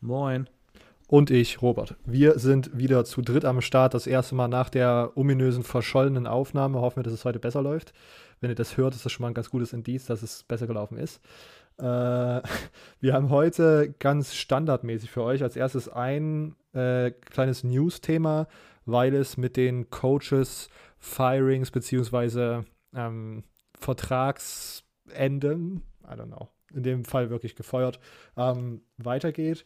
Moin. Und ich, Robert. Wir sind wieder zu dritt am Start. Das erste Mal nach der ominösen verschollenen Aufnahme. Hoffen wir, dass es heute besser läuft. Wenn ihr das hört, ist das schon mal ein ganz gutes Indiz, dass es besser gelaufen ist. Äh, wir haben heute ganz standardmäßig für euch als erstes ein äh, kleines News-Thema, weil es mit den Coaches, Firings beziehungsweise ähm, Vertragsenden, I don't know, in dem Fall wirklich gefeuert, ähm, weitergeht.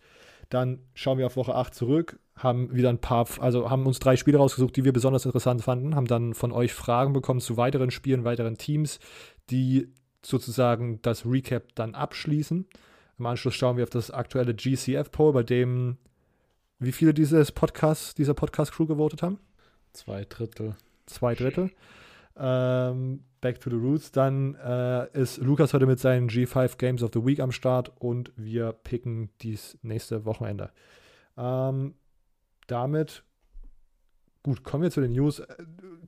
Dann schauen wir auf Woche 8 zurück, haben wieder ein paar, also haben uns drei Spiele rausgesucht, die wir besonders interessant fanden, haben dann von euch Fragen bekommen zu weiteren Spielen, weiteren Teams, die sozusagen das Recap dann abschließen. Im Anschluss schauen wir auf das aktuelle GCF-Poll, bei dem wie viele dieses Podcast, dieser Podcast-Crew gewotet haben? Zwei Drittel. Zwei Drittel. Ähm, back to the Roots. Dann äh, ist Lukas heute mit seinen G5 Games of the Week am Start und wir picken dies nächste Wochenende. Ähm, damit, gut, kommen wir zu den News. Äh,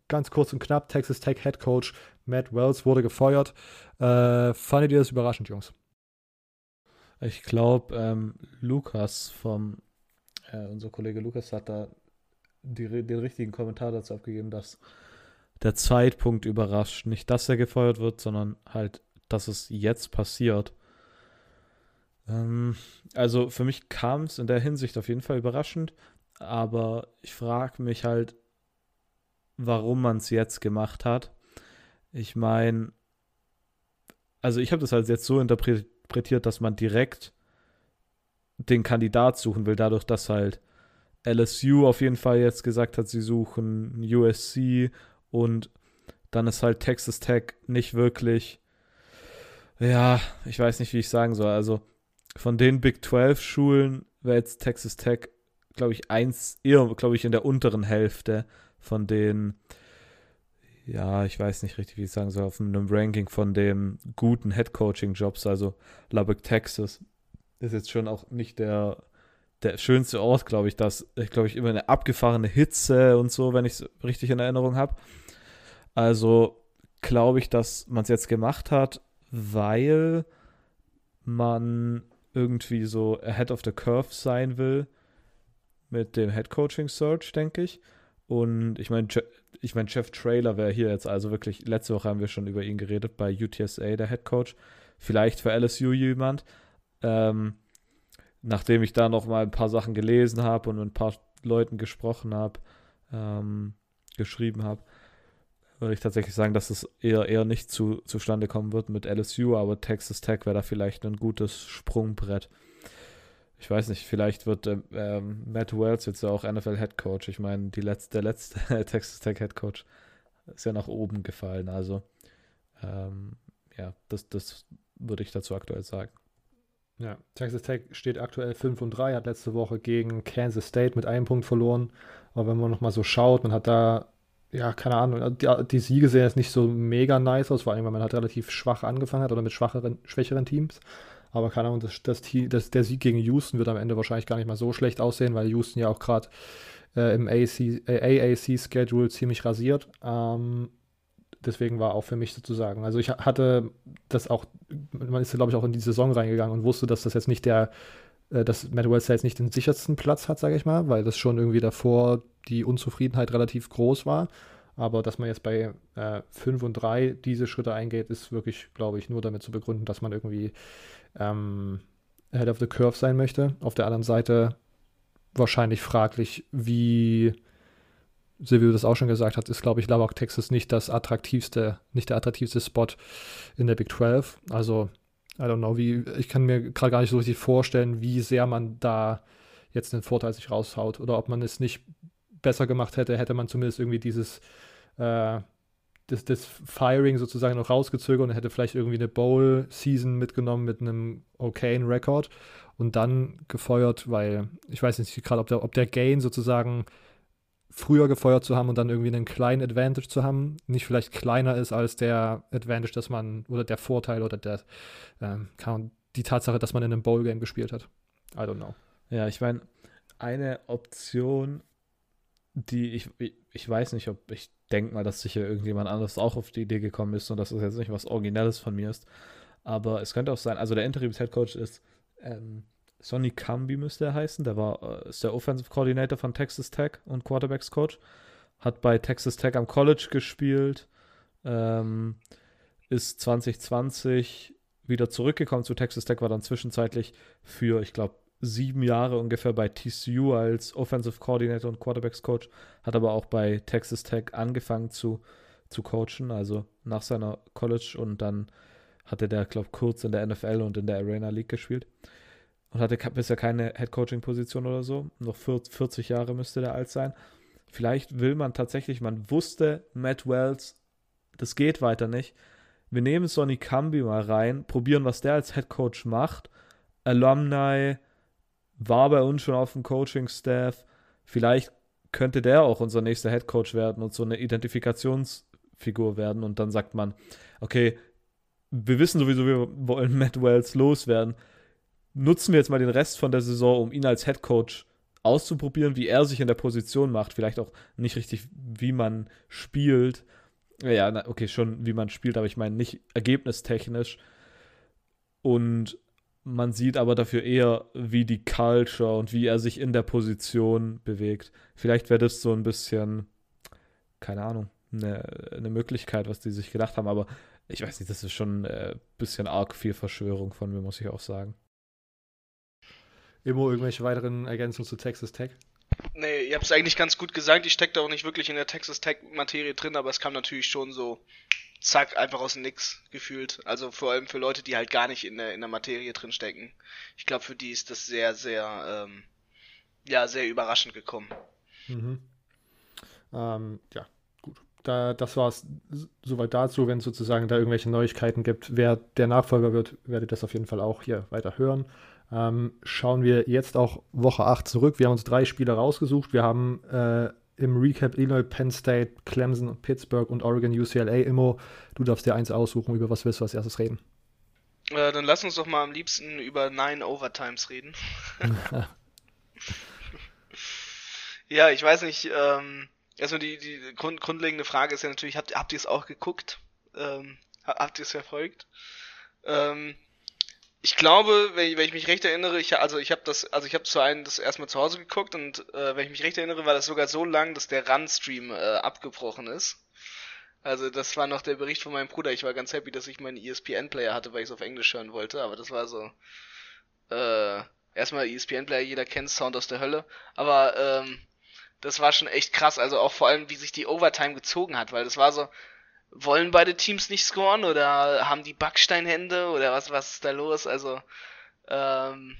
ganz kurz und knapp: Texas Tech Head Coach Matt Wells wurde gefeuert. Äh, fandet ihr das überraschend, Jungs? Ich glaube, ähm, Lukas vom, äh, unser Kollege Lukas hat da die, den richtigen Kommentar dazu abgegeben, dass der Zeitpunkt überrascht. Nicht, dass er gefeuert wird, sondern halt, dass es jetzt passiert. Ähm, also für mich kam es in der Hinsicht auf jeden Fall überraschend, aber ich frage mich halt, warum man es jetzt gemacht hat. Ich meine, also ich habe das halt jetzt so interpretiert, dass man direkt den Kandidat suchen will, dadurch, dass halt LSU auf jeden Fall jetzt gesagt hat, sie suchen USC und dann ist halt Texas Tech nicht wirklich, ja, ich weiß nicht, wie ich sagen soll. Also von den Big 12 Schulen wäre jetzt Texas Tech, glaube ich, eins, eher, glaube ich, in der unteren Hälfte von den, ja, ich weiß nicht richtig, wie ich sagen soll, auf einem Ranking von den guten Head Coaching Jobs, also Lubbock, Texas, ist jetzt schon auch nicht der der schönste Ort, glaube ich, das, glaube ich, immer eine abgefahrene Hitze und so, wenn ich es richtig in Erinnerung habe. Also glaube ich, dass man es jetzt gemacht hat, weil man irgendwie so ahead of the curve sein will mit dem Head Coaching Search, denke ich. Und ich meine, ich meine, Jeff Trailer wäre hier jetzt also wirklich, letzte Woche haben wir schon über ihn geredet bei UTSA, der Head Coach. Vielleicht für LSU jemand. Ähm, nachdem ich da noch mal ein paar Sachen gelesen habe und mit ein paar Leuten gesprochen habe, ähm, geschrieben habe, würde ich tatsächlich sagen, dass es eher, eher nicht zu, zustande kommen wird mit LSU, aber Texas Tech wäre da vielleicht ein gutes Sprungbrett. Ich weiß nicht, vielleicht wird ähm, ähm Matt Wells jetzt ja auch NFL Head Coach. Ich meine, letzte, der letzte Texas Tech Head Coach ist ja nach oben gefallen. Also, ähm, ja, das, das würde ich dazu aktuell sagen. Ja, Texas Tech steht aktuell 5 und 3, hat letzte Woche gegen Kansas State mit einem Punkt verloren. Aber wenn man nochmal so schaut, man hat da ja, keine Ahnung, die, die, Siege sehen jetzt nicht so mega nice aus, vor allem, weil man halt relativ schwach angefangen hat oder mit schwacheren, schwächeren Teams. Aber keine Ahnung, das, das, das, der Sieg gegen Houston wird am Ende wahrscheinlich gar nicht mal so schlecht aussehen, weil Houston ja auch gerade äh, im äh, AAC-Schedule ziemlich rasiert. Ähm, deswegen war auch für mich sozusagen, also ich hatte das auch, man ist glaube ich auch in die Saison reingegangen und wusste, dass das jetzt nicht der, äh, dass Matt Wells jetzt nicht den sichersten Platz hat, sage ich mal, weil das schon irgendwie davor die Unzufriedenheit relativ groß war. Aber dass man jetzt bei äh, 5 und 3 diese Schritte eingeht, ist wirklich, glaube ich, nur damit zu begründen, dass man irgendwie ähm, ahead of the curve sein möchte. Auf der anderen Seite wahrscheinlich fraglich, wie Silvio das auch schon gesagt hat, ist, glaube ich, Lubbock, Texas nicht das attraktivste, nicht der attraktivste Spot in der Big 12. Also, I don't know, wie, ich kann mir gerade gar nicht so richtig vorstellen, wie sehr man da jetzt einen Vorteil sich raushaut oder ob man es nicht besser gemacht hätte, hätte man zumindest irgendwie dieses, äh, das, das Firing sozusagen noch rausgezögert und hätte vielleicht irgendwie eine Bowl-Season mitgenommen mit einem okayen Rekord und dann gefeuert, weil ich weiß nicht gerade, ob der, ob der Gain sozusagen früher gefeuert zu haben und dann irgendwie einen kleinen Advantage zu haben, nicht vielleicht kleiner ist als der Advantage, dass man, oder der Vorteil oder der, ähm, die Tatsache, dass man in einem Bowl-Game gespielt hat. I don't know. Ja, ich meine, eine Option, die ich, ich weiß nicht, ob ich denke mal, dass sicher irgendjemand anderes auch auf die Idee gekommen ist und dass es jetzt nicht was Originelles von mir ist. Aber es könnte auch sein, also der Interims-Headcoach ist ähm, Sonny Cambi müsste er heißen. Der war, äh, ist der Offensive Coordinator von Texas Tech und Quarterbacks Coach. Hat bei Texas Tech am College gespielt. Ähm, ist 2020 wieder zurückgekommen zu Texas Tech, war dann zwischenzeitlich für, ich glaube, sieben Jahre ungefähr bei TCU als Offensive Coordinator und Quarterbacks Coach, hat aber auch bei Texas Tech angefangen zu, zu coachen, also nach seiner College und dann hatte der, glaube ich, kurz in der NFL und in der Arena League gespielt und hatte bisher keine Head-Coaching-Position oder so. Noch 40 Jahre müsste der alt sein. Vielleicht will man tatsächlich, man wusste, Matt Wells, das geht weiter nicht. Wir nehmen Sonny Cambi mal rein, probieren, was der als Head Coach macht. Alumni, war bei uns schon auf dem Coaching-Staff. Vielleicht könnte der auch unser nächster Head Coach werden und so eine Identifikationsfigur werden. Und dann sagt man, okay, wir wissen sowieso, wir wollen Matt Wells loswerden nutzen wir jetzt mal den Rest von der Saison, um ihn als Head Coach auszuprobieren, wie er sich in der Position macht. Vielleicht auch nicht richtig, wie man spielt. Ja, okay, schon wie man spielt, aber ich meine nicht ergebnistechnisch. Und man sieht aber dafür eher, wie die Culture und wie er sich in der Position bewegt. Vielleicht wäre das so ein bisschen, keine Ahnung, eine, eine Möglichkeit, was die sich gedacht haben, aber ich weiß nicht, das ist schon ein äh, bisschen arg viel Verschwörung von mir, muss ich auch sagen. Immer irgendwelche weiteren Ergänzungen zu Texas Tech? Nee, ihr habt es eigentlich ganz gut gesagt. Ich stecke da auch nicht wirklich in der Texas Tech-Materie drin, aber es kam natürlich schon so, zack, einfach aus dem Nix gefühlt. Also vor allem für Leute, die halt gar nicht in der, in der Materie drin stecken. Ich glaube, für die ist das sehr, sehr, ähm, ja, sehr überraschend gekommen. Mhm. Ähm, ja, gut. Da, das war es soweit dazu. Wenn es sozusagen da irgendwelche Neuigkeiten gibt, wer der Nachfolger wird, werdet das auf jeden Fall auch hier weiter hören ähm, schauen wir jetzt auch Woche 8 zurück. Wir haben uns drei Spiele rausgesucht. Wir haben äh, im Recap Illinois, Penn State, Clemson, Pittsburgh und Oregon UCLA. Immo, du darfst dir eins aussuchen. Über was willst du als erstes reden? Äh, dann lass uns doch mal am liebsten über Nine Overtimes reden. ja, ich weiß nicht. Ähm, erstmal die, die grund, grundlegende Frage ist ja natürlich, habt, habt ihr es auch geguckt? Ähm, habt ihr es verfolgt? Ähm, ich glaube, wenn ich, wenn ich mich recht erinnere, ich, also ich habe das, also ich habe zu einem das erstmal zu Hause geguckt und äh, wenn ich mich recht erinnere, war das sogar so lang, dass der Run-Stream äh, abgebrochen ist. Also das war noch der Bericht von meinem Bruder. Ich war ganz happy, dass ich meinen ESPN-Player hatte, weil ich es auf Englisch hören wollte. Aber das war so. Äh, erstmal ESPN-Player, jeder kennt Sound aus der Hölle. Aber ähm, das war schon echt krass. Also auch vor allem, wie sich die Overtime gezogen hat, weil das war so wollen beide Teams nicht scoren oder haben die Backsteinhände oder was, was ist da los? Also, ähm,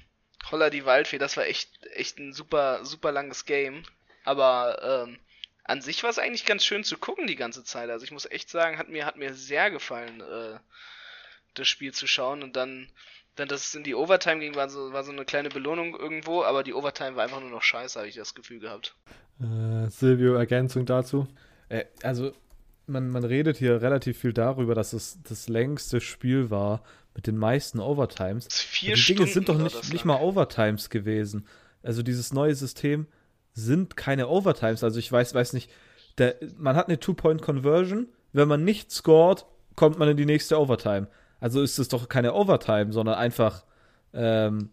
Holla die Waldfee, das war echt, echt ein super, super langes Game. Aber ähm, an sich war es eigentlich ganz schön zu gucken die ganze Zeit. Also ich muss echt sagen, hat mir, hat mir sehr gefallen, äh, das Spiel zu schauen. Und dann, dann, dass es in die Overtime ging, war so, war so eine kleine Belohnung irgendwo, aber die Overtime war einfach nur noch scheiße, habe ich das Gefühl gehabt. Äh, Silvio, Ergänzung dazu? Äh, also man, man redet hier relativ viel darüber, dass es das längste Spiel war mit den meisten Overtimes. Vier die Stunden Dinge sind doch nicht, nicht mal Overtimes gewesen. Also dieses neue System sind keine Overtimes. Also ich weiß, weiß nicht, der, man hat eine Two-Point-Conversion. Wenn man nicht scored, kommt man in die nächste Overtime. Also ist es doch keine Overtime, sondern einfach, ähm,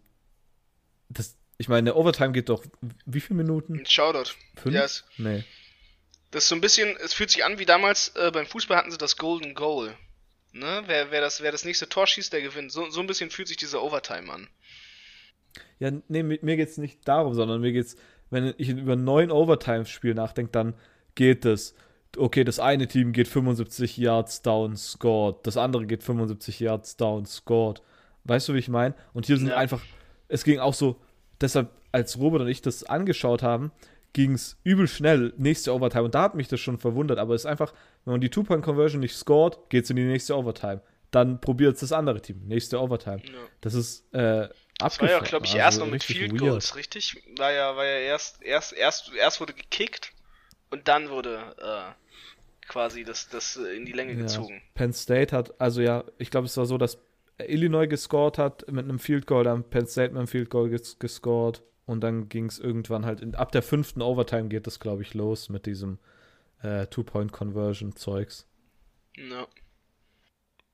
das, ich meine, eine Overtime geht doch wie viele Minuten? Shoutout. Fünf? Yes. Nee. Das ist so ein bisschen, es fühlt sich an wie damals äh, beim Fußball hatten sie das Golden Goal. Ne? Wer, wer, das, wer das nächste Tor schießt, der gewinnt. So, so ein bisschen fühlt sich diese Overtime an. Ja, nee, mir, mir es nicht darum, sondern mir geht es, wenn ich über neun Overtime-Spiel nachdenke, dann geht es. Okay, das eine Team geht 75 Yards down, scored. Das andere geht 75 Yards down, scored. Weißt du, wie ich meine? Und hier sind ja. einfach, es ging auch so, deshalb, als Robert und ich das angeschaut haben, ging es übel schnell, nächste Overtime. Und da hat mich das schon verwundert. Aber es ist einfach, wenn man die Two-Point-Conversion nicht scored, geht es in die nächste Overtime. Dann probiert es das andere Team, nächste Overtime. Ja. Das ist äh, Das war ja, glaube ich, Also erst noch mit richtig Field weird. Goals, richtig? War ja, war ja erst, erst, erst, erst wurde gekickt und dann wurde äh, quasi das, das äh, in die Länge Ja. gezogen. Penn State hat, also ja, ich glaube, es war so, dass Illinois gescored hat mit einem Field Goal, dann Penn State mit einem Field Goal ges gescored und dann ging es irgendwann halt, in, ab der fünften Overtime geht das, glaube ich, los mit diesem äh, Two-Point-Conversion-Zeugs. Ja.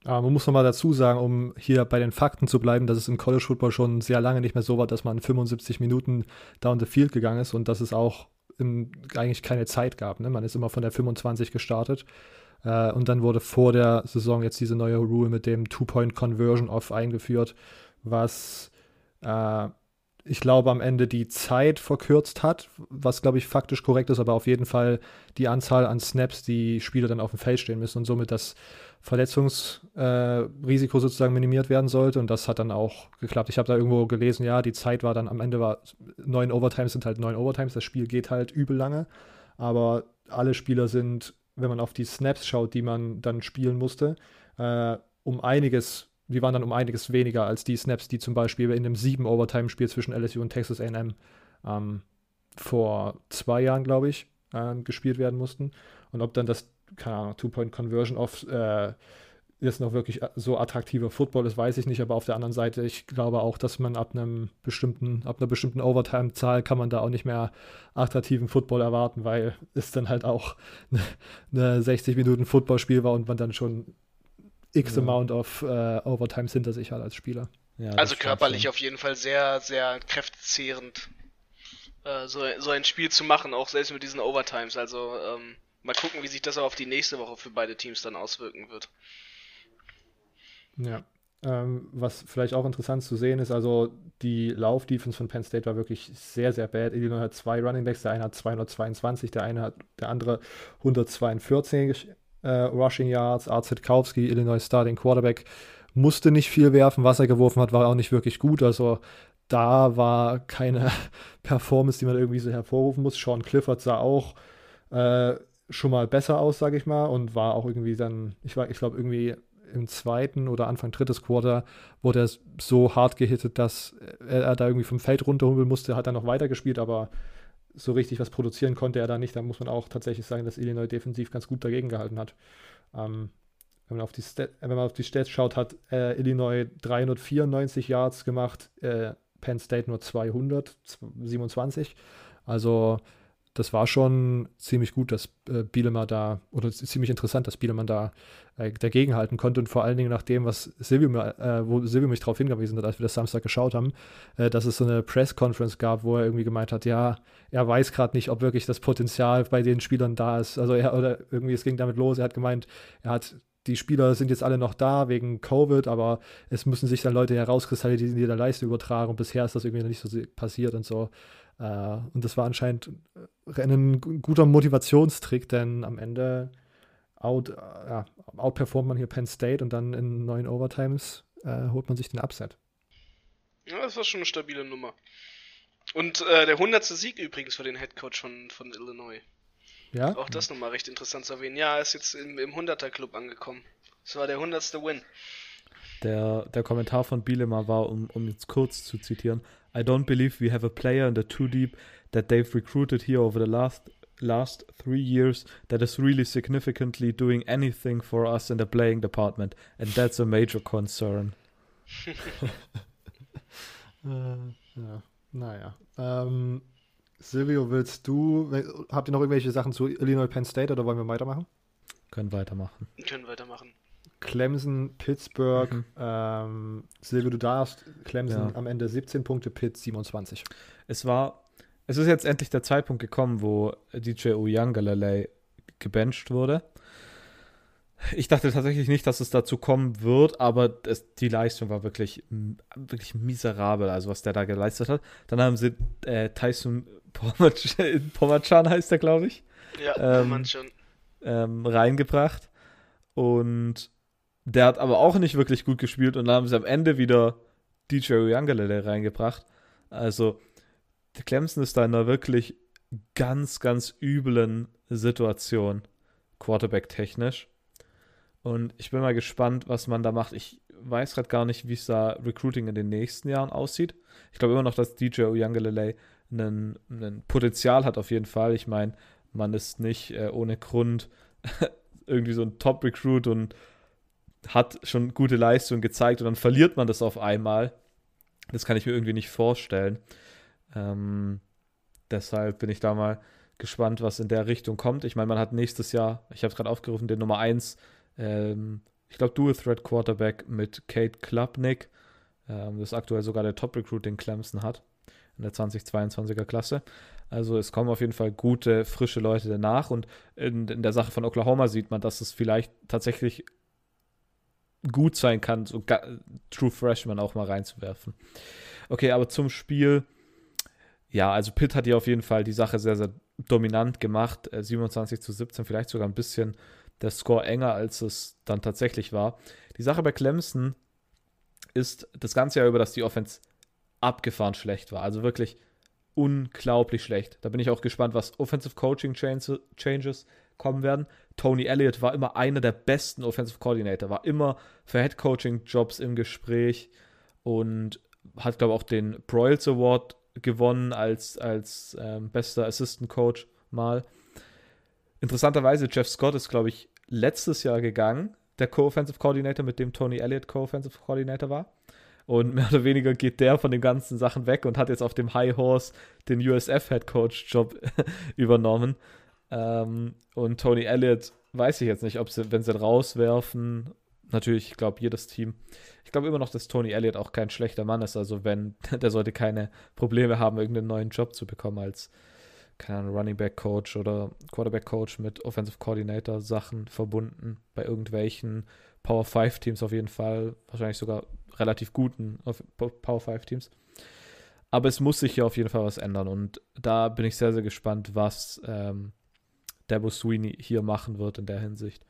Aber man muss nochmal dazu sagen, um hier bei den Fakten zu bleiben, dass es im College Football schon sehr lange nicht mehr so war, dass man 75 Minuten down the field gegangen ist und dass es auch im, eigentlich keine Zeit gab. Ne? Man ist immer von der 25 gestartet. Äh, und dann wurde vor der Saison jetzt diese neue Rule mit dem Two-Point-Conversion-Off eingeführt, was äh, ich glaube am Ende die Zeit verkürzt hat, was glaube ich faktisch korrekt ist, aber auf jeden Fall die Anzahl an Snaps, die Spieler dann auf dem Feld stehen müssen und somit das Verletzungsrisiko äh, sozusagen minimiert werden sollte. Und das hat dann auch geklappt. Ich habe da irgendwo gelesen, ja, die Zeit war dann am Ende war neun Overtimes sind halt neun Overtimes. Das Spiel geht halt übel lange. Aber alle Spieler sind, wenn man auf die Snaps schaut, die man dann spielen musste, äh, um einiges, die waren dann um einiges weniger als die Snaps, die zum Beispiel in dem sieben Overtime-Spiel zwischen LSU und Texas AM ähm, vor zwei Jahren, glaube ich, äh, gespielt werden mussten. Und ob dann das keine Ahnung, Two-Point-Conversion auf äh, jetzt noch wirklich so attraktiver Football ist, weiß ich nicht, aber auf der anderen Seite, ich glaube auch, dass man ab einem bestimmten, ab einer bestimmten Overtime-Zahl kann man da auch nicht mehr attraktiven Football erwarten, weil es dann halt auch eine, eine 60 Minuten Footballspiel war und man dann schon x Ja. Amount of äh, Overtimes hinter sich hat als Spieler. Ja, Also körperlich auf jeden Fall sehr, sehr kräftezehrend, äh, so, so ein Spiel zu machen, auch selbst mit diesen Overtimes. Also ähm, mal gucken, wie sich das auch auf die nächste Woche für beide Teams dann auswirken wird. Ja. Ähm, was vielleicht auch interessant zu sehen ist, also die Laufdefense von Penn State war wirklich sehr, sehr bad. Illinois hat zwei Running Backs, der eine hat 222, der eine hat, der andere 142 äh, Rushing Yards. Art Zitkowski, Illinois Starting Quarterback, musste nicht viel werfen. Was er geworfen hat, war auch nicht wirklich gut. Also da war keine Performance, die man irgendwie so hervorrufen muss. Sean Clifford sah auch äh, schon mal besser aus, sage ich mal, und war auch irgendwie dann, ich ich glaube, irgendwie im zweiten oder Anfang drittes Quarter wurde er so hart gehittet, dass er, er da irgendwie vom Feld runterhumpeln musste, hat dann noch weitergespielt, aber so richtig was produzieren konnte er da nicht. Da muss man auch tatsächlich sagen, dass Illinois defensiv ganz gut dagegen gehalten hat. Ähm, wenn, man auf die Stat, wenn man auf die Stats schaut, hat äh, Illinois 394 Yards gemacht, äh, Penn State nur 227. Also das war schon ziemlich gut, dass äh, Bielemann da, oder ziemlich interessant, dass Bielemann da äh, dagegen halten konnte und vor allen Dingen nach dem, was Silvio, äh, wo Silvio mich darauf hingewiesen hat, als wir das Samstag geschaut haben, äh, dass es so eine Press-Conference gab, wo er irgendwie gemeint hat, ja, er weiß gerade nicht, ob wirklich das Potenzial bei den Spielern da ist. Also er, oder irgendwie, es ging damit los, er hat gemeint, er hat die Spieler sind jetzt alle noch da wegen Covid, aber es müssen sich dann Leute herauskristallisieren, die der Leiste übertragen und bisher ist das irgendwie noch nicht so passiert und so. Äh, und das war anscheinend ein guter Motivationstrick, denn am Ende out, äh, ja, outperformt man hier Penn State und dann in neun Overtimes äh, holt man sich den Upset. Ja, das war schon eine stabile Nummer. Und äh, der 100. Sieg übrigens für den Headcoach von, von Illinois. Ja? Auch das nochmal recht interessant zu erwähnen. Ja, er ist jetzt im, im 100er Club angekommen. Das war der 100. Win. Der, der Kommentar von Bielema war, um, um jetzt kurz zu zitieren, I don't believe we have a player in the two deep that they've recruited here over the last last three years that is really significantly doing anything for us in the playing department, and that's a major concern. Äh, ja, naja. Ähm, Silvio, willst du, habt ihr noch irgendwelche Sachen zu Illinois Penn State oder wollen wir weitermachen? Können weitermachen. Können weitermachen. Clemson, Pittsburgh, Mhm. ähm, Silvio, du darfst. Clemson Ja. am Ende 17 Punkte, Pitt 27. Es war, es ist jetzt endlich der Zeitpunkt gekommen, wo DJ Uyangalele gebencht wurde. Ich dachte tatsächlich nicht, dass es dazu kommen wird, aber es, die Leistung war wirklich, wirklich miserabel, also was der da geleistet hat. Dann haben sie äh, Tyson Pomachan, Pomachan heißt er, glaube ich, Ja, Ähm, schon. ähm, reingebracht. Und der hat aber auch nicht wirklich gut gespielt und dann haben sie am Ende wieder DJ Uyangalele reingebracht. Also, der Clemson ist da in einer wirklich ganz, ganz üblen Situation, Quarterback-technisch. Und ich bin mal gespannt, was man da macht. Ich weiß gerade gar nicht, wie es da Recruiting in den nächsten Jahren aussieht. Ich glaube immer noch, dass DJ Oyangalele ein Potenzial hat auf jeden Fall. Ich meine, man ist nicht äh, ohne Grund irgendwie so ein Top-Recruit und hat schon gute Leistungen gezeigt und dann verliert man das auf einmal. Das kann ich mir irgendwie nicht vorstellen. Ähm, deshalb bin ich da mal gespannt, was in der Richtung kommt. Ich meine, man hat nächstes Jahr, ich habe es gerade aufgerufen, den Nummer 1, ähm, ich glaube, Dual Threat Quarterback mit Kate Klubnik. Ähm, das ist aktuell sogar der Top-Recruit, den Clemson hat in der 2022er Klasse. Also es kommen auf jeden Fall gute, frische Leute danach. Und in, in der Sache von Oklahoma sieht man, dass es vielleicht tatsächlich gut sein kann, so True Freshman auch mal reinzuwerfen. Okay, aber zum Spiel. Ja, also Pitt hat hier auf jeden Fall die Sache sehr, sehr dominant gemacht. 27 äh, zu 17, vielleicht sogar ein bisschen der Score enger, als es dann tatsächlich war. Die Sache bei Clemson ist das ganze Jahr über, dass die Offense abgefahren schlecht war. Also wirklich unglaublich schlecht. Da bin ich auch gespannt, was Offensive Coaching Changes kommen werden. Tony Elliott war immer einer der besten Offensive Coordinator, war immer für Head Coaching Jobs im Gespräch und hat, glaube ich, auch den Broyles Award gewonnen als, als ähm, bester Assistant Coach mal. Interessanterweise, Jeff Scott ist, glaube ich, letztes Jahr gegangen, der Co-Offensive Coordinator, mit dem Tony Elliott Co-Offensive Coordinator war. Und mehr oder weniger geht der von den ganzen Sachen weg und hat jetzt auf dem High Horse den USF Head Coach Job übernommen. Ähm, und Tony Elliott weiß ich jetzt nicht, ob sie, wenn sie rauswerfen, natürlich, ich glaube, jedes Team. Ich glaube immer noch, dass Tony Elliott auch kein schlechter Mann ist. Also, wenn, der sollte keine Probleme haben, irgendeinen neuen Job zu bekommen als keine Ahnung, Running Back Coach oder Quarterback Coach mit Offensive Coordinator Sachen verbunden. Bei irgendwelchen Power 5 Teams auf jeden Fall. Wahrscheinlich sogar relativ guten Power 5 Teams. Aber es muss sich hier auf jeden Fall was ändern. Und da bin ich sehr, sehr gespannt, was ähm, Dabo Sweeney hier machen wird in der Hinsicht.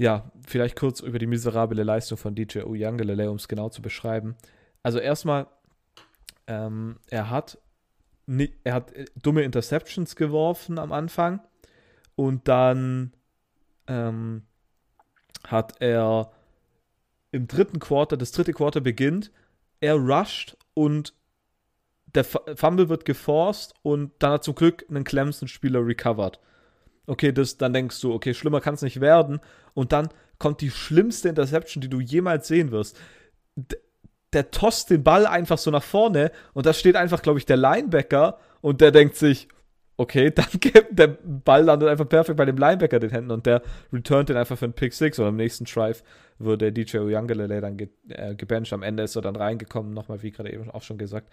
Ja, vielleicht kurz über die miserable Leistung von DJ Uyangalele, um es genau zu beschreiben. Also erstmal, ähm, er hat er hat äh, dumme Interceptions geworfen am Anfang und dann ähm, hat er im dritten Quarter, das dritte Quarter beginnt, er rusht und der Fumble wird geforst und dann hat zum Glück einen Clemson-Spieler recovered. Okay, das, dann denkst du, okay, schlimmer kann es nicht werden. Und dann kommt die schlimmste Interception, die du jemals sehen wirst der tost den Ball einfach so nach vorne und da steht einfach, glaube ich, der Linebacker und der denkt sich, okay, danke, der Ball landet einfach perfekt bei dem Linebacker den Händen und der returnt den einfach für einen Pick 6 und am nächsten Drive wurde DJ Uyangalele dann ge äh, gebencht. Am Ende ist er dann reingekommen, nochmal, wie gerade eben auch schon gesagt,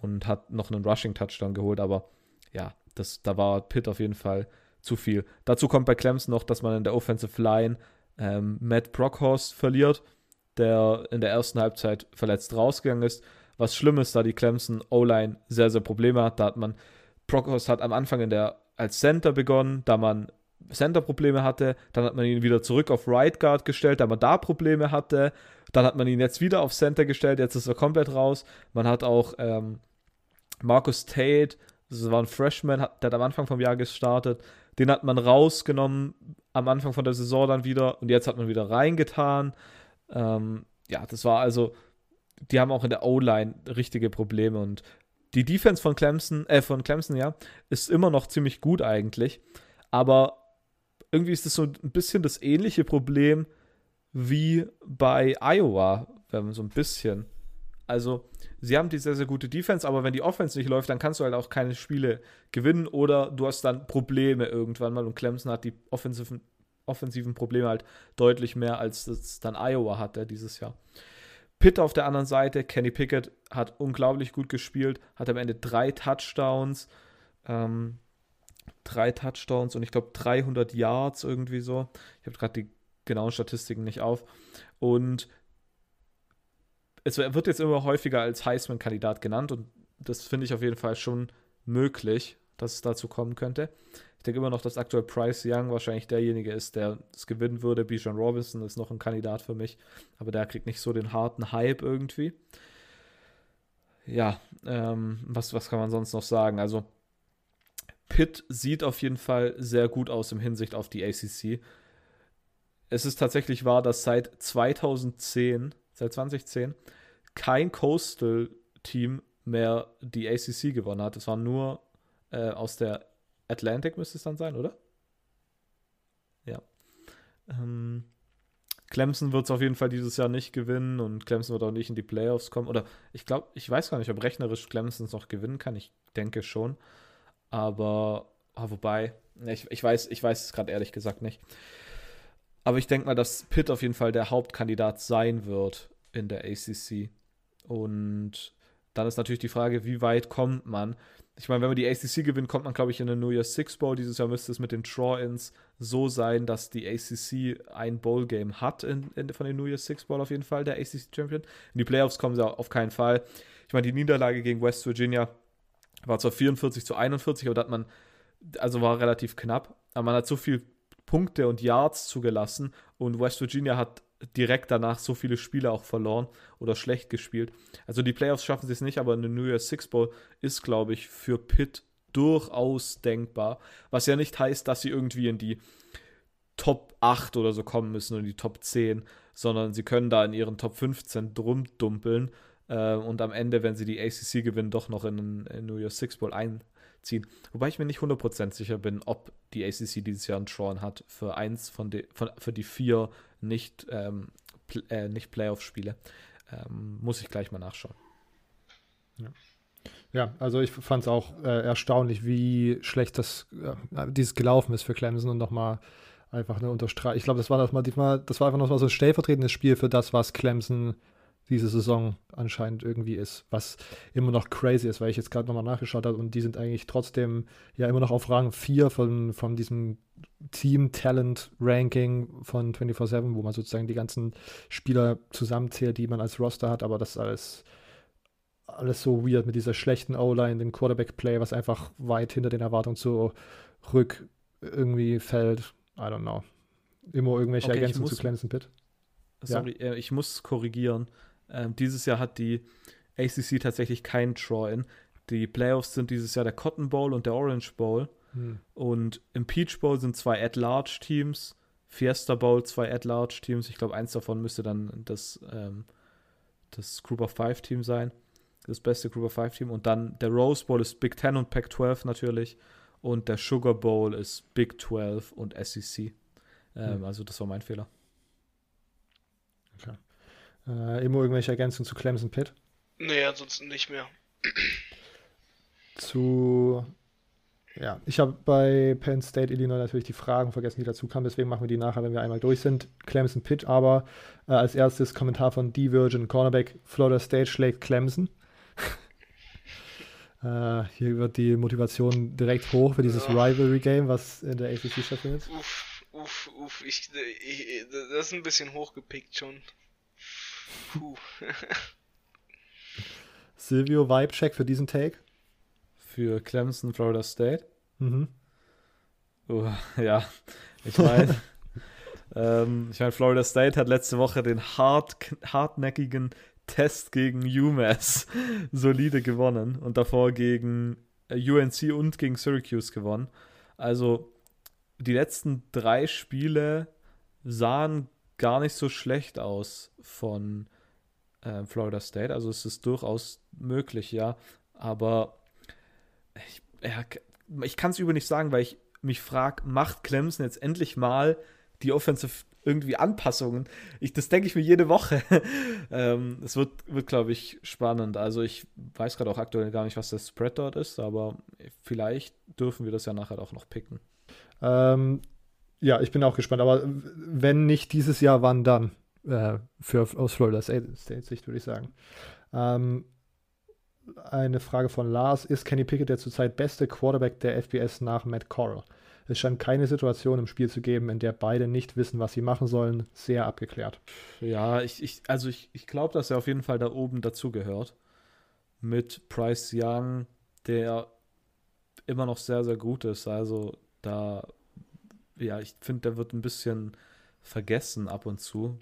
und hat noch einen Rushing-Touchdown geholt, aber ja, das, da war Pitt auf jeden Fall zu viel. Dazu kommt bei Clemson noch, dass man in der Offensive Line ähm, Matt Brockhorst verliert der in der ersten Halbzeit verletzt rausgegangen ist. Was schlimm ist, da die Clemson O-Line sehr, sehr Probleme hat. Da hat man, Procos hat am Anfang in der, als Center begonnen, da man Center-Probleme hatte. Dann hat man ihn wieder zurück auf Right Guard gestellt, da man da Probleme hatte. Dann hat man ihn jetzt wieder auf Center gestellt, jetzt ist er komplett raus. Man hat auch ähm, Marcus Tate, das war ein Freshman, der hat am Anfang vom Jahr gestartet. Den hat man rausgenommen am Anfang von der Saison dann wieder und jetzt hat man wieder reingetan. Ähm, ja, das war also, die haben auch in der O-Line richtige Probleme und die Defense von Clemson, äh, von Clemson, ja, ist immer noch ziemlich gut eigentlich, aber irgendwie ist das so ein bisschen das ähnliche Problem wie bei Iowa, wenn man so ein bisschen. Also, sie haben die sehr, sehr gute Defense, aber wenn die Offense nicht läuft, dann kannst du halt auch keine Spiele gewinnen oder du hast dann Probleme irgendwann mal und Clemson hat die offensiven offensiven Probleme halt deutlich mehr, als es dann Iowa hatte dieses Jahr. Pitt auf der anderen Seite, Kenny Pickett hat unglaublich gut gespielt, hat am Ende drei Touchdowns, ähm, drei Touchdowns und ich glaube 300 Yards irgendwie so. Ich habe gerade die genauen Statistiken nicht auf. Und es wird jetzt immer häufiger als Heisman-Kandidat genannt und das finde ich auf jeden Fall schon möglich, dass es dazu kommen könnte. Ich denke immer noch, dass aktuell Price Young wahrscheinlich derjenige ist, der es gewinnen würde. Bijan Robinson ist noch ein Kandidat für mich, aber der kriegt nicht so den harten Hype irgendwie. Ja, ähm, was, was kann man sonst noch sagen? Also, Pitt sieht auf jeden Fall sehr gut aus im Hinsicht auf die ACC. Es ist tatsächlich wahr, dass seit 2010, seit 2010, kein Coastal-Team mehr die ACC gewonnen hat. Es war nur äh, aus der Atlantic, müsste es dann sein, oder? Ja. Ähm, Clemson wird es auf jeden Fall dieses Jahr nicht gewinnen und Clemson wird auch nicht in die Playoffs kommen. Oder ich glaube, ich weiß gar nicht, ob rechnerisch Clemson es noch gewinnen kann. Ich denke schon. Aber, oh, wobei, ich, ich weiß, ich weiß es gerade ehrlich gesagt nicht. Aber ich denke mal, dass Pitt auf jeden Fall der Hauptkandidat sein wird in der ACC. Und dann ist natürlich die Frage, wie weit kommt man? Ich meine, wenn man die ACC gewinnt, kommt man, glaube ich, in den New Year's Six Bowl. Dieses Jahr müsste es mit den Draw-Ins so sein, dass die ACC ein Bowl-Game hat in, in, von den New Year's Six Bowl auf jeden Fall, der ACC Champion. In die Playoffs kommen sie auf keinen Fall. Ich meine, die Niederlage gegen West Virginia war zwar 44 zu 41, aber da hat man, also war relativ knapp, aber man hat so viel Punkte und Yards zugelassen und West Virginia hat direkt danach so viele Spiele auch verloren oder schlecht gespielt. Also die Playoffs schaffen sie es nicht, aber eine New Year's Six Bowl ist, glaube ich, für Pitt durchaus denkbar. Was ja nicht heißt, dass sie irgendwie in die Top 8 oder so kommen müssen und die Top 10, sondern sie können da in ihren Top 15 drum dumpeln äh, und am Ende, wenn sie die ACC gewinnen, doch noch in den New Year's Six Bowl einziehen. Wobei ich mir nicht 100% sicher bin, ob die ACC dieses Jahr einen Drawn hat für eins von, de, von für die vier nicht, ähm, pl äh, nicht Playoff-Spiele. Ähm, muss ich gleich mal nachschauen. Ja. Ja, also ich fand es auch äh, erstaunlich, wie schlecht das äh, dieses gelaufen ist für Clemson und nochmal einfach eine Unterstreichung. Ich glaube, das war das mal, das war einfach noch mal so ein stellvertretendes Spiel für das, was Clemson diese Saison anscheinend irgendwie ist, was immer noch crazy ist, weil ich jetzt gerade nochmal nachgeschaut habe und die sind eigentlich trotzdem ja immer noch auf Rang 4 von, von diesem Team Talent Ranking von 24-7, wo man sozusagen die ganzen Spieler zusammenzählt, die man als Roster hat, aber das ist alles, alles so weird mit dieser schlechten O-Line, dem Quarterback-Play, was einfach weit hinter den Erwartungen zurück irgendwie fällt. I don't know. Immer irgendwelche okay, Ergänzungen zu Clemson Pitt. Sorry, ja. Äh, ich muss korrigieren. Ähm, dieses Jahr hat die ACC tatsächlich kein Draw-In. Die Playoffs sind dieses Jahr der Cotton Bowl und der Orange Bowl. Hm. Und im Peach Bowl sind zwei At-Large-Teams. Fiesta Bowl zwei At-Large-Teams. Ich glaube, eins davon müsste dann das, ähm, das Group of Five Team sein. Das beste Group of Five Team. Und dann der Rose Bowl ist Big Ten und Pac 12 natürlich. Und der Sugar Bowl ist Big 12 und SEC. Ähm, hm. Also, das war mein Fehler. Äh, immer irgendwelche Ergänzungen zu Clemson Pitt? Nee, ansonsten nicht mehr. Zu. Ja, ich habe bei Penn State, Illinois natürlich die Fragen vergessen, die dazu kamen. Deswegen machen wir die nachher, wenn wir einmal durch sind. Clemson Pitt, aber äh, als erstes Kommentar von Divergent Cornerback: Florida State schlägt Clemson. äh, hier wird die Motivation direkt hoch für dieses ja. Rivalry-Game, was in der ACC stattfindet. Uff, uff, uff. Ich, ich, das ist ein bisschen hochgepickt schon. Puh. Silvio, Vibe-Check für diesen Take? Für Clemson, Florida State? Mhm. Uh, ja, ich meine, ähm, ich meine, Florida State hat letzte Woche den hart, hartnäckigen Test gegen UMass solide gewonnen und davor gegen äh, UNC und gegen Syracuse gewonnen. Also die letzten drei Spiele sahen gar nicht so schlecht aus von äh, Florida State. Also es ist durchaus möglich, ja. Aber ich, ja, ich kann es über nicht sagen, weil ich mich frage, macht Clemson jetzt endlich mal die Offensive irgendwie Anpassungen? Ich, das denke ich mir jede Woche. ähm, es wird, wird glaube ich, spannend. Also ich weiß gerade auch aktuell gar nicht, was der Spread dort ist, aber vielleicht dürfen wir das ja nachher auch noch picken. Ähm, ja, ich bin auch gespannt. Aber wenn nicht dieses Jahr, wann dann? Äh, für, aus Florida State Sicht, würde ich sagen. Ähm, eine Frage von Lars. Ist Kenny Pickett der zurzeit beste Quarterback der FBS nach Matt Corral? Es scheint keine Situation im Spiel zu geben, in der beide nicht wissen, was sie machen sollen. Sehr abgeklärt. Ja, ich, ich also ich, ich glaube, dass er auf jeden Fall da oben dazugehört. Mit Bryce Young, der immer noch sehr, sehr gut ist. Also da ja, ich finde, der wird ein bisschen vergessen ab und zu.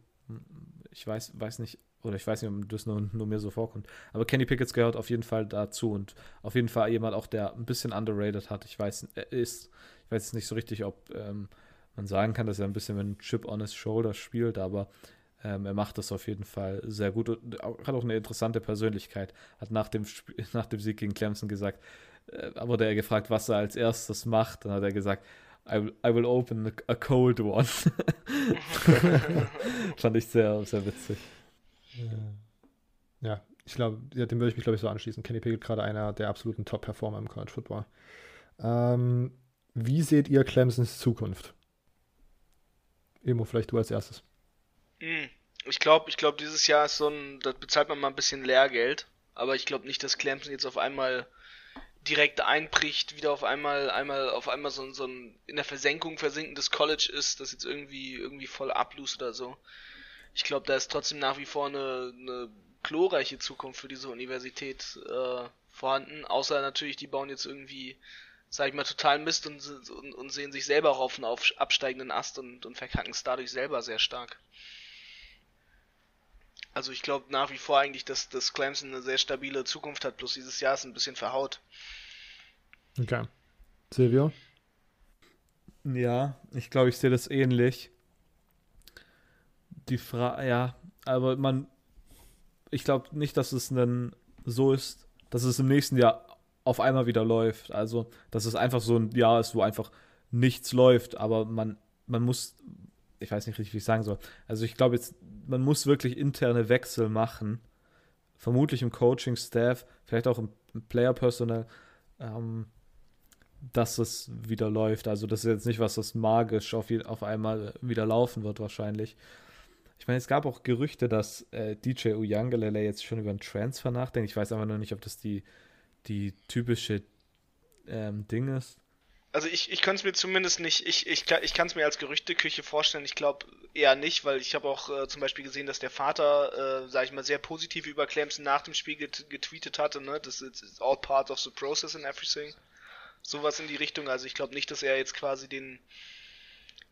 Ich weiß, weiß nicht, oder ich weiß nicht, ob das nur, nur mir so vorkommt. Aber Kenny Pickett gehört auf jeden Fall dazu und auf jeden Fall jemand auch, der ein bisschen underrated hat. Ich weiß, ist, ich weiß nicht so richtig, ob ähm, man sagen kann, dass er ein bisschen mit einem Chip on his shoulder spielt, aber ähm, er macht das auf jeden Fall sehr gut und hat auch eine interessante Persönlichkeit. Hat nach dem, nach dem Sieg gegen Clemson gesagt, äh, wurde er gefragt, was er als erstes macht. Dann hat er gesagt, I will, I will open a, cold one. Fand ich sehr, sehr witzig. Ja, ich glaube, ja, dem würde ich mich, glaube ich, so anschließen. Kenny Pickett gerade einer der absoluten Top-Performer im College Football. Ähm, wie seht ihr Clemsons Zukunft? Emo, vielleicht du als erstes. Hm, ich glaube, ich glaube, dieses Jahr ist so ein, da bezahlt man mal ein bisschen Lehrgeld, aber ich glaube nicht, dass Clemson jetzt auf einmal direkt einbricht, wieder auf einmal, einmal, auf einmal so, so ein in der Versenkung versinkendes College ist, das jetzt irgendwie, irgendwie voll ablust oder so. Ich glaube, da ist trotzdem nach wie vor eine, eine glorreiche Zukunft für diese Universität äh, vorhanden, außer natürlich, die bauen jetzt irgendwie, sag ich mal, total Mist und, und, und sehen sich selber auch auf einen auf, absteigenden Ast und, und verkacken es dadurch selber sehr stark. Also ich glaube nach wie vor eigentlich, dass, dass Clemson eine sehr stabile Zukunft hat, bloß dieses Jahr ist ein bisschen verhaut. Okay. Silvio? Ja, ich glaube, ich sehe das ähnlich. Die Frage, ja, aber man, ich glaube nicht, dass es dann so ist, dass es im nächsten Jahr auf einmal wieder läuft. Also, dass es einfach so ein Jahr ist, wo einfach nichts läuft, aber man, man muss, ich weiß nicht richtig, wie ich sagen soll. Also, ich glaube jetzt, man muss wirklich interne Wechsel machen. Vermutlich im Coaching-Staff, vielleicht auch im, Player-Personal. Ähm, dass es wieder läuft. Also das ist jetzt nicht was, das magisch auf, auf einmal wieder laufen wird wahrscheinlich. Ich meine, es gab auch Gerüchte, dass äh, DJ Uyangalele jetzt schon über einen Transfer nachdenkt. Ich weiß aber noch nicht, ob das die, die typische ähm, Ding ist. Also ich, ich kann es mir zumindest nicht, ich, ich, ich kann es mir als Gerüchteküche vorstellen, ich glaube eher nicht, weil ich habe auch äh, zum Beispiel gesehen, dass der Vater, äh, sag ich mal, sehr positiv über Clemson nach dem Spiel get getweetet hatte, ne? Das ist all part of the process and everything sowas in die Richtung. Also ich glaube nicht, dass er jetzt quasi den,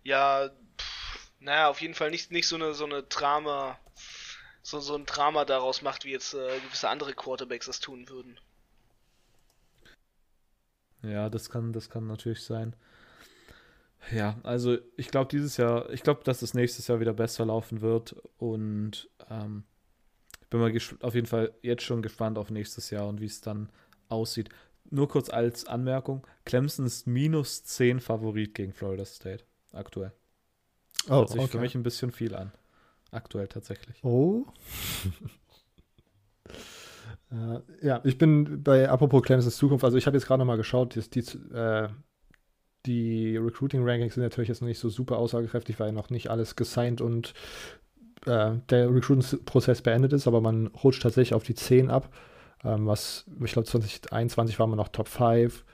ja, pff, naja, auf jeden Fall nicht, nicht so eine, so eine Drama, so, so ein Drama daraus macht, wie jetzt äh, gewisse andere Quarterbacks das tun würden. Ja, das kann, das kann natürlich sein. Ja, also ich glaube dieses Jahr, ich glaube, dass es nächstes Jahr wieder besser laufen wird und ähm, ich bin mal auf jeden Fall jetzt schon gespannt auf nächstes Jahr und wie es dann aussieht nur kurz als Anmerkung: Clemson ist minus 10 Favorit gegen Florida State aktuell. Oh, Hört sich okay. für mich ein bisschen viel an. Aktuell tatsächlich. Oh. äh, ja, ich bin bei apropos Clemsons Zukunft, also ich habe jetzt gerade noch mal geschaut, die, die, äh, die Recruiting-Rankings sind natürlich jetzt noch nicht so super aussagekräftig, weil noch nicht alles gesigned und äh, der Recruiting-Prozess beendet ist, aber man rutscht tatsächlich auf die 10 ab ähm, was, ich glaube, 2021 war man noch Top 5.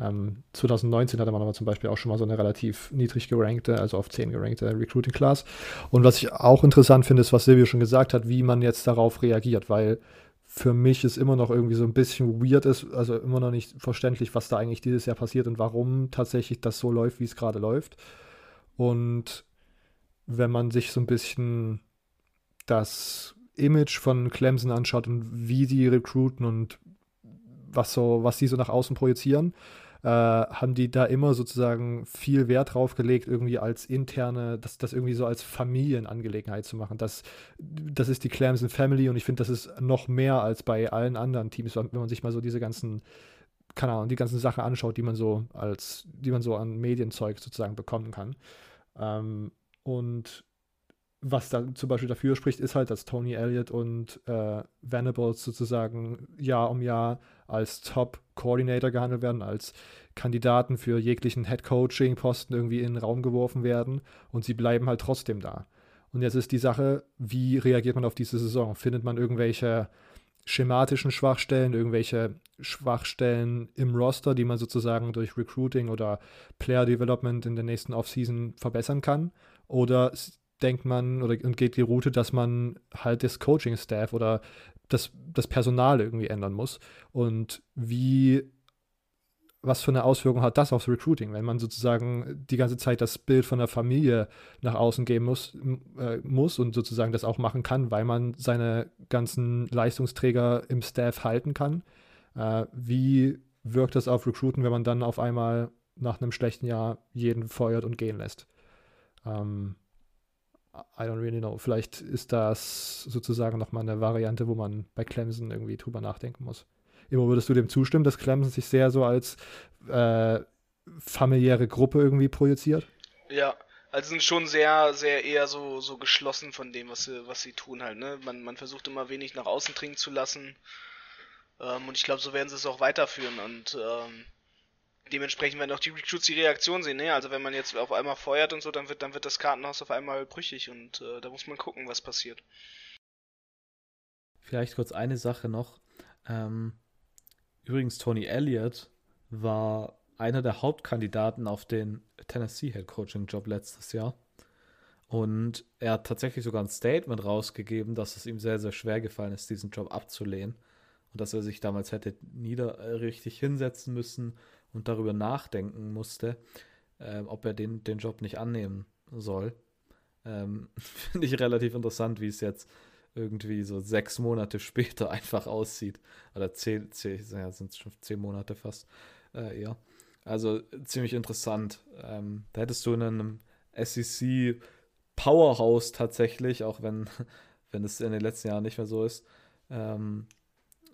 Ähm, 2019 hatte man aber zum Beispiel auch schon mal so eine relativ niedrig gerankte, also auf 10 gerankte Recruiting Class. Und was ich auch interessant finde, ist, was Silvio schon gesagt hat, wie man jetzt darauf reagiert, weil für mich es immer noch irgendwie so ein bisschen weird ist, also immer noch nicht verständlich, was da eigentlich dieses Jahr passiert und warum tatsächlich das so läuft, wie es gerade läuft. Und wenn man sich so ein bisschen das Image von Clemson anschaut und wie die recruiten und was so, was die so nach außen projizieren, äh, haben die da immer sozusagen viel Wert drauf gelegt, irgendwie als interne, das, das irgendwie so als Familienangelegenheit zu machen. Das, das ist die Clemson Family und ich finde, das ist noch mehr als bei allen anderen Teams, wenn man sich mal so diese ganzen, keine Ahnung, die ganzen Sachen anschaut, die man so als, die man so an Medienzeug sozusagen bekommen kann. Ähm, und was dann zum Beispiel dafür spricht, ist halt, dass Tony Elliott und äh, Venables sozusagen Jahr um Jahr als Top-Coordinator gehandelt werden, als Kandidaten für jeglichen Head-Coaching-Posten irgendwie in den Raum geworfen werden und sie bleiben halt trotzdem da. Und jetzt ist die Sache, wie reagiert man auf diese Saison? Findet man irgendwelche schematischen Schwachstellen, irgendwelche Schwachstellen im Roster, die man sozusagen durch Recruiting oder Player Development in der nächsten Offseason verbessern kann? Oder denkt man oder geht die Route, dass man halt das Coaching-Staff oder das, das Personal irgendwie ändern muss. Und wie was für eine Auswirkung hat das aufs Recruiting, wenn man sozusagen die ganze Zeit das Bild von der Familie nach außen geben muss, äh, muss und sozusagen das auch machen kann, weil man seine ganzen Leistungsträger im Staff halten kann. Äh, wie wirkt das auf Recruiten, wenn man dann auf einmal nach einem schlechten Jahr jeden feuert und gehen lässt? Ähm, I don't really know. Vielleicht ist das sozusagen nochmal eine Variante, wo man bei Clemson irgendwie drüber nachdenken muss. Immer würdest du dem zustimmen, dass Clemson sich sehr so als äh, familiäre Gruppe irgendwie projiziert? Ja, also sind schon sehr, sehr eher so, so geschlossen von dem, was sie, was sie tun halt. Ne? Man, man versucht immer wenig nach außen dringen zu lassen. Ähm, und ich glaube, so werden sie es auch weiterführen. Und ähm, dementsprechend werden auch die Recruits die Reaktion sehen. Ne? Also wenn man jetzt auf einmal feuert und so, dann wird, dann wird das Kartenhaus auf einmal brüchig und äh, da muss man gucken, was passiert. Vielleicht kurz eine Sache noch. Ähm, übrigens, Tony Elliott war einer der Hauptkandidaten auf den Tennessee Head Coaching Job letztes Jahr. Und er hat tatsächlich sogar ein Statement rausgegeben, dass es ihm sehr, sehr schwer gefallen ist, diesen Job abzulehnen. Und dass er sich damals hätte nieder richtig hinsetzen müssen und darüber nachdenken musste, äh, ob er den, den Job nicht annehmen soll. Ähm, Finde ich relativ interessant, wie es jetzt irgendwie so sechs Monate später einfach aussieht. Oder zehn, zehn ja, sind schon zehn Monate fast äh, eher. Also ziemlich interessant. Ähm, da hättest du in einem SEC Powerhouse tatsächlich, auch wenn, wenn es in den letzten Jahren nicht mehr so ist, ähm,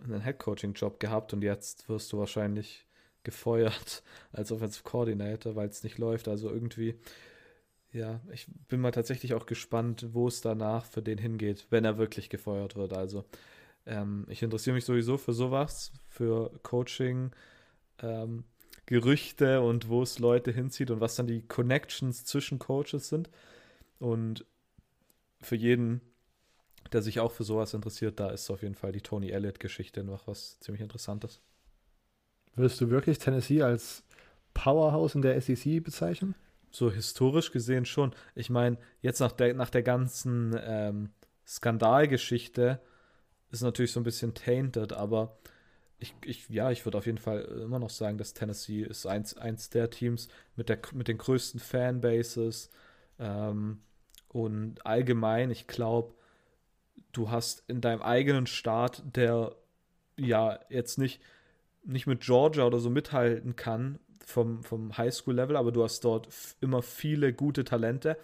einen Headcoaching-Job gehabt und jetzt wirst du wahrscheinlich gefeuert als Offensive Coordinator, weil es nicht läuft. Also irgendwie, ja, ich bin mal tatsächlich auch gespannt, wo es danach für den hingeht, wenn er wirklich gefeuert wird. Also ähm, ich interessiere mich sowieso für sowas, für Coaching, ähm, Gerüchte und wo es Leute hinzieht und was dann die Connections zwischen Coaches sind. Und für jeden, der sich auch für sowas interessiert, da ist auf jeden Fall die Tony Elliott-Geschichte noch was ziemlich Interessantes. Würdest du wirklich Tennessee als Powerhouse in der SEC bezeichnen? So historisch gesehen schon. Ich meine, jetzt nach der, nach der ganzen ähm, Skandalgeschichte ist natürlich so ein bisschen tainted, aber ich, ich, ja, ich würde auf jeden Fall immer noch sagen, dass Tennessee ist eins, eins der Teams mit, der, mit den größten Fanbases. Ähm, und allgemein, ich glaube, du hast in deinem eigenen Staat, der ja jetzt nicht nicht mit Georgia oder so mithalten kann vom, vom Highschool-Level, aber du hast dort immer viele gute Talente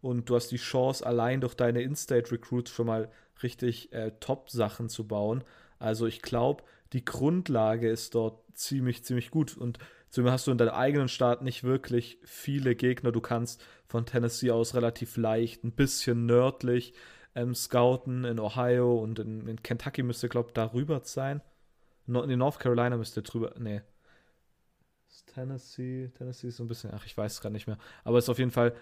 und du hast die Chance, allein durch deine In-State-Recruits schon mal richtig äh, Top-Sachen zu bauen. Also ich glaube, die Grundlage ist dort ziemlich, ziemlich gut und zumindest hast du in deinem eigenen Staat nicht wirklich viele Gegner. Du kannst von Tennessee aus relativ leicht, ein bisschen nördlich ähm, scouten. In Ohio und in, in Kentucky müsste, glaube ich, darüber sein. No, North Carolina müsste drüber. Nee. Tennessee. Tennessee ist so ein bisschen. Ach, ich weiß es gerade nicht mehr. Aber es ist auf jeden Fall.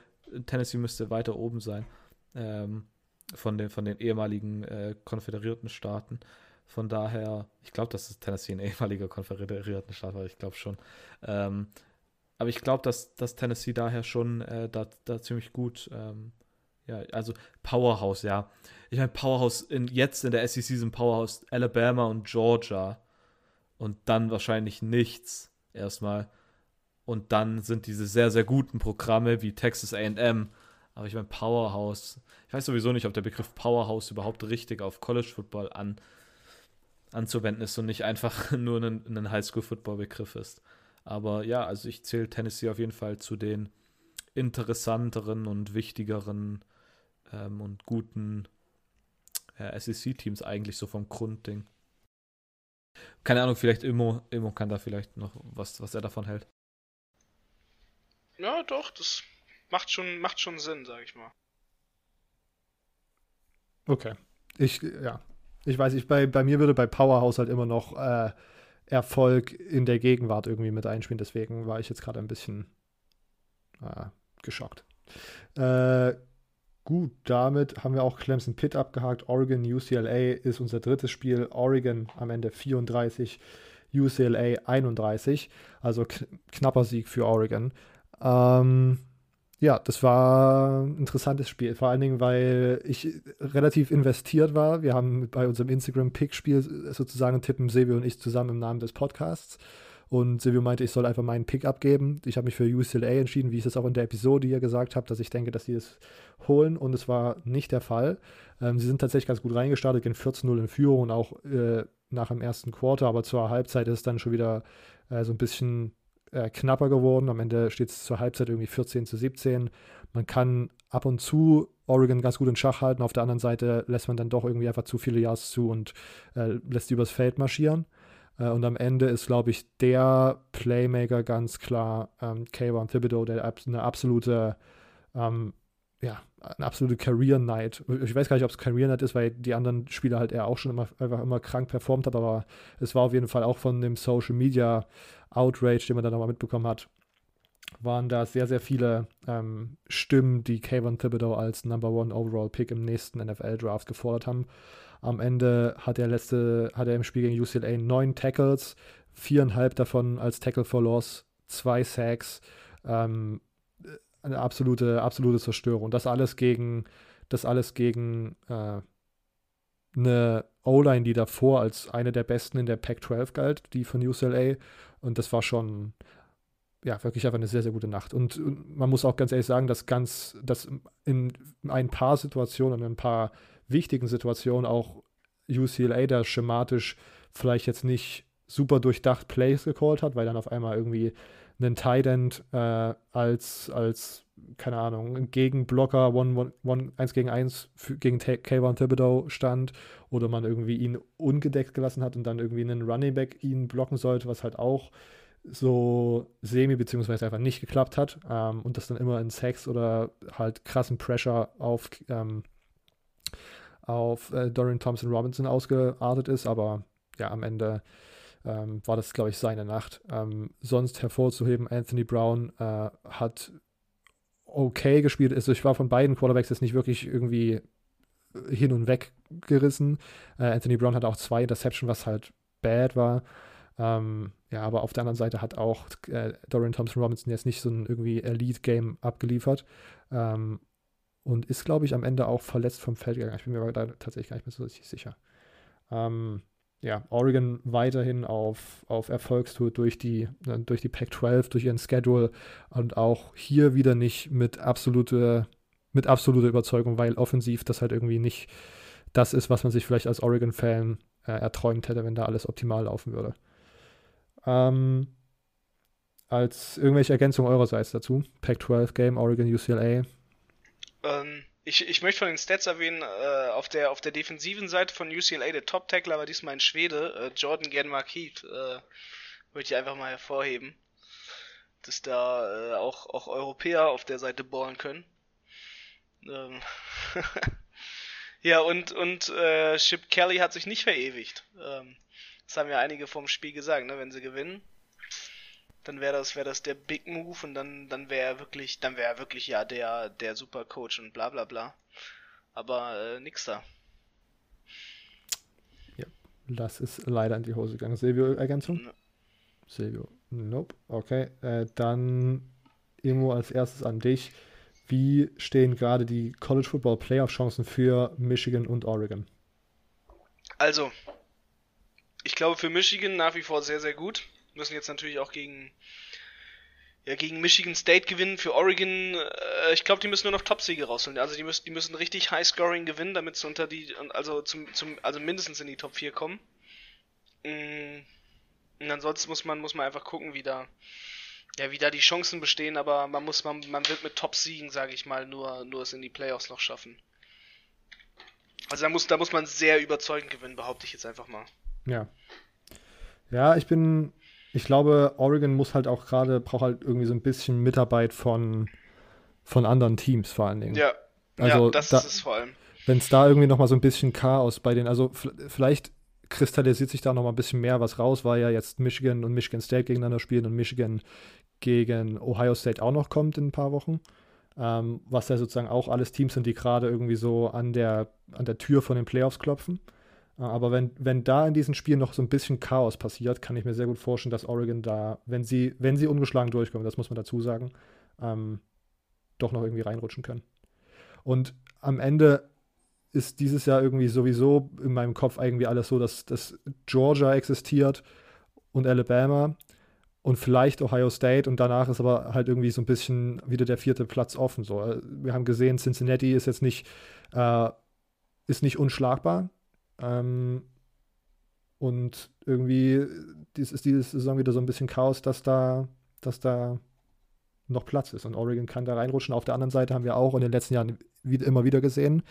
Tennessee müsste weiter oben sein. Ähm, von, den, von den ehemaligen äh, konföderierten Staaten. Von daher, ich glaube, dass es Tennessee ein ehemaliger konföderierten Staat war. Ich glaube schon. Ähm, aber ich glaube, dass, dass Tennessee daher schon äh, da, da ziemlich gut. Ähm, ja, also Powerhouse, ja. Ich meine, Powerhouse in, jetzt in der SEC sind Powerhouse Alabama und Georgia und dann wahrscheinlich nichts erstmal. Und dann sind diese sehr, sehr guten Programme wie Texas AM. Aber ich meine, Powerhouse. Ich weiß sowieso nicht, ob der Begriff Powerhouse überhaupt richtig auf College Football an, anzuwenden ist und nicht einfach nur ein, ein Highschool-Football-Begriff ist. Aber ja, also ich zähle Tennessee auf jeden Fall zu den interessanteren und wichtigeren ähm, und guten äh, SEC-Teams eigentlich so vom Grundding. Keine Ahnung, vielleicht Immo, Immo kann da vielleicht noch was, was er davon hält. Ja, doch, das macht schon, macht schon Sinn, sag ich mal. Okay. Ich, ja. Ich weiß nicht, bei, bei mir würde bei Powerhouse halt immer noch äh, Erfolg in der Gegenwart irgendwie mit einspielen. Deswegen war ich jetzt gerade ein bisschen äh, geschockt. Äh, Gut, damit haben wir auch Clemson Pitt abgehakt. Oregon, UCLA ist unser drittes Spiel. Oregon am Ende 34, UCLA 31. Also knapper Sieg für Oregon. Ähm, ja, das war ein interessantes Spiel. Vor allen Dingen, weil ich relativ investiert war. Wir haben bei unserem Instagram-Pick-Spiel sozusagen tippen Sebi und ich zusammen im Namen des Podcasts. Und Silvio meinte, ich soll einfach meinen Pick abgeben. Ich habe mich für UCLA entschieden, wie ich es auch in der Episode hier gesagt habe, dass ich denke, dass sie es holen. Und es war nicht der Fall. Ähm, sie sind tatsächlich ganz gut reingestartet, gehen 14-0 in Führung und auch äh, nach dem ersten Quarter. Aber zur Halbzeit ist es dann schon wieder äh, so ein bisschen äh, knapper geworden. Am Ende steht es zur Halbzeit irgendwie 14 zu 17. Man kann ab und zu Oregon ganz gut in Schach halten. Auf der anderen Seite lässt man dann doch irgendwie einfach zu viele Yards zu und äh, lässt die übers Feld marschieren. Äh, und am Ende ist, glaube ich, der Playmaker ganz klar ähm, Kayvon Thibodeau, der eine absolute, ähm, ja, eine absolute Career Night. Ich weiß gar nicht, ob es Career Night ist, weil die anderen Spieler halt eher auch schon immer, einfach immer krank performt haben, aber es war auf jeden Fall auch von dem Social Media Outrage, den man dann nochmal mitbekommen hat, waren da sehr, sehr viele ähm, Stimmen, die Kayvon Thibodeau als Number One Overall Pick im nächsten NFL-Draft gefordert haben. Am Ende hat er, letzte, hat er im Spiel gegen UCLA neun Tackles, viereinhalb davon als Tackle for Loss, zwei Sacks, ähm, eine absolute, absolute Zerstörung. Das alles gegen, das alles gegen äh, eine O-Line, die davor als eine der besten in der Pac-12 galt, die von UCLA. Und das war schon, ja, wirklich einfach eine sehr, sehr gute Nacht. Und, und, man muss auch ganz ehrlich sagen, dass ganz, dass in ein paar Situationen, in ein paar wichtigen Situationen auch UCLA da schematisch vielleicht jetzt nicht super durchdacht Plays gecallt hat, weil dann auf einmal irgendwie ein Tight End äh, als, als, keine Ahnung, Gegenblocker one, one, one, 1 gegen 1 für, gegen Kayvon Thibodeau stand oder man irgendwie ihn ungedeckt gelassen hat und dann irgendwie einen Running Back ihn blocken sollte, was halt auch so semi- beziehungsweise einfach nicht geklappt hat ähm, und das dann immer in Sex oder halt krassen Pressure auf, ähm, auf äh, Dorian Thompson Robinson ausgeartet ist, aber ja, am Ende ähm, war das, glaube ich, seine Nacht. Ähm, sonst hervorzuheben, Anthony Brown äh, hat okay gespielt. Also ich war von beiden Quarterbacks jetzt nicht wirklich irgendwie hin und weg gerissen. Äh, Anthony Brown hat auch zwei Interception, was halt bad war. Ähm, ja, aber auf der anderen Seite hat auch äh, Dorian Thompson Robinson jetzt nicht so ein irgendwie Elite-Game abgeliefert. Ähm, und ist, glaube ich, am Ende auch verletzt vom Feld gegangen. Ich bin mir aber da tatsächlich gar nicht mehr so sicher. Ähm, ja, Oregon weiterhin auf, auf Erfolgstour durch die, äh, durch die Pac-12, durch ihren Schedule und auch hier wieder nicht mit absoluter, mit absoluter Überzeugung, weil offensiv das halt irgendwie nicht das ist, was man sich vielleicht als Oregon-Fan äh, erträumt hätte, wenn da alles optimal laufen würde. Ähm, als irgendwelche Ergänzungen eurerseits dazu? Pac-12 Game, Oregon, UCLA? Ähm, ich, ich möchte von den Stats erwähnen, äh, auf, der, auf der defensiven Seite von UCLA, der Top-Tackler war diesmal ein Schwede, äh, Jordan Genmark Heath, äh, möchte ich einfach mal hervorheben, dass da äh, auch, auch Europäer auf der Seite ballen können. Ähm ja, und, und äh, Chip Kelly hat sich nicht verewigt. Ähm, das haben ja einige vom Spiel gesagt, ne? Wenn sie gewinnen, dann wäre das, wäre das der Big Move und dann, dann wäre er wirklich, dann wäre er wirklich ja der, der Super Coach und bla bla bla. Aber äh, nix da. Ja, das ist leider in die Hose gegangen. Silvio, Ergänzung? No. Silvio, nope. Okay, äh, dann Emo als erstes an dich. Wie stehen gerade die College Football Playoff Chancen für Michigan und Oregon? Also, ich glaube für Michigan nach wie vor sehr, sehr gut. Müssen jetzt natürlich auch gegen, ja, gegen Michigan State gewinnen. Für Oregon, äh, ich glaube, die müssen nur noch Top-Siege rausholen. Also die müssen, die müssen richtig High-Scoring gewinnen, damit sie unter die, also zum, zum, also mindestens in die Top 4 kommen. Mm, und ansonsten muss man, muss man einfach gucken, wie da, ja, wie da die Chancen bestehen, aber man muss, man, man wird mit Top-Siegen, sage ich mal, nur, nur es in die Playoffs noch schaffen. Also da muss, da muss man sehr überzeugend gewinnen, behaupte ich jetzt einfach mal. Ja. Ja, ich bin, ich glaube, Oregon muss halt auch gerade, braucht halt irgendwie so ein bisschen Mitarbeit von, von anderen Teams vor allen Dingen. Ja, also ja das da, ist es vor allem. Wenn es da irgendwie nochmal so ein bisschen Chaos bei den, also vielleicht kristallisiert sich da nochmal ein bisschen mehr was raus, weil ja jetzt Michigan und Michigan State gegeneinander spielen und Michigan gegen Ohio State auch noch kommt in ein paar Wochen. Ähm, was ja sozusagen auch alles Teams sind, die gerade irgendwie so an der, an der Tür von den Playoffs klopfen. Aber wenn, wenn da in diesen Spielen noch so ein bisschen Chaos passiert, kann ich mir sehr gut vorstellen, dass Oregon da, wenn sie, wenn sie ungeschlagen durchkommen, das muss man dazu sagen, ähm, doch noch irgendwie reinrutschen können. Und am Ende ist dieses Jahr irgendwie sowieso in meinem Kopf irgendwie alles so, dass, dass Georgia existiert und Alabama. und vielleicht Ohio State und danach ist aber halt irgendwie so ein bisschen wieder der vierte Platz offen. So, äh, wir haben gesehen, Cincinnati ist jetzt nicht, äh, ist nicht unschlagbar. Ähm, und irgendwie ist diese Saison wieder so ein bisschen Chaos, dass da, dass da noch Platz ist. Und Oregon kann da reinrutschen. Auf der anderen Seite haben wir auch in den letzten Jahren immer wieder gesehen,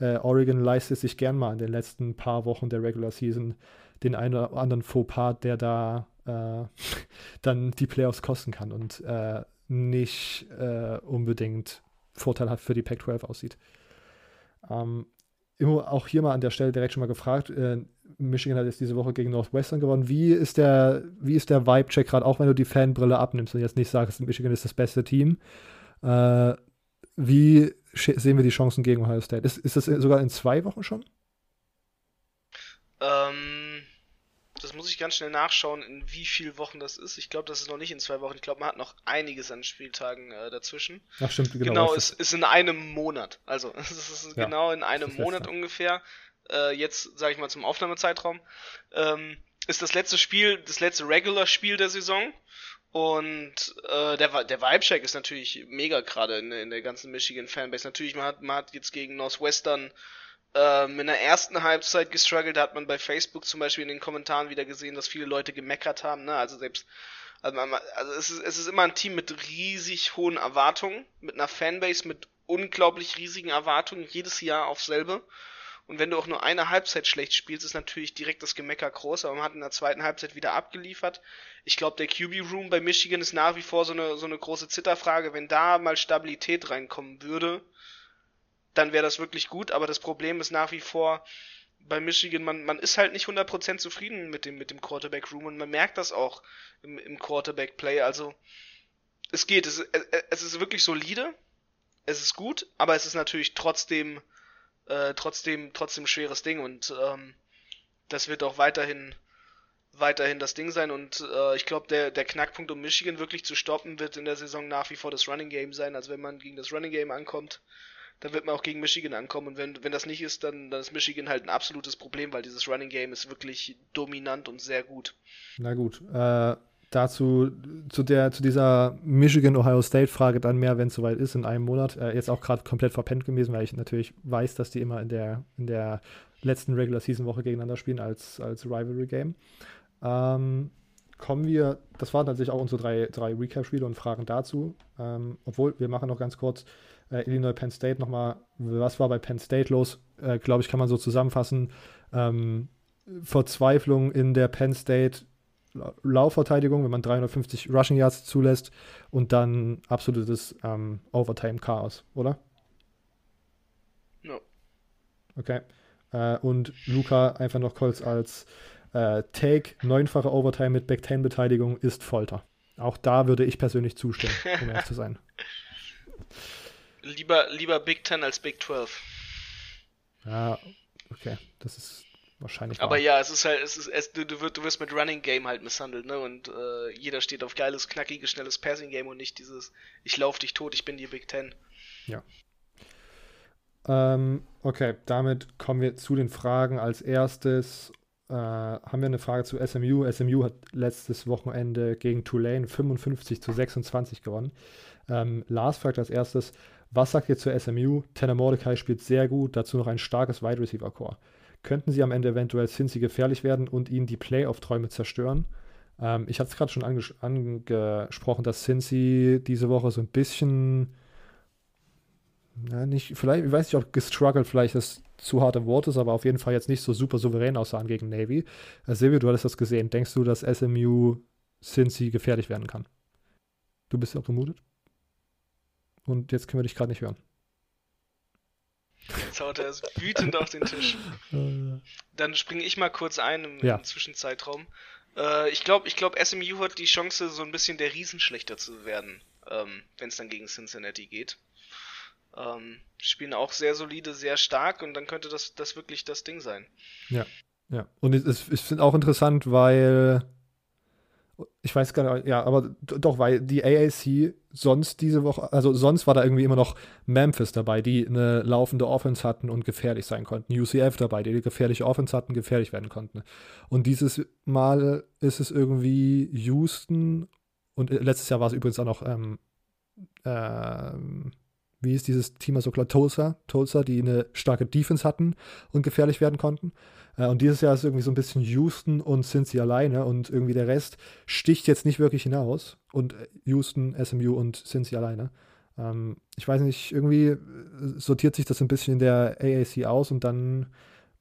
äh, Oregon leistet sich gern mal in den letzten paar Wochen der Regular Season den einen oder anderen Fauxpas, der da äh, dann die Playoffs kosten kann und äh, nicht äh, unbedingt vorteilhaft für die Pac-12 aussieht. Ähm, immer auch hier mal an der Stelle direkt schon mal gefragt, äh, Michigan hat jetzt diese Woche gegen Northwestern gewonnen. Wie ist der, wie ist der Vibe-Check gerade, auch wenn du die Fanbrille abnimmst und jetzt nicht sagst, Michigan ist das beste Team? Äh, wie sehen wir die Chancen gegen Ohio State? Ist, ist das sogar in zwei Wochen schon? Ähm, das muss ich ganz schnell nachschauen, in wie vielen Wochen das ist. Ich glaube, das ist noch nicht in zwei Wochen. Ich glaube, man hat noch einiges an Spieltagen äh, dazwischen. Ach, stimmt, genau. Genau, es ist, ist in einem Monat. Also, es ist ja, genau in einem Monat letzte. ungefähr. Äh, jetzt, sage ich mal, zum Aufnahmezeitraum. Ähm, ist das letzte Spiel, das letzte Regular-Spiel der Saison. Und äh, der, der Vibe-Check ist natürlich mega gerade in, in der ganzen Michigan-Fanbase. Natürlich, man hat, man hat jetzt gegen Northwestern ähm, in der ersten Halbzeit gestruggelt, da hat man bei Facebook zum Beispiel in den Kommentaren wieder gesehen, dass viele Leute gemeckert haben, ne? Also selbst, also, also es, ist, es ist immer ein Team mit riesig hohen Erwartungen, mit einer Fanbase mit unglaublich riesigen Erwartungen, jedes Jahr auf selbe. Und wenn du auch nur eine Halbzeit schlecht spielst, ist natürlich direkt das Gemecker groß, aber man hat in der zweiten Halbzeit wieder abgeliefert. Ich glaube, der QB-Room bei Michigan ist nach wie vor so eine, so eine große Zitterfrage. Wenn da mal Stabilität reinkommen würde, dann wäre das wirklich gut, aber das Problem ist nach wie vor bei Michigan, man, man ist halt nicht 100% zufrieden mit dem, mit dem Quarterback-Room und man merkt das auch im, im Quarterback-Play. Also, es geht, es, es ist wirklich solide, es ist gut, aber es ist natürlich trotzdem, äh, trotzdem, trotzdem schweres Ding und ähm, das wird auch weiterhin, weiterhin das Ding sein und äh, ich glaube, der, der Knackpunkt, um Michigan wirklich zu stoppen, wird in der Saison nach wie vor das Running Game sein. Also wenn man gegen das Running Game ankommt, dann wird man auch gegen Michigan ankommen. Und wenn, wenn das nicht ist, dann, dann ist Michigan halt ein absolutes Problem, weil dieses Running Game ist wirklich dominant und sehr gut. Na gut, äh, dazu zu der zu dieser Michigan Ohio State Frage dann mehr, wenn es soweit ist in einem Monat. Äh, jetzt auch gerade komplett verpennt gewesen, weil ich natürlich weiß, dass die immer in der in der letzten Regular Season Woche gegeneinander spielen als als Rivalry Game. Ähm, kommen wir, das waren tatsächlich auch unsere drei, drei Recap-Spiele und Fragen dazu. Ähm, obwohl, wir machen noch ganz kurz äh, Illinois Penn State nochmal, was war bei Penn State los? Äh, Glaube ich, kann man so zusammenfassen. Ähm, Verzweiflung in der Penn State Laufverteidigung, wenn man 350 Rushing Yards zulässt und dann absolutes ähm, Overtime-Chaos, oder? No. Okay. Äh, und Luca einfach noch kurz als äh, Take, neunfache Overtime mit Back 10 Beteiligung ist Folter. Auch da würde ich persönlich zustimmen, um ehrlich zu sein. Lieber, lieber Big Ten als Big 12. Ja, okay. Das ist wahrscheinlich. Aber wahr. ja, es ist halt, es ist, es, du, du, wirst, du wirst mit Running Game halt misshandelt, ne? Und äh, jeder steht auf geiles, knackiges, schnelles Passing Game und nicht dieses, ich lauf dich tot, ich bin die Big Ten. Ja. Ähm, okay, damit kommen wir zu den Fragen. Als erstes äh, haben wir eine Frage zu SMU. SMU hat letztes Wochenende gegen Tulane 55 zu 26 gewonnen. Ähm, Lars fragt als erstes, was sagt ihr zur SMU? Tanner Mordecai spielt sehr gut, dazu noch ein starkes Wide Receiver Core. Könnten sie am Ende eventuell Cincy gefährlich werden und ihnen die Playoff-Träume zerstören? Ähm, ich hatte es gerade schon anges angesprochen, dass Cincy diese Woche so ein bisschen, na, nicht, vielleicht, ich weiß nicht, ob gestruggelt vielleicht das zu harte Wort ist, aber auf jeden Fall jetzt nicht so super souverän aussahen gegen Navy. Äh, Silvio, du hattest das gesehen. Denkst du, dass SMU Cincy gefährlich werden kann? Du bist ja auch gemutet? Und jetzt können wir dich gerade nicht hören. Jetzt haut er es wütend auf den Tisch. Dann springe ich mal kurz ein im, ja. im Zwischenzeitraum. Äh, ich glaube, ich glaub, SMU hat die Chance, so ein bisschen der Riesenschlechter zu werden, ähm, wenn es dann gegen Cincinnati geht. Ähm, spielen auch sehr solide, sehr stark und dann könnte das, das wirklich das Ding sein. Ja, ja. Und es, es, es ist auch interessant, weil Ich weiß gar nicht, ja, aber doch, weil die AAC sonst diese Woche, also sonst war da irgendwie immer noch Memphis dabei, die eine laufende Offense hatten und gefährlich sein konnten. UCF dabei, die eine gefährliche Offense hatten, gefährlich werden konnten. Und dieses Mal ist es irgendwie Houston und letztes Jahr war es übrigens auch noch, ähm, ähm, wie ist dieses Team so klar? Tulsa, Tulsa, die eine starke Defense hatten und gefährlich werden konnten. Äh, und dieses Jahr ist irgendwie so ein bisschen Houston und sie alleine und irgendwie der Rest sticht jetzt nicht wirklich hinaus. Und äh, Houston, SMU und sie alleine. Ähm, ich weiß nicht, irgendwie äh, sortiert sich das ein bisschen in der AAC aus und dann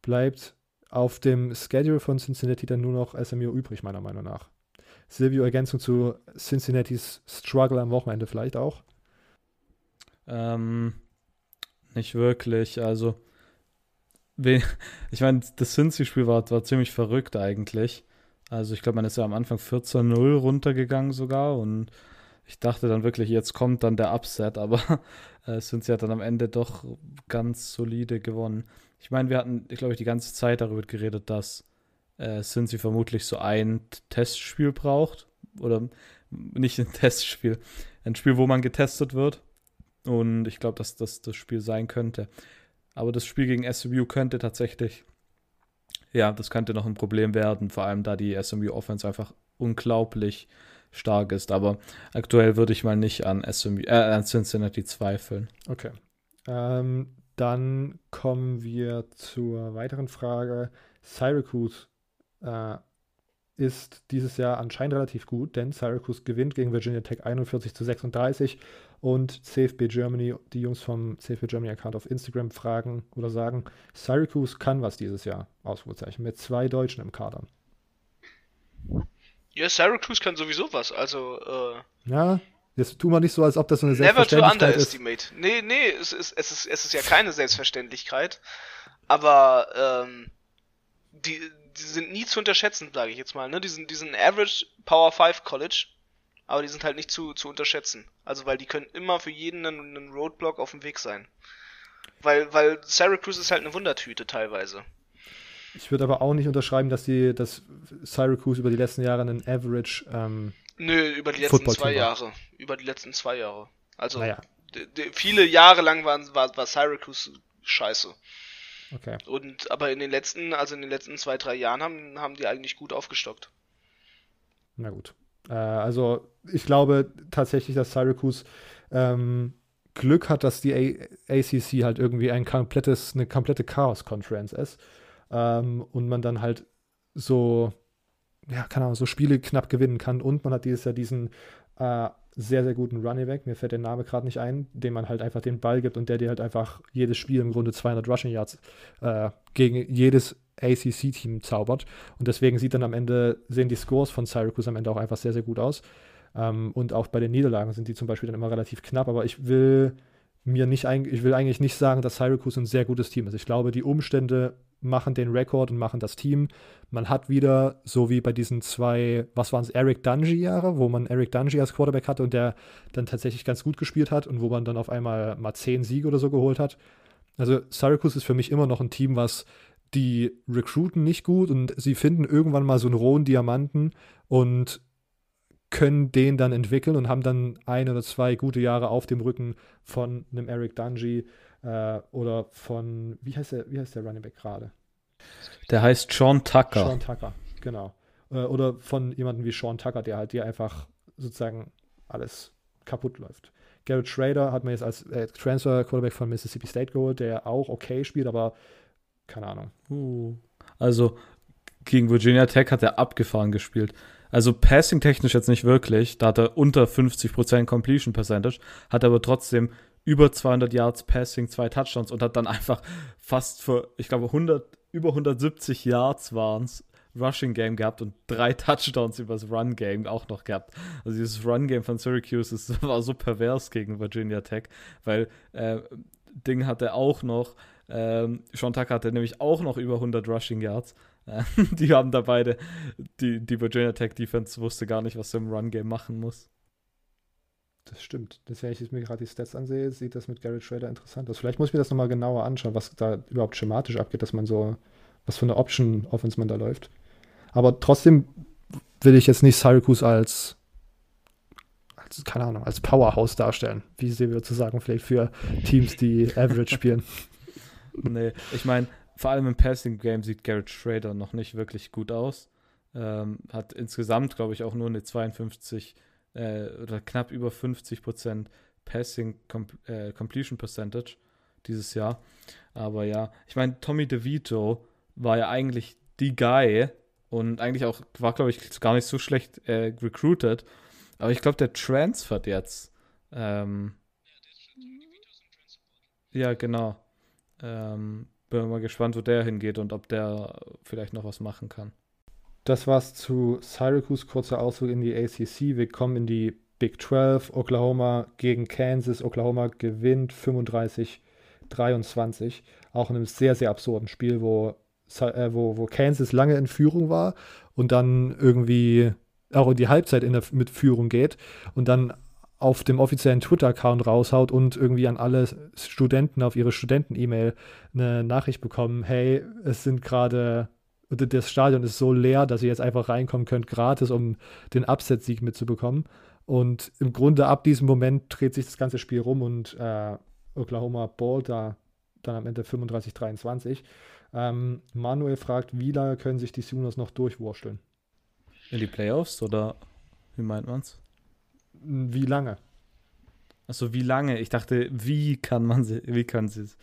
bleibt auf dem Schedule von Cincinnati dann nur noch SMU übrig, meiner Meinung nach. Silvio, Ergänzung zu Cincinnatis Struggle am Wochenende vielleicht auch? Ähm, nicht wirklich. Also, ich meine, das Cincy-Spiel war, war ziemlich verrückt eigentlich. Also ich glaube, man ist ja am Anfang 14-0 runtergegangen sogar und ich dachte dann wirklich, jetzt kommt dann der Upset, aber äh, Cincy hat dann am Ende doch ganz solide gewonnen. Ich meine, wir hatten, ich glaube, die ganze Zeit darüber geredet, dass äh, Cincy vermutlich so ein Testspiel braucht oder nicht ein Testspiel, ein Spiel, wo man getestet wird. Und ich glaube, dass das das Spiel sein könnte. Aber das Spiel gegen SMU könnte tatsächlich, ja, das könnte noch ein Problem werden, vor allem da die SMU Offense einfach unglaublich stark ist. Aber aktuell würde ich mal nicht an, SMU, äh, an Cincinnati zweifeln. Okay. Ähm, dann kommen wir zur weiteren Frage. Syracuse äh, ist dieses Jahr anscheinend relativ gut, denn Syracuse gewinnt gegen Virginia Tech 41 zu 36 und CFB Germany, die Jungs vom CFB Germany Account auf Instagram fragen oder sagen, Syracuse kann was dieses Jahr, Ausrufezeichen, mit zwei Deutschen im Kader. Ja, Syracuse kann sowieso was, also äh, Ja, jetzt tun wir nicht so, als ob das so eine Selbstverständlichkeit never to underestimate. Ist. Nee, nee, es ist, es, ist, es ist ja keine Selbstverständlichkeit, aber ähm, die, die sind nie zu unterschätzen, sage ich jetzt mal, ne? Diesen, diesen Average Power 5 College aber die sind halt nicht zu, zu unterschätzen. Also weil die können immer für jeden einen, einen Roadblock auf dem Weg sein. Weil, weil Syracuse ist halt eine Wundertüte teilweise. Ich würde aber auch nicht unterschreiben, dass die, dass Syracuse über die letzten Jahre einen Average. Ähm, Nö, über die letzten zwei Jahre. Über die letzten zwei Jahre. Also naja. viele Jahre lang waren, war, war Syracuse scheiße. Okay. Und aber in den letzten, also in den letzten zwei, drei Jahren haben, haben die eigentlich gut aufgestockt. Na gut. Äh, also ich glaube tatsächlich, dass Syracuse ähm, Glück hat, dass die A ACC halt irgendwie ein komplettes, eine komplette Chaos-Conference ist. Ähm, und man dann halt so, ja, keine Ahnung, so Spiele knapp gewinnen kann. Und man hat dieses Jahr diesen äh, sehr, sehr guten Running Back, mir fällt der Name gerade nicht ein, dem man halt einfach den Ball gibt und der dir halt einfach jedes Spiel im Grunde 200 Rushing Yards äh, gegen jedes ACC-Team zaubert. Und deswegen sieht dann am Ende, sehen die Scores von Syracuse am Ende auch einfach sehr, sehr gut aus. Ähm, und auch bei den Niederlagen sind die zum Beispiel dann immer relativ knapp. Aber ich will mir nicht, ich will eigentlich nicht sagen, dass Syracuse ein sehr gutes Team ist. Ich glaube, die Umstände machen den Rekord und machen das Team. Man hat wieder, so wie bei diesen zwei, was waren es, Eric Dungy-Jahre, wo man Eric Dungy als Quarterback hatte und der dann tatsächlich ganz gut gespielt hat und wo man dann auf einmal mal zehn Siege oder so geholt hat. Also Syracuse ist für mich immer noch ein Team, was die recruiten nicht gut und sie finden irgendwann mal so einen rohen Diamanten und können den dann entwickeln und haben dann ein oder zwei gute Jahre auf dem Rücken von einem Eric Dungy äh, oder von, wie heißt der, wie heißt der Running Back gerade? Der heißt Sean Tucker. Sean Tucker, genau. Äh, oder von jemandem wie Sean Tucker, der halt dir einfach sozusagen alles kaputt läuft. Garrett Schrader hat man jetzt als äh, Transfer Quarterback von Mississippi State geholt, der auch okay spielt, aber keine Ahnung. Uh. Also gegen Virginia Tech hat er abgefahren gespielt. Also passing-technisch jetzt nicht wirklich. Da hat er unter 50% Completion Percentage, hat aber trotzdem über 200 Yards Passing, zwei Touchdowns und hat dann einfach fast für, ich glaube, 100, über 170 Yards waren es, Rushing Game gehabt und drei Touchdowns übers Run Game auch noch gehabt. Also dieses Run Game von Syracuse ist, war so pervers gegen Virginia Tech, weil äh, Ding hatte auch noch ähm, Sean Tucker hatte nämlich auch noch über 100 Rushing Yards. Äh, die haben da beide, die, die Virginia Tech Defense wusste gar nicht, was sie im Run-Game machen muss. Das stimmt. Das, wenn ich jetzt mir gerade die Stats ansehe, sieht das mit Garrett Schrader interessant aus. Vielleicht muss ich mir das nochmal genauer anschauen, was da überhaupt schematisch abgeht, dass man so, was für eine Option-Offense man da läuft. Aber trotzdem will ich jetzt nicht Syracuse als, als keine Ahnung, als Powerhouse darstellen, wie sie wir zu sagen, vielleicht für Teams, die Average spielen. Nee, ich meine, vor allem im Passing Game sieht Garrett Schrader noch nicht wirklich gut aus. Ähm, hat insgesamt, glaube ich, auch nur eine 52 äh, oder knapp über 50 Prozent Passing Com äh, Completion Percentage dieses Jahr. Aber ja, ich meine, Tommy DeVito war ja eigentlich die Guy und eigentlich auch, war, glaube ich, gar nicht so schlecht äh, recruited. Aber ich glaube, der transfert jetzt. Ähm, ja, genau. Ähm, bin mal gespannt, wo der hingeht und ob der vielleicht noch was machen kann. Das war's zu Syracuse, kurzer Ausflug in die ACC. Wir kommen in die Big 12. Oklahoma gegen Kansas. Oklahoma gewinnt 35 23. Auch in einem sehr, sehr absurden Spiel, wo, äh, wo, wo Kansas lange in Führung war und dann irgendwie auch in die Halbzeit in der, mit Führung geht und dann auf dem offiziellen Twitter-Account raushaut und irgendwie an alle Studenten auf ihre Studenten-E-Mail eine Nachricht bekommen, hey, es sind gerade das Stadion ist so leer, dass ihr jetzt einfach reinkommen könnt, gratis, um den Upset-Sieg mitzubekommen. Und im Grunde ab diesem Moment dreht sich das ganze Spiel rum und äh, Oklahoma Ball da dann am Ende 35-23. Ähm, Manuel fragt, wie lange können sich die Sooners noch durchwursteln? In die Playoffs oder wie meint man's? Wie lange? Achso, wie lange? Ich dachte, wie kann man sie, wie kann sie es?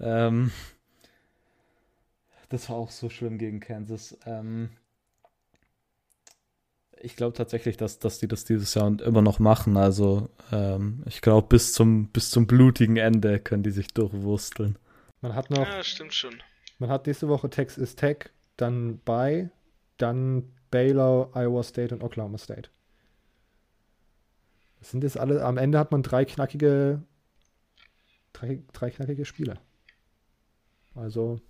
Ähm, das war auch so schlimm gegen Kansas. Ähm, ich glaube tatsächlich, dass, dass die das dieses Jahr immer noch machen. Also ähm, ich glaube, bis zum, bis zum blutigen Ende können die sich durchwursteln. Man hat noch. Ja, stimmt schon. Man hat nächste Woche Texas Tech, dann bei, dann Baylor, Iowa State und Oklahoma State. Sind jetzt alle, am Ende hat man drei knackige, drei, drei knackige Spiele. Also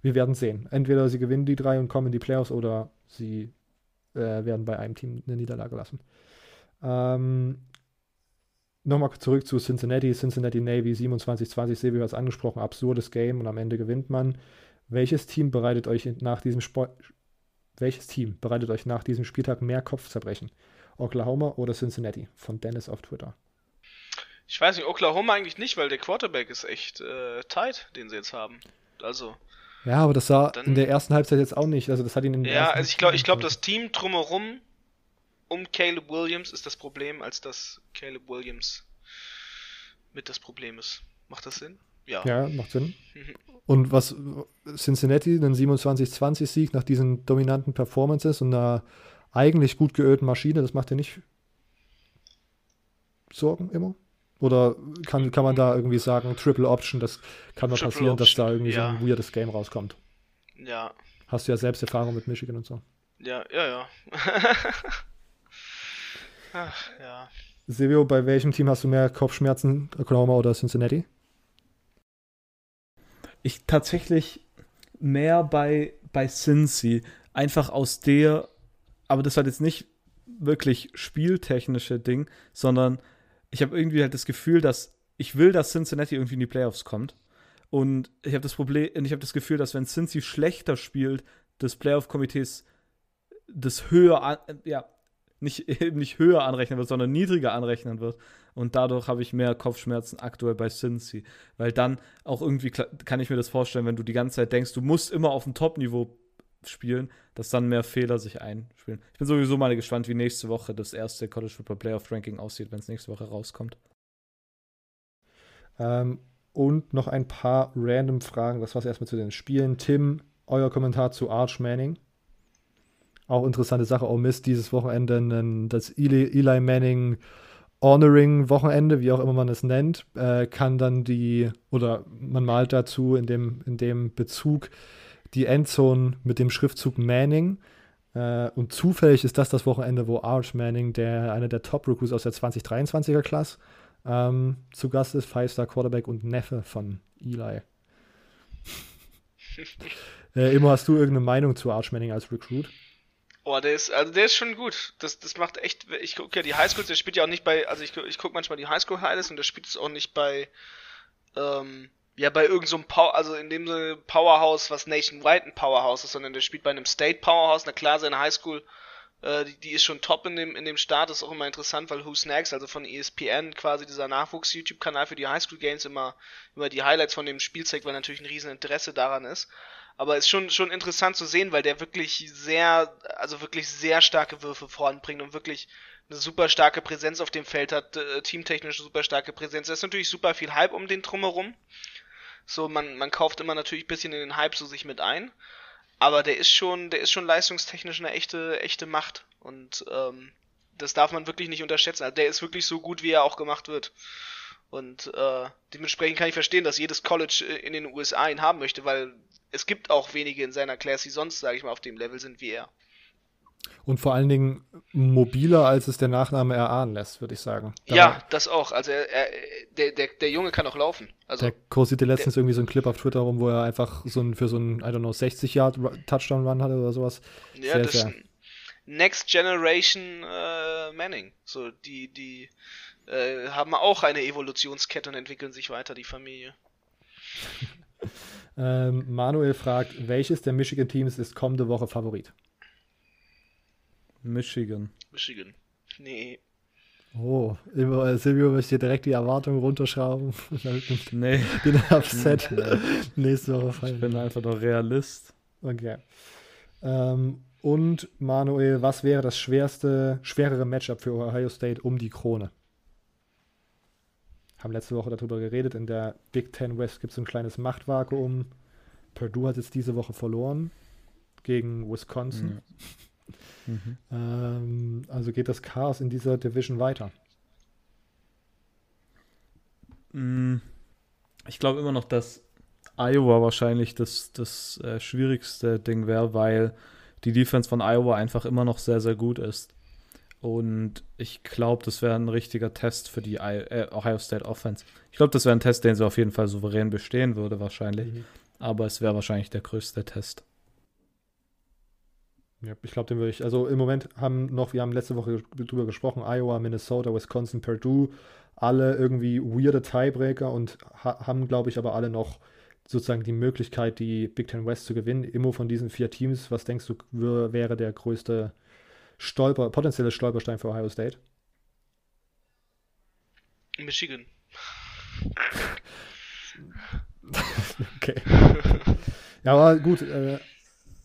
wir werden sehen. Entweder sie gewinnen die drei und kommen in die Playoffs oder sie äh, werden bei einem Team eine Niederlage lassen. Ähm, Nochmal zurück zu Cincinnati, Cincinnati Navy 27-20, Sebi hat es angesprochen, absurdes Game und am Ende gewinnt man. Welches Team bereitet euch nach diesem Sport, welches Team bereitet euch nach diesem Spieltag mehr Kopfzerbrechen? Oklahoma oder Cincinnati? Von Dennis auf Twitter. Ich weiß nicht, Oklahoma eigentlich nicht, weil der Quarterback ist echt äh, tight, den sie jetzt haben. Also. Ja, aber das sah dann, in der ersten Halbzeit jetzt auch nicht. Also das hat ihn in der Ja, also ich glaube, ich glaube, das Team drumherum um Caleb Williams ist das Problem, als dass Caleb Williams mit das Problem ist. Macht das Sinn? Ja. Ja, macht Sinn. und was Cincinnati, einen 27-20-Sieg nach diesen dominanten Performances und einer eigentlich gut geölten Maschine, das macht dir nicht Sorgen immer? Oder kann, kann man da irgendwie sagen, Triple Option, das kann mal passieren, Option, dass da irgendwie ja. so ein weirdes Game rauskommt? Ja. Hast du ja selbst Erfahrung mit Michigan und so. Ja, ja, ja. Ach, ja. Silvio, bei welchem Team hast du mehr Kopfschmerzen, Oklahoma oder Cincinnati? Ich tatsächlich mehr bei, bei Cincy. Einfach aus der, aber das hat jetzt nicht wirklich spieltechnische Ding, sondern ich habe irgendwie halt das Gefühl, dass ich will, dass Cincinnati irgendwie in die Playoffs kommt. Und ich habe das Problem, ich habe das Gefühl, dass wenn Cincy schlechter spielt, des Playoff-Komitees das höher, an, ja, nicht, eben nicht höher anrechnen wird, sondern niedriger anrechnen wird. Und dadurch habe ich mehr Kopfschmerzen aktuell bei Cincy. Weil dann auch irgendwie kann ich mir das vorstellen, wenn du die ganze Zeit denkst, du musst immer auf dem Top-Niveau spielen, dass dann mehr Fehler sich einspielen. Ich bin sowieso mal gespannt, wie nächste Woche das erste College Football Playoff Ranking aussieht, wenn es nächste Woche rauskommt. Ähm, und noch ein paar random Fragen. Das war es erstmal zu den Spielen. Tim, euer Kommentar zu Arch Manning. Auch interessante Sache. Oh Mist, dieses Wochenende das Eli, Eli Manning Honoring Wochenende, wie auch immer man es nennt, äh, kann dann die, oder man malt dazu in dem, in dem Bezug die Endzone mit dem Schriftzug Manning. Äh, und zufällig ist das das Wochenende, wo Arch Manning, der einer der Top-Recruits aus der 2023er Klasse, ähm, zu Gast ist, Five-Star Quarterback und Neffe von Eli. äh, immer hast du irgendeine Meinung zu Arch Manning als Recruit? Oh, der ist, also der ist schon gut. Das, das macht echt, ich gucke ja die Highschools, der spielt ja auch nicht bei, also ich, ich gucke manchmal die Highschool-Highlights und der spielt es auch nicht bei, ähm, ja, bei irgendeinem so Power, also in dem Sinne Powerhouse, was nationwide ein Powerhouse ist, sondern der spielt bei einem State Powerhouse, na klar, seine Highschool Äh, die, die ist schon top in dem, in dem Start, ist auch immer interessant, weil Who's Next, also von ESPN, quasi dieser Nachwuchs-YouTube-Kanal für die Highschool Games, immer, immer die Highlights von dem Spiel zeigt, weil natürlich ein riesen Interesse daran ist. Aber ist schon, schon interessant zu sehen, weil der wirklich sehr, also wirklich sehr starke Würfe voranbringt und wirklich eine super starke Präsenz auf dem Feld hat, äh, teamtechnisch super starke Präsenz. Da ist natürlich super viel Hype um den drumherum. So, man, man kauft immer natürlich ein bisschen in den Hype so sich mit ein. Aber der ist schon, der ist schon leistungstechnisch eine echte, echte Macht. Und ähm, das darf man wirklich nicht unterschätzen. Also der ist wirklich so gut, wie er auch gemacht wird. Und äh, dementsprechend kann ich verstehen, dass jedes College äh, in den USA ihn haben möchte, weil es gibt auch wenige in seiner Class, die sonst, sage ich mal, auf dem Level sind wie er. Und vor allen Dingen mobiler, als es der Nachname erahnen lässt, würde ich sagen. Da ja, das auch. Also er, er, der, der, der Junge kann auch laufen. Also, der kursierte letztens der, irgendwie so ein Clip auf Twitter rum, wo er einfach so ein, für so ein, I don't know, 60 Yard Touchdown Run hatte oder sowas. Ja, sehr, das sehr. Next Generation äh, Manning. So, die, die äh, haben auch eine Evolutionskette und entwickeln sich weiter, die Familie. ähm, Manuel fragt, welches der Michigan Teams ist kommende Woche Favorit? Michigan. Michigan. Nee. Oh, immer, Silvio möchte direkt die Erwartungen runterschrauben. nee. Den Upset nächste Woche fallen. Ich bin einfach doch Realist. Okay. Ähm, und Manuel, was wäre das schwerste, schwerere Matchup für Ohio State um die Krone? Haben letzte Woche darüber geredet. In der Big Ten West gibt es ein kleines Machtvakuum. Purdue hat jetzt diese Woche verloren gegen Wisconsin. Ja. Mhm. Ähm, also geht das Chaos in dieser Division weiter? Mm, ich glaube immer noch, dass Iowa wahrscheinlich das, das äh, schwierigste Ding wäre, weil die Defense von Iowa einfach immer noch sehr, sehr gut ist. Und ich glaube, das wäre ein richtiger Test für die äh, Ohio State Offense. Ich glaube, das wäre ein Test, den sie auf jeden Fall souverän bestehen würde, wahrscheinlich. Mhm. Aber es wäre wahrscheinlich der größte Test. Ja, ich glaube, den würde ich. Also im Moment haben noch, wir haben letzte Woche drüber gesprochen, Iowa, Minnesota, Wisconsin, Purdue, alle irgendwie weirde Tiebreaker und ha haben, glaube ich, aber alle noch sozusagen die Möglichkeit, die Big Ten West zu gewinnen. Immer von diesen vier Teams, was denkst du, wäre der größte Stolper, potenzielle Stolperstein für Ohio State? Michigan. okay. Ja, aber gut, äh,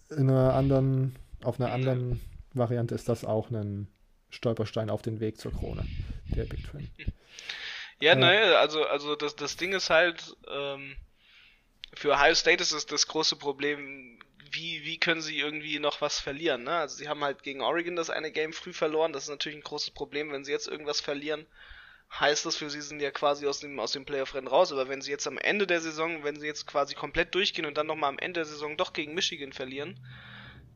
in einer anderen auf einer anderen Variante ist das auch ein Stolperstein auf den Weg zur Krone, der Big Twin. Ja, äh, naja, also, also das, das Ding ist halt, ähm, für Ohio State ist es das große Problem, wie, wie können sie irgendwie noch was verlieren, ne? Also sie haben halt gegen Oregon das eine Game früh verloren, das ist natürlich ein großes Problem, wenn sie jetzt irgendwas verlieren, heißt das für sie sind ja quasi aus dem, aus dem Playoff-Rennen raus, aber wenn sie jetzt am Ende der Saison, wenn sie jetzt quasi komplett durchgehen und dann nochmal am Ende der Saison doch gegen Michigan verlieren,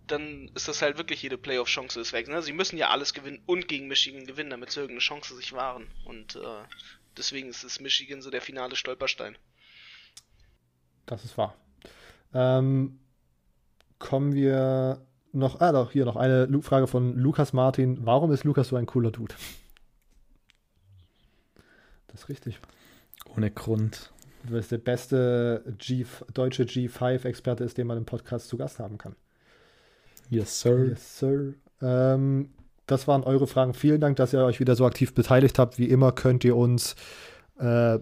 dann ist das halt wirklich jede Playoff-Chance ist weg. Ne? Sie müssen ja alles gewinnen und gegen Michigan gewinnen, damit sie irgendeine Chance sich wahren. Und äh, deswegen ist es Michigan so der finale Stolperstein. Das ist wahr. Ähm, kommen wir noch, ah doch, hier noch eine Frage von Lukas Martin. Warum ist Lukas so ein cooler Dude? Das ist richtig. Ohne Grund. Du bist der beste G, deutsche G5-Experte ist, den man im Podcast zu Gast haben kann. Yes, sir. Yes, sir. Ähm, das waren eure Fragen. Vielen Dank, dass ihr euch wieder so aktiv beteiligt habt. Wie immer könnt ihr uns, äh,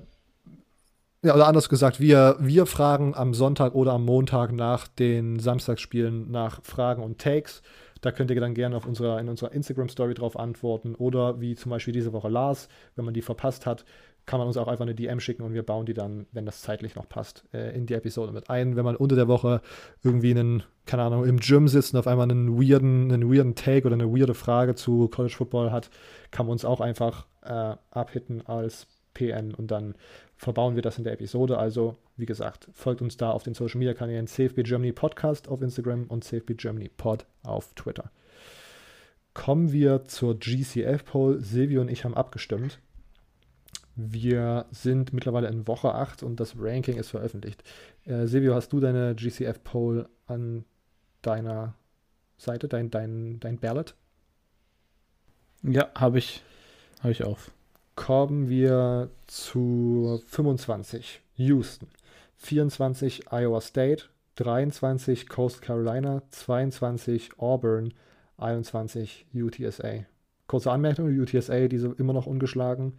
ja, oder anders gesagt, wir, wir fragen am Sonntag oder am Montag nach den Samstagsspielen nach Fragen und Takes. Da könnt ihr dann gerne auf unserer, in unserer Instagram-Story drauf antworten. Oder wie zum Beispiel diese Woche Lars, wenn man die verpasst hat, kann man uns auch einfach eine DM schicken und wir bauen die dann, wenn das zeitlich noch passt, äh, in die Episode mit ein. Wenn man unter der Woche irgendwie einen, keine Ahnung, im Gym sitzt und auf einmal einen weirden, einen weirden Take oder eine weirde Frage zu College Football hat, kann man uns auch einfach äh, abhitten als PN und dann verbauen wir das in der Episode. Also, wie gesagt, folgt uns da auf den Social Media Kanälen CFB Germany Podcast auf Instagram und CFB Germany Pod auf Twitter. Kommen wir zur GCF Poll. Silvio und ich haben abgestimmt. Wir sind mittlerweile in Woche 8 und das Ranking ist veröffentlicht. Äh, Silvio, hast du deine GCF-Poll an deiner Seite, dein, dein, dein Ballot? Ja, habe ich. Habe ich auf. Kommen wir zu 25. Houston. 24 Iowa State. 23 Coast Carolina. 22 Auburn. 21 UTSA. Kurze Anmerkung, UTSA, diese immer noch ungeschlagen.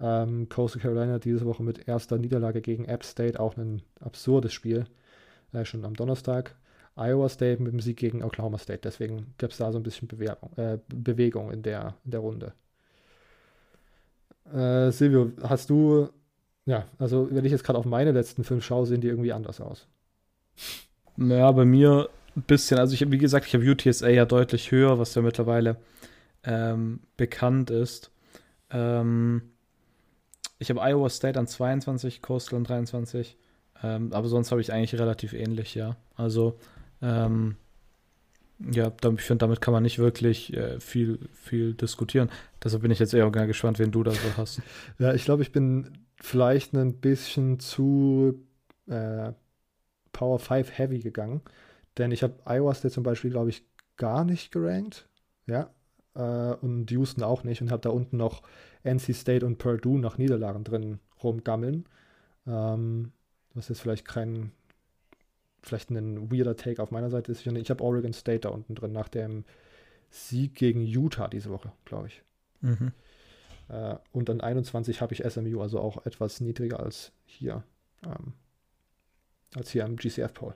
Ähm, Coastal Carolina diese Woche mit erster Niederlage gegen App State, auch ein absurdes Spiel, äh, schon am Donnerstag. Iowa State mit dem Sieg gegen Oklahoma State, deswegen gibt es da so ein bisschen Bewerbung, äh, Bewegung in der, in der Runde. Äh, Silvio, hast du, ja, also wenn ich jetzt gerade auf meine letzten fünf schaue, sehen die irgendwie anders aus. Ja, bei mir ein bisschen, also ich wie gesagt, ich habe UTSA ja deutlich höher, was ja mittlerweile ähm, bekannt ist. Ähm, ich habe Iowa State an 22, Coastal an 23. Ähm, aber sonst habe ich eigentlich relativ ähnlich, ja. Also, ähm, ja, ich finde, damit kann man nicht wirklich äh, viel, viel diskutieren. Deshalb bin ich jetzt eher gespannt, wen du da so hast. Ja, ich glaube, ich bin vielleicht ein bisschen zu äh, Power 5 Heavy gegangen. Denn ich habe Iowa State zum Beispiel, glaube ich, gar nicht gerankt. Ja. Äh, und Houston auch nicht. Und habe da unten noch NC State und Purdue nach Niederlagen drin rumgammeln. Ähm, was jetzt vielleicht kein, vielleicht ein weirder Take auf meiner Seite ist. Ich habe Oregon State da unten drin nach dem Sieg gegen Utah diese Woche, glaube ich. Mhm. Äh, und an 21 habe ich SMU, also auch etwas niedriger als hier. Ähm, als hier am GCF-Poll.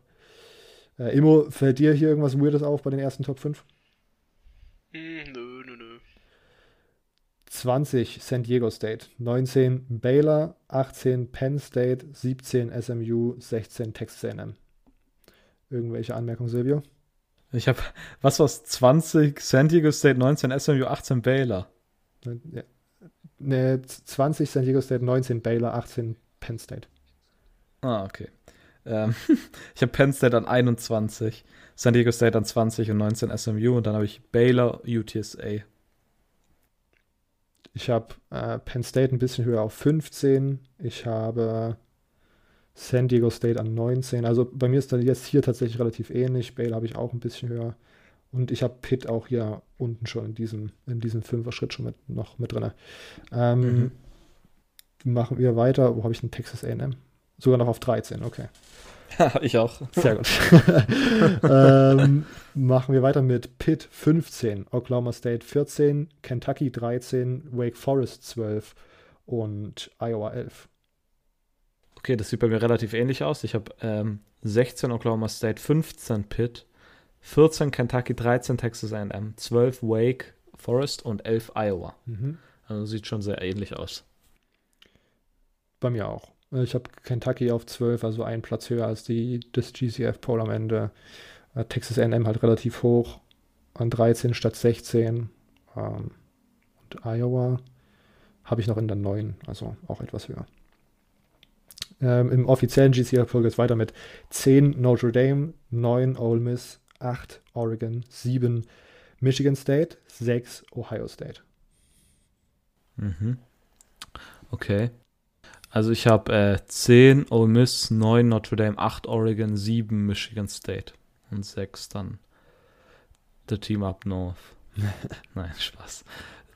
Äh, Immo, fällt dir hier irgendwas Weirdes auf bei den ersten Top 5? Hm, nö. 20 San Diego State, 19 Baylor, 18 Penn State, 17 SMU, 16 Texas A&M. Irgendwelche Anmerkungen, Silvio? Ich habe, was war's, 20 San Diego State, 19 SMU, 18 Baylor. Ne, 20 San Diego State, 19 Baylor, 18 Penn State. Ah, okay. Ähm, ich habe Penn State an 21, San Diego State an 20 und 19 SMU und dann habe ich Baylor, UTSA. Ich habe äh, Penn State ein bisschen höher auf 15. Ich habe San Diego State an 19. Also bei mir ist dann jetzt hier tatsächlich relativ ähnlich. Baylor habe ich auch ein bisschen höher. Und ich habe Pitt auch hier unten schon in diesem, in diesem Fünfer-Schritt schon mit, noch mit drin. Ähm, mhm. Machen wir weiter. Wo habe ich denn Texas AM? Sogar noch auf 13, okay. Ja, ich auch. Sehr gut. ähm, machen wir weiter mit Pitt 15, Oklahoma State 14, Kentucky 13, Wake Forest 12 und Iowa 11. Okay, das sieht bei mir relativ ähnlich aus. Ich habe ähm, 16 Oklahoma State, 15 Pitt, 14 Kentucky, 13 Texas AM, 12 Wake Forest und 11 Iowa. Mhm. Also sieht schon sehr ähnlich aus. Bei mir auch. Ich habe Kentucky auf 12, also einen Platz höher als die, das GCF Poll am Ende. Äh, Texas A&M halt relativ hoch, an 13 statt 16. Ähm, und Iowa habe ich noch in der 9, also auch etwas höher. Ähm, Im offiziellen GCF Poll geht es weiter mit 10 Notre Dame, 9 Ole Miss, 8 Oregon, 7 Michigan State, 6 Ohio State. Mhm. Okay. Also ich habe äh, 10 Ole Miss, 9 Notre Dame, 8 Oregon, 7 Michigan State und 6 dann The Team Up North. Nein, Spaß.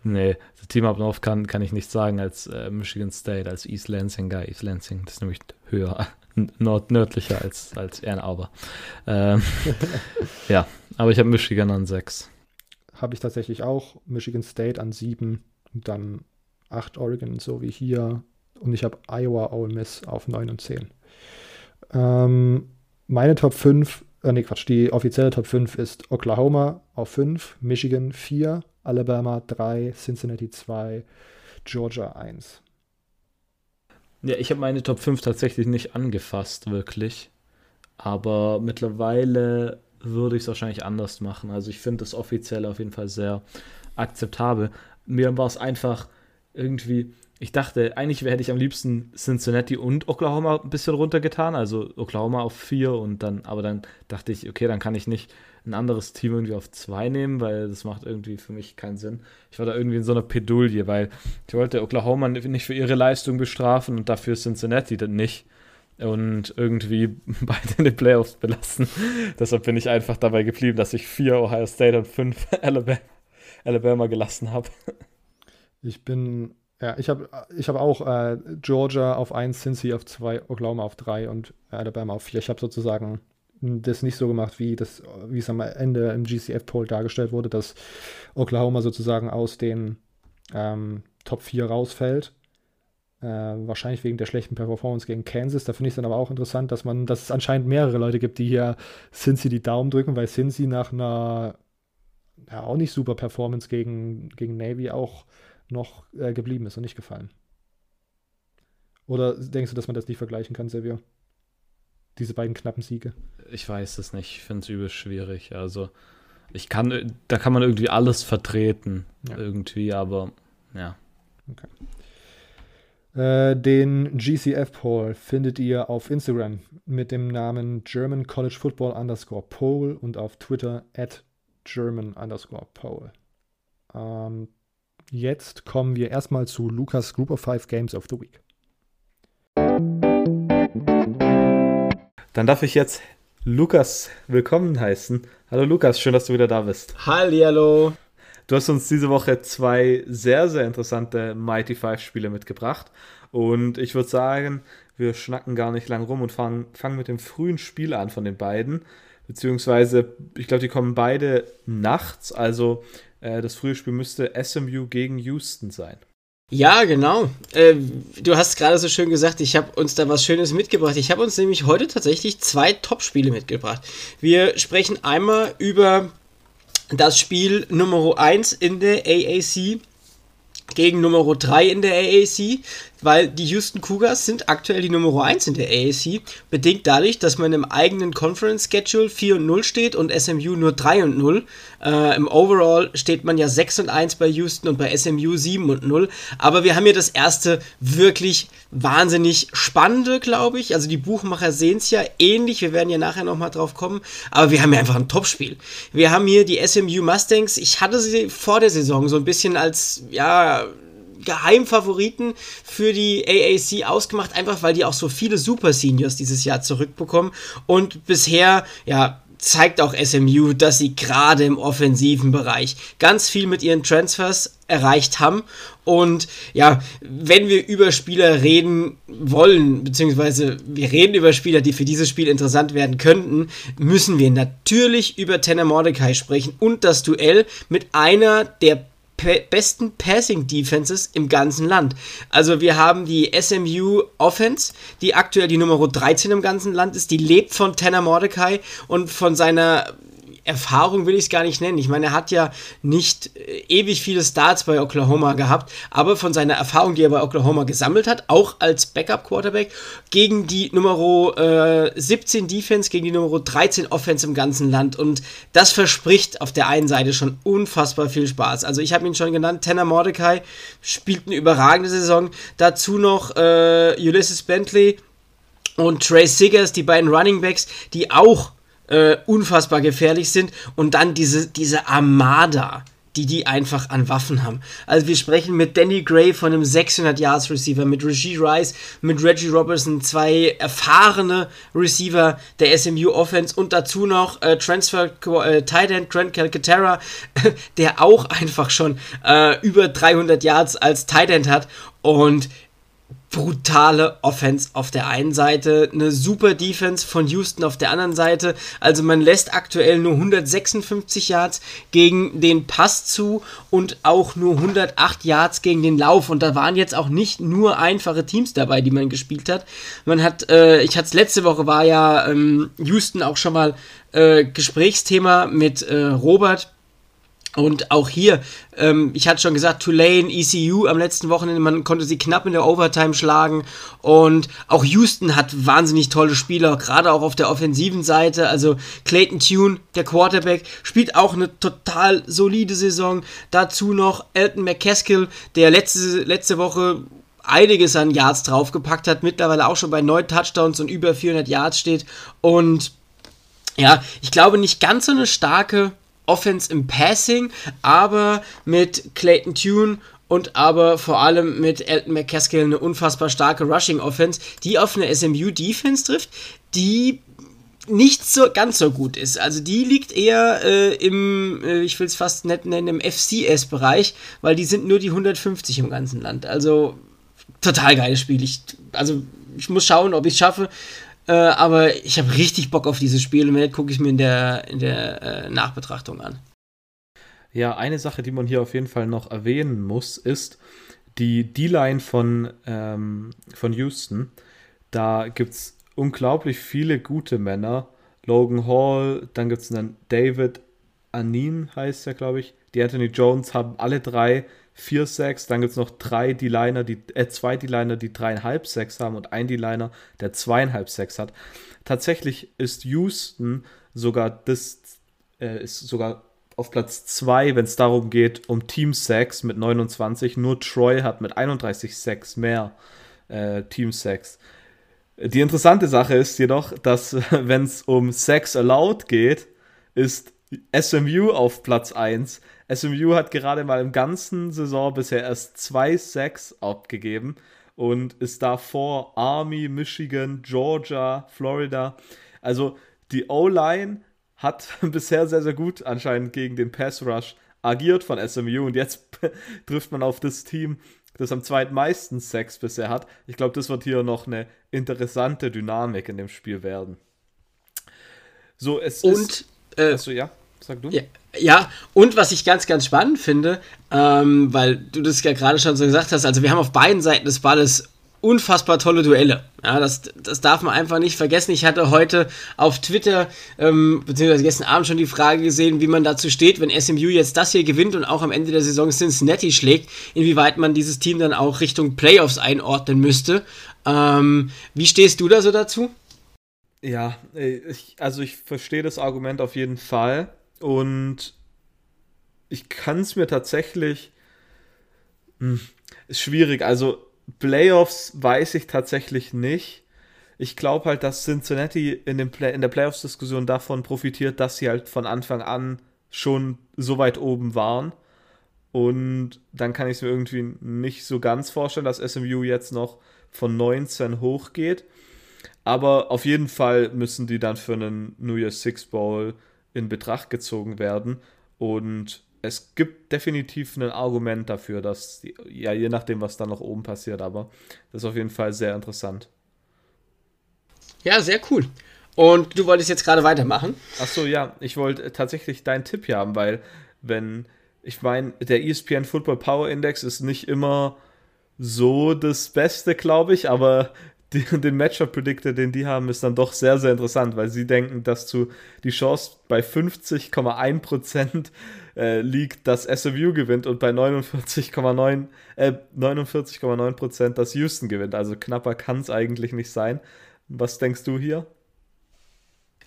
Nee, The Team Up North kann, kann ich nicht sagen als äh, Michigan State, als East Lansing Guy. East Lansing, das ist nämlich höher, nord nördlicher als, als Ann Arbor. Ähm, ja, aber ich habe Michigan an 6. Habe ich tatsächlich auch. Michigan State an 7 und dann 8 Oregon, so wie hier und ich habe Iowa Ole Miss auf 9 und 10. Ähm, meine Top 5, äh, nee, Quatsch, die offizielle Top 5 ist Oklahoma auf 5, Michigan 4, Alabama 3, Cincinnati 2, Georgia 1. Ja, ich habe meine Top 5 tatsächlich nicht angefasst, wirklich. Aber mittlerweile würde ich es wahrscheinlich anders machen. Also ich finde das offiziell auf jeden Fall sehr akzeptabel. Mir war es einfach irgendwie, ich dachte, eigentlich hätte ich am liebsten Cincinnati und Oklahoma ein bisschen runtergetan, also Oklahoma auf vier und dann, aber dann dachte ich, okay, dann kann ich nicht ein anderes Team irgendwie auf zwei nehmen, weil das macht irgendwie für mich keinen Sinn. Ich war da irgendwie in so einer Pedulie, weil ich wollte Oklahoma nicht für ihre Leistung bestrafen und dafür Cincinnati dann nicht und irgendwie beide in den Playoffs belassen. Deshalb bin ich einfach dabei geblieben, dass ich vier Ohio State und fünf Alabama, Alabama gelassen habe. Ich bin ja, ich habe ich hab auch äh, Georgia auf 1, Cincy auf 2, Oklahoma auf 3 und Alabama auf 4. Ich habe sozusagen das nicht so gemacht, wie das, wie es am Ende im GCF-Poll dargestellt wurde, dass Oklahoma sozusagen aus den ähm, Top 4 rausfällt. Äh, wahrscheinlich wegen der schlechten Performance gegen Kansas. Da finde ich es dann aber auch interessant, dass man, dass es anscheinend mehrere Leute gibt, die hier Cincy die Daumen drücken, weil Cincy nach einer ja, auch nicht super Performance gegen, gegen Navy auch noch äh, geblieben ist und nicht gefallen. Oder denkst du, dass man das nicht vergleichen kann, Silvio? Diese beiden knappen Siege? Ich weiß es nicht. Ich finde es übel schwierig. Also, ich kann, da kann man irgendwie alles vertreten. Ja. Irgendwie, aber ja. Okay. Äh, den GCF-Poll findet ihr auf Instagram mit dem Namen German College Football underscore Poll und auf Twitter at German underscore Poll. Ähm, jetzt kommen wir erstmal zu Lukas Group of Five Games of the Week. Dann darf ich jetzt Lukas willkommen heißen. Hallo Lukas, schön, dass du wieder da bist. Hallo. Du hast uns diese Woche zwei sehr, sehr interessante Mighty Five Spiele mitgebracht. Und ich würde sagen, wir schnacken gar nicht lang rum und fangen, fangen mit dem frühen Spiel an von den beiden. Beziehungsweise, ich glaube, die kommen beide nachts. Also äh, das frühe Spiel müsste SMU gegen Houston sein. Ja, genau. Äh, du hast gerade so schön gesagt, ich habe uns da was Schönes mitgebracht. Ich habe uns nämlich heute tatsächlich zwei Top-Spiele mitgebracht. Wir sprechen einmal über das Spiel Nummer 1 in der AAC gegen Nummer 3 in der AAC weil die Houston Cougars sind aktuell die Nummer 1 in der AAC, bedingt dadurch, dass man im eigenen Conference Schedule 4 und 0 steht und SMU nur 3 und 0. Äh, Im Overall steht man ja 6 und 1 bei Houston und bei SMU 7 und 0. Aber wir haben hier das erste wirklich wahnsinnig spannende, glaube ich. Also die Buchmacher sehen es ja ähnlich, wir werden ja nachher nochmal drauf kommen, aber wir haben hier einfach ein Topspiel. Wir haben hier die SMU Mustangs, ich hatte sie vor der Saison so ein bisschen als, ja, Geheimfavoriten für die AAC ausgemacht, einfach weil die auch so viele Super Seniors dieses Jahr zurückbekommen. Und bisher, ja, zeigt auch SMU, dass sie gerade im offensiven Bereich ganz viel mit ihren Transfers erreicht haben. Und ja, wenn wir über Spieler reden wollen, beziehungsweise wir reden über Spieler, die für dieses Spiel interessant werden könnten, müssen wir natürlich über Tanner Mordecai sprechen und das Duell mit einer der besten Passing Defenses im ganzen Land. Also wir haben die SMU Offense, die aktuell die Nummer 13 im ganzen Land ist, die lebt von Tanner Mordecai und von seiner Erfahrung will ich es gar nicht nennen. Ich meine, er hat ja nicht äh, ewig viele Starts bei Oklahoma gehabt, aber von seiner Erfahrung, die er bei Oklahoma gesammelt hat, auch als Backup-Quarterback, gegen die Nummer äh, 17 Defense, gegen die Nummer 13 Offense im ganzen Land. Und das verspricht auf der einen Seite schon unfassbar viel Spaß. Also ich habe ihn schon genannt, Tanner Mordecai spielt eine überragende Saison. Dazu noch äh, Ulysses Bentley und Trey Siggers, die beiden Running Backs, die auch äh, unfassbar gefährlich sind und dann diese, diese Armada, die die einfach an Waffen haben. Also wir sprechen mit Danny Gray von einem 600 Yards Receiver, mit Reggie Rice, mit Reggie Robertson, zwei erfahrene Receiver der SMU Offense und dazu noch äh, Transfer äh, Tight End Trent Calcaterra, der auch einfach schon äh, über 300 Yards als Tight End hat und brutale Offense auf der einen Seite, eine super Defense von Houston auf der anderen Seite. Also man lässt aktuell nur 156 Yards gegen den Pass zu und auch nur 108 Yards gegen den Lauf. Und da waren jetzt auch nicht nur einfache Teams dabei, die man gespielt hat. Man hat, äh, ich hatte letzte Woche, war ja ähm, Houston auch schon mal äh, Gesprächsthema mit äh, Robert und auch hier, ähm, ich hatte schon gesagt, Tulane, ECU am letzten Wochenende, man konnte sie knapp in der Overtime schlagen. Und auch Houston hat wahnsinnig tolle Spieler, gerade auch auf der offensiven Seite. Also Clayton Tune, der Quarterback, spielt auch eine total solide Saison. Dazu noch Elton McCaskill, der letzte, letzte Woche einiges an Yards draufgepackt hat, mittlerweile auch schon bei neun Touchdowns und über 400 Yards steht. Und ja, ich glaube nicht ganz so eine starke Offense im Passing, aber mit Clayton Tune und aber vor allem mit Elton McCaskill eine unfassbar starke Rushing Offense, die auf eine SMU Defense trifft, die nicht so ganz so gut ist. Also die liegt eher äh, im, äh, ich will es fast nicht nennen, im FCS-Bereich, weil die sind nur die 150 im ganzen Land. Also total geiles Spiel. Ich, also ich muss schauen, ob ich es schaffe, äh, aber ich habe richtig Bock auf dieses Spiel und wenn gucke ich mir in der, in der äh, Nachbetrachtung an. Ja, eine Sache, die man hier auf jeden Fall noch erwähnen muss, ist die D-Line von, ähm, von Houston. Da gibt es unglaublich viele gute Männer. Logan Hall, dann gibt es einen David Anin, heißt er, glaube ich. Die Anthony Jones haben alle drei vier Sacks. Dann gibt es noch drei D-Liner, die, äh, zwei D-Liner, die dreieinhalb Sacks haben und ein D-Liner, der zweieinhalb Sacks hat. Tatsächlich ist Houston sogar das, äh, ist sogar auf Platz 2, wenn es darum geht, um Team Sacks mit 29. Nur Troy hat mit 31 Sacks mehr äh, Team Sacks. Die interessante Sache ist jedoch, dass wenn es um Sacks Allowed geht, ist SMU auf Platz 1 SMU hat gerade mal im ganzen Saison bisher erst zwei Sacks abgegeben und ist davor Army, Michigan, Georgia, Florida. Also die O-Line hat bisher sehr, sehr gut anscheinend gegen den Pass Rush agiert von SMU und jetzt trifft man auf das Team, das am zweitmeisten Sacks bisher hat. Ich glaube, das wird hier noch eine interessante Dynamik in dem Spiel werden. So, es und, ist. Äh, achso, ja, sag du. Ja, ja, und was ich ganz, ganz spannend finde, ähm, weil du das ja gerade schon so gesagt hast, also wir haben auf beiden Seiten des Balles unfassbar tolle Duelle. Ja, das, das darf man einfach nicht vergessen. Ich hatte heute auf Twitter, ähm, beziehungsweise gestern Abend schon die Frage gesehen, wie man dazu steht, wenn SMU jetzt das hier gewinnt und auch am Ende der Saison Cincinnati schlägt, inwieweit man dieses Team dann auch Richtung Playoffs einordnen müsste. Ähm, wie stehst du da so dazu? Ja, ich, also ich verstehe das Argument auf jeden Fall. Und ich kann es mir tatsächlich. Hm, ist schwierig. Also, Playoffs weiß ich tatsächlich nicht. Ich glaube halt, dass Cincinnati in, dem Play in der Playoffs-Diskussion davon profitiert, dass sie halt von Anfang an schon so weit oben waren. Und dann kann ich es mir irgendwie nicht so ganz vorstellen, dass SMU jetzt noch von 19 hochgeht. Aber auf jeden Fall müssen die dann für einen New Year's Six Bowl in Betracht gezogen werden. Und es gibt definitiv ein Argument dafür, dass, ja, je nachdem, was dann noch oben passiert, aber das ist auf jeden Fall sehr interessant. Ja, sehr cool. Und du wolltest jetzt gerade weitermachen? Achso, ja, ich wollte tatsächlich deinen Tipp hier haben, weil, wenn, ich meine, der ESPN Football Power Index ist nicht immer so das Beste, glaube ich, aber die, den Matchup-Predictor, den die haben, ist dann doch sehr, sehr interessant, weil sie denken, dass zu, die Chance bei 50,1% äh, liegt, dass SMU gewinnt und bei 49,9% äh, 49,9% dass Houston gewinnt. Also knapper kann es eigentlich nicht sein. Was denkst du hier?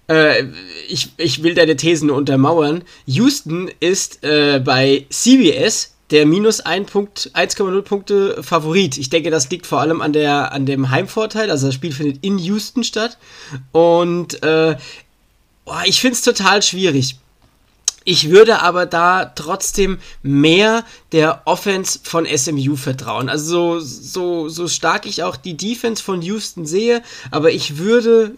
Äh, ich, ich will deine Thesen untermauern. Houston ist äh, bei CBS der minus 1,0 Punkte Favorit. Ich denke, das liegt vor allem an, der, an dem Heimvorteil. Also das Spiel findet in Houston statt. Und äh, oh, ich finde es total schwierig. Ich würde aber da trotzdem mehr der Offense von SMU vertrauen. Also so, so, so stark ich auch die Defense von Houston sehe, aber ich würde,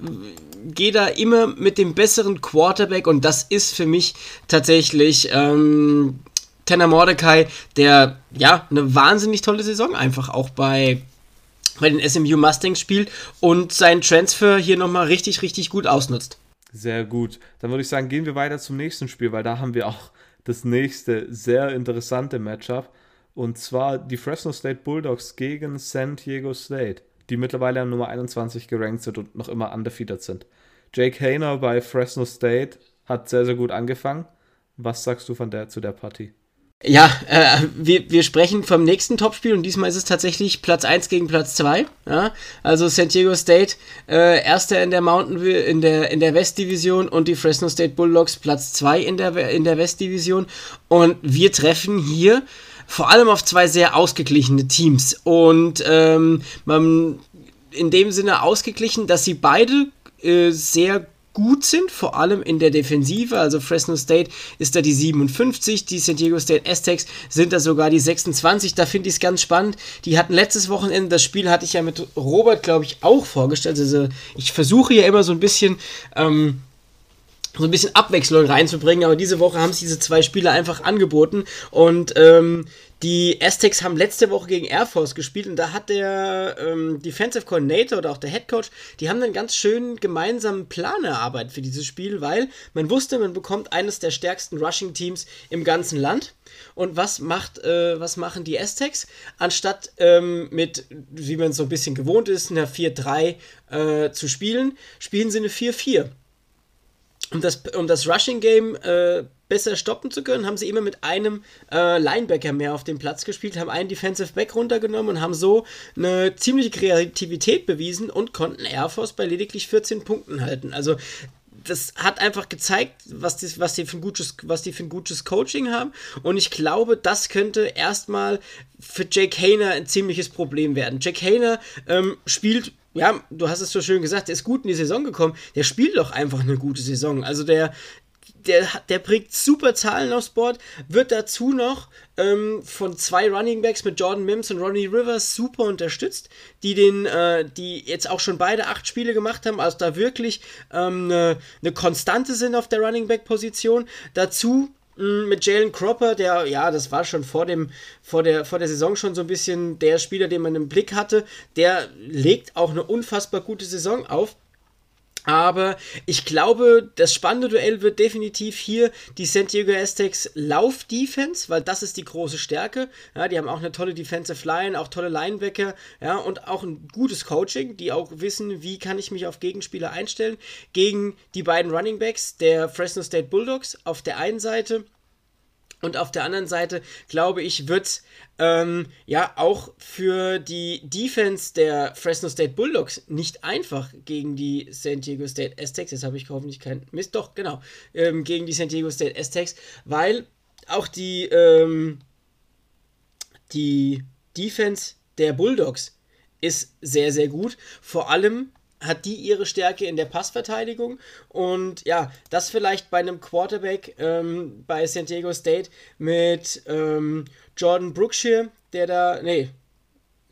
gehe da immer mit dem besseren Quarterback und das ist für mich tatsächlich ähm, Tanner Mordecai, der ja eine wahnsinnig tolle Saison einfach auch bei, bei den SMU Mustangs spielt und seinen Transfer hier nochmal richtig, richtig gut ausnutzt. Sehr gut. Dann würde ich sagen, gehen wir weiter zum nächsten Spiel, weil da haben wir auch das nächste sehr interessante Matchup. Und zwar die Fresno State Bulldogs gegen San Diego State, die mittlerweile an Nummer 21 gerankt sind und noch immer undefeated sind. Jake Hayner bei Fresno State hat sehr, sehr gut angefangen. Was sagst du von der zu der Partie? Ja, äh, wir, wir sprechen vom nächsten Topspiel und diesmal ist es tatsächlich Platz 1 gegen Platz 2. Ja? Also San Diego State, äh, erster in der Mountain in der, in der Westdivision und die Fresno State Bulldogs Platz 2 in der, in der Westdivision. Und wir treffen hier vor allem auf zwei sehr ausgeglichene Teams. Und ähm, man in dem Sinne ausgeglichen, dass sie beide äh, sehr gut sind, vor allem in der Defensive. Also Fresno State ist da die 57, die San Diego State Aztecs sind da sogar die 26. Da finde ich es ganz spannend. Die hatten letztes Wochenende, das Spiel hatte ich ja mit Robert, glaube ich, auch vorgestellt. Also ich versuche ja immer so ein bisschen. Ähm, so ein bisschen Abwechslung reinzubringen, aber diese Woche haben sie diese zwei Spiele einfach angeboten und ähm, die Aztecs haben letzte Woche gegen Air Force gespielt und da hat der ähm, Defensive Coordinator oder auch der Head Coach, die haben einen ganz schönen gemeinsamen Plan erarbeitet für dieses Spiel, weil man wusste, man bekommt eines der stärksten Rushing Teams im ganzen Land. Und was macht, äh, was machen die Aztecs? Anstatt ähm, mit, wie man so ein bisschen gewohnt ist, einer 4-3 äh, zu spielen, spielen sie eine 4-4 um das, um das Rushing Game äh, besser stoppen zu können, haben sie immer mit einem äh, Linebacker mehr auf dem Platz gespielt, haben einen Defensive Back runtergenommen und haben so eine ziemliche Kreativität bewiesen und konnten Air Force bei lediglich 14 Punkten halten. Also das hat einfach gezeigt, was die, was, die für ein gutes, was die für ein gutes Coaching haben. Und ich glaube, das könnte erstmal für Jake Hayner ein ziemliches Problem werden. Jake Hayner ähm, spielt ja, du hast es so schön gesagt, der ist gut in die Saison gekommen. Der spielt doch einfach eine gute Saison. Also der, der, der bringt super Zahlen aufs Board, wird dazu noch ähm, von zwei Running Backs mit Jordan Mims und Ronnie Rivers super unterstützt, die den, äh, die jetzt auch schon beide acht Spiele gemacht haben, also da wirklich ähm, eine, eine Konstante sind auf der Running Back Position. Dazu mit Jalen Cropper, der, ja, das war schon vor, dem, vor, der, vor der Saison schon so ein bisschen der Spieler, den man im Blick hatte. Der legt auch eine unfassbar gute Saison auf. Aber ich glaube, das spannende Duell wird definitiv hier die San Diego Aztecs Lauf-Defense, weil das ist die große Stärke. Ja, die haben auch eine tolle Defensive Line, auch tolle Linebacker, ja, und auch ein gutes Coaching, die auch wissen, wie kann ich mich auf Gegenspieler einstellen. Gegen die beiden Running Backs der Fresno State Bulldogs auf der einen Seite und auf der anderen Seite, glaube ich, wird ähm, ja auch für die Defense der Fresno State Bulldogs nicht einfach gegen die San Diego State Aztecs. Jetzt habe ich hoffentlich keinen Mist. Doch, genau. Ähm, gegen die San Diego State Aztecs, weil auch die, ähm, die Defense der Bulldogs ist sehr, sehr gut. Vor allem hat die ihre Stärke in der Passverteidigung. Und ja, das vielleicht bei einem Quarterback ähm, bei San Diego State mit ähm, Jordan Brookshire, der da, nee,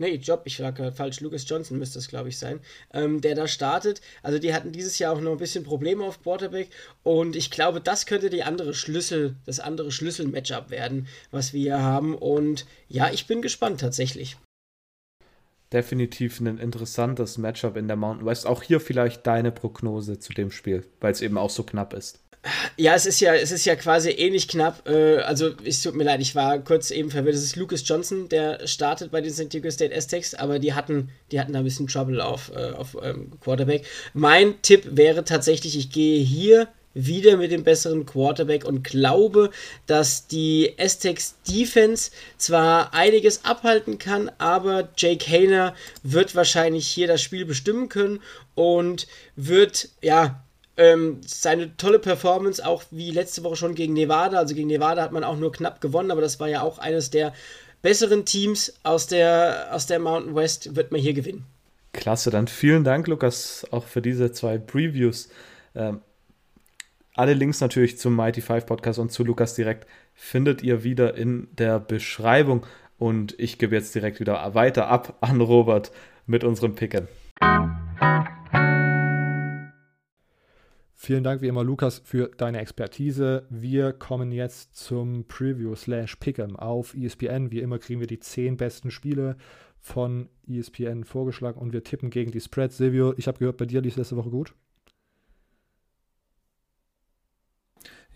nee, Job, ich lag falsch, Lucas Johnson müsste es, glaube ich, sein, ähm, der da startet. Also die hatten dieses Jahr auch noch ein bisschen Probleme auf Quarterback und ich glaube, das könnte die andere Schlüssel, das andere Schlüssel-Matchup werden, was wir hier haben. Und ja, ich bin gespannt tatsächlich definitiv ein interessantes Matchup in der Mountain West. Auch hier vielleicht deine Prognose zu dem Spiel, weil es eben auch so knapp ist. Ja, es ist ja, es ist ja quasi ähnlich knapp. Äh, also, es tut mir leid, ich war kurz eben verwirrt. Es ist Lucas Johnson, der startet bei den San Diego State Aztecs, aber die hatten, die hatten da ein bisschen Trouble auf, äh, auf ähm, Quarterback. Mein Tipp wäre tatsächlich, ich gehe hier wieder mit dem besseren Quarterback und glaube, dass die Aztecs Defense zwar einiges abhalten kann, aber Jake Hayner wird wahrscheinlich hier das Spiel bestimmen können und wird, ja, ähm, seine tolle Performance, auch wie letzte Woche schon gegen Nevada, also gegen Nevada hat man auch nur knapp gewonnen, aber das war ja auch eines der besseren Teams aus der, aus der Mountain West, wird man hier gewinnen. Klasse, dann vielen Dank, Lukas, auch für diese zwei Previews. Ähm, alle Links natürlich zum Mighty Five Podcast und zu Lukas direkt findet ihr wieder in der Beschreibung. Und ich gebe jetzt direkt wieder weiter ab an Robert mit unserem Picken. Vielen Dank wie immer, Lukas, für deine Expertise. Wir kommen jetzt zum Preview slash Pick'em auf ESPN. Wie immer kriegen wir die zehn besten Spiele von ESPN vorgeschlagen und wir tippen gegen die Spread. Silvio, ich habe gehört, bei dir lief es letzte Woche gut.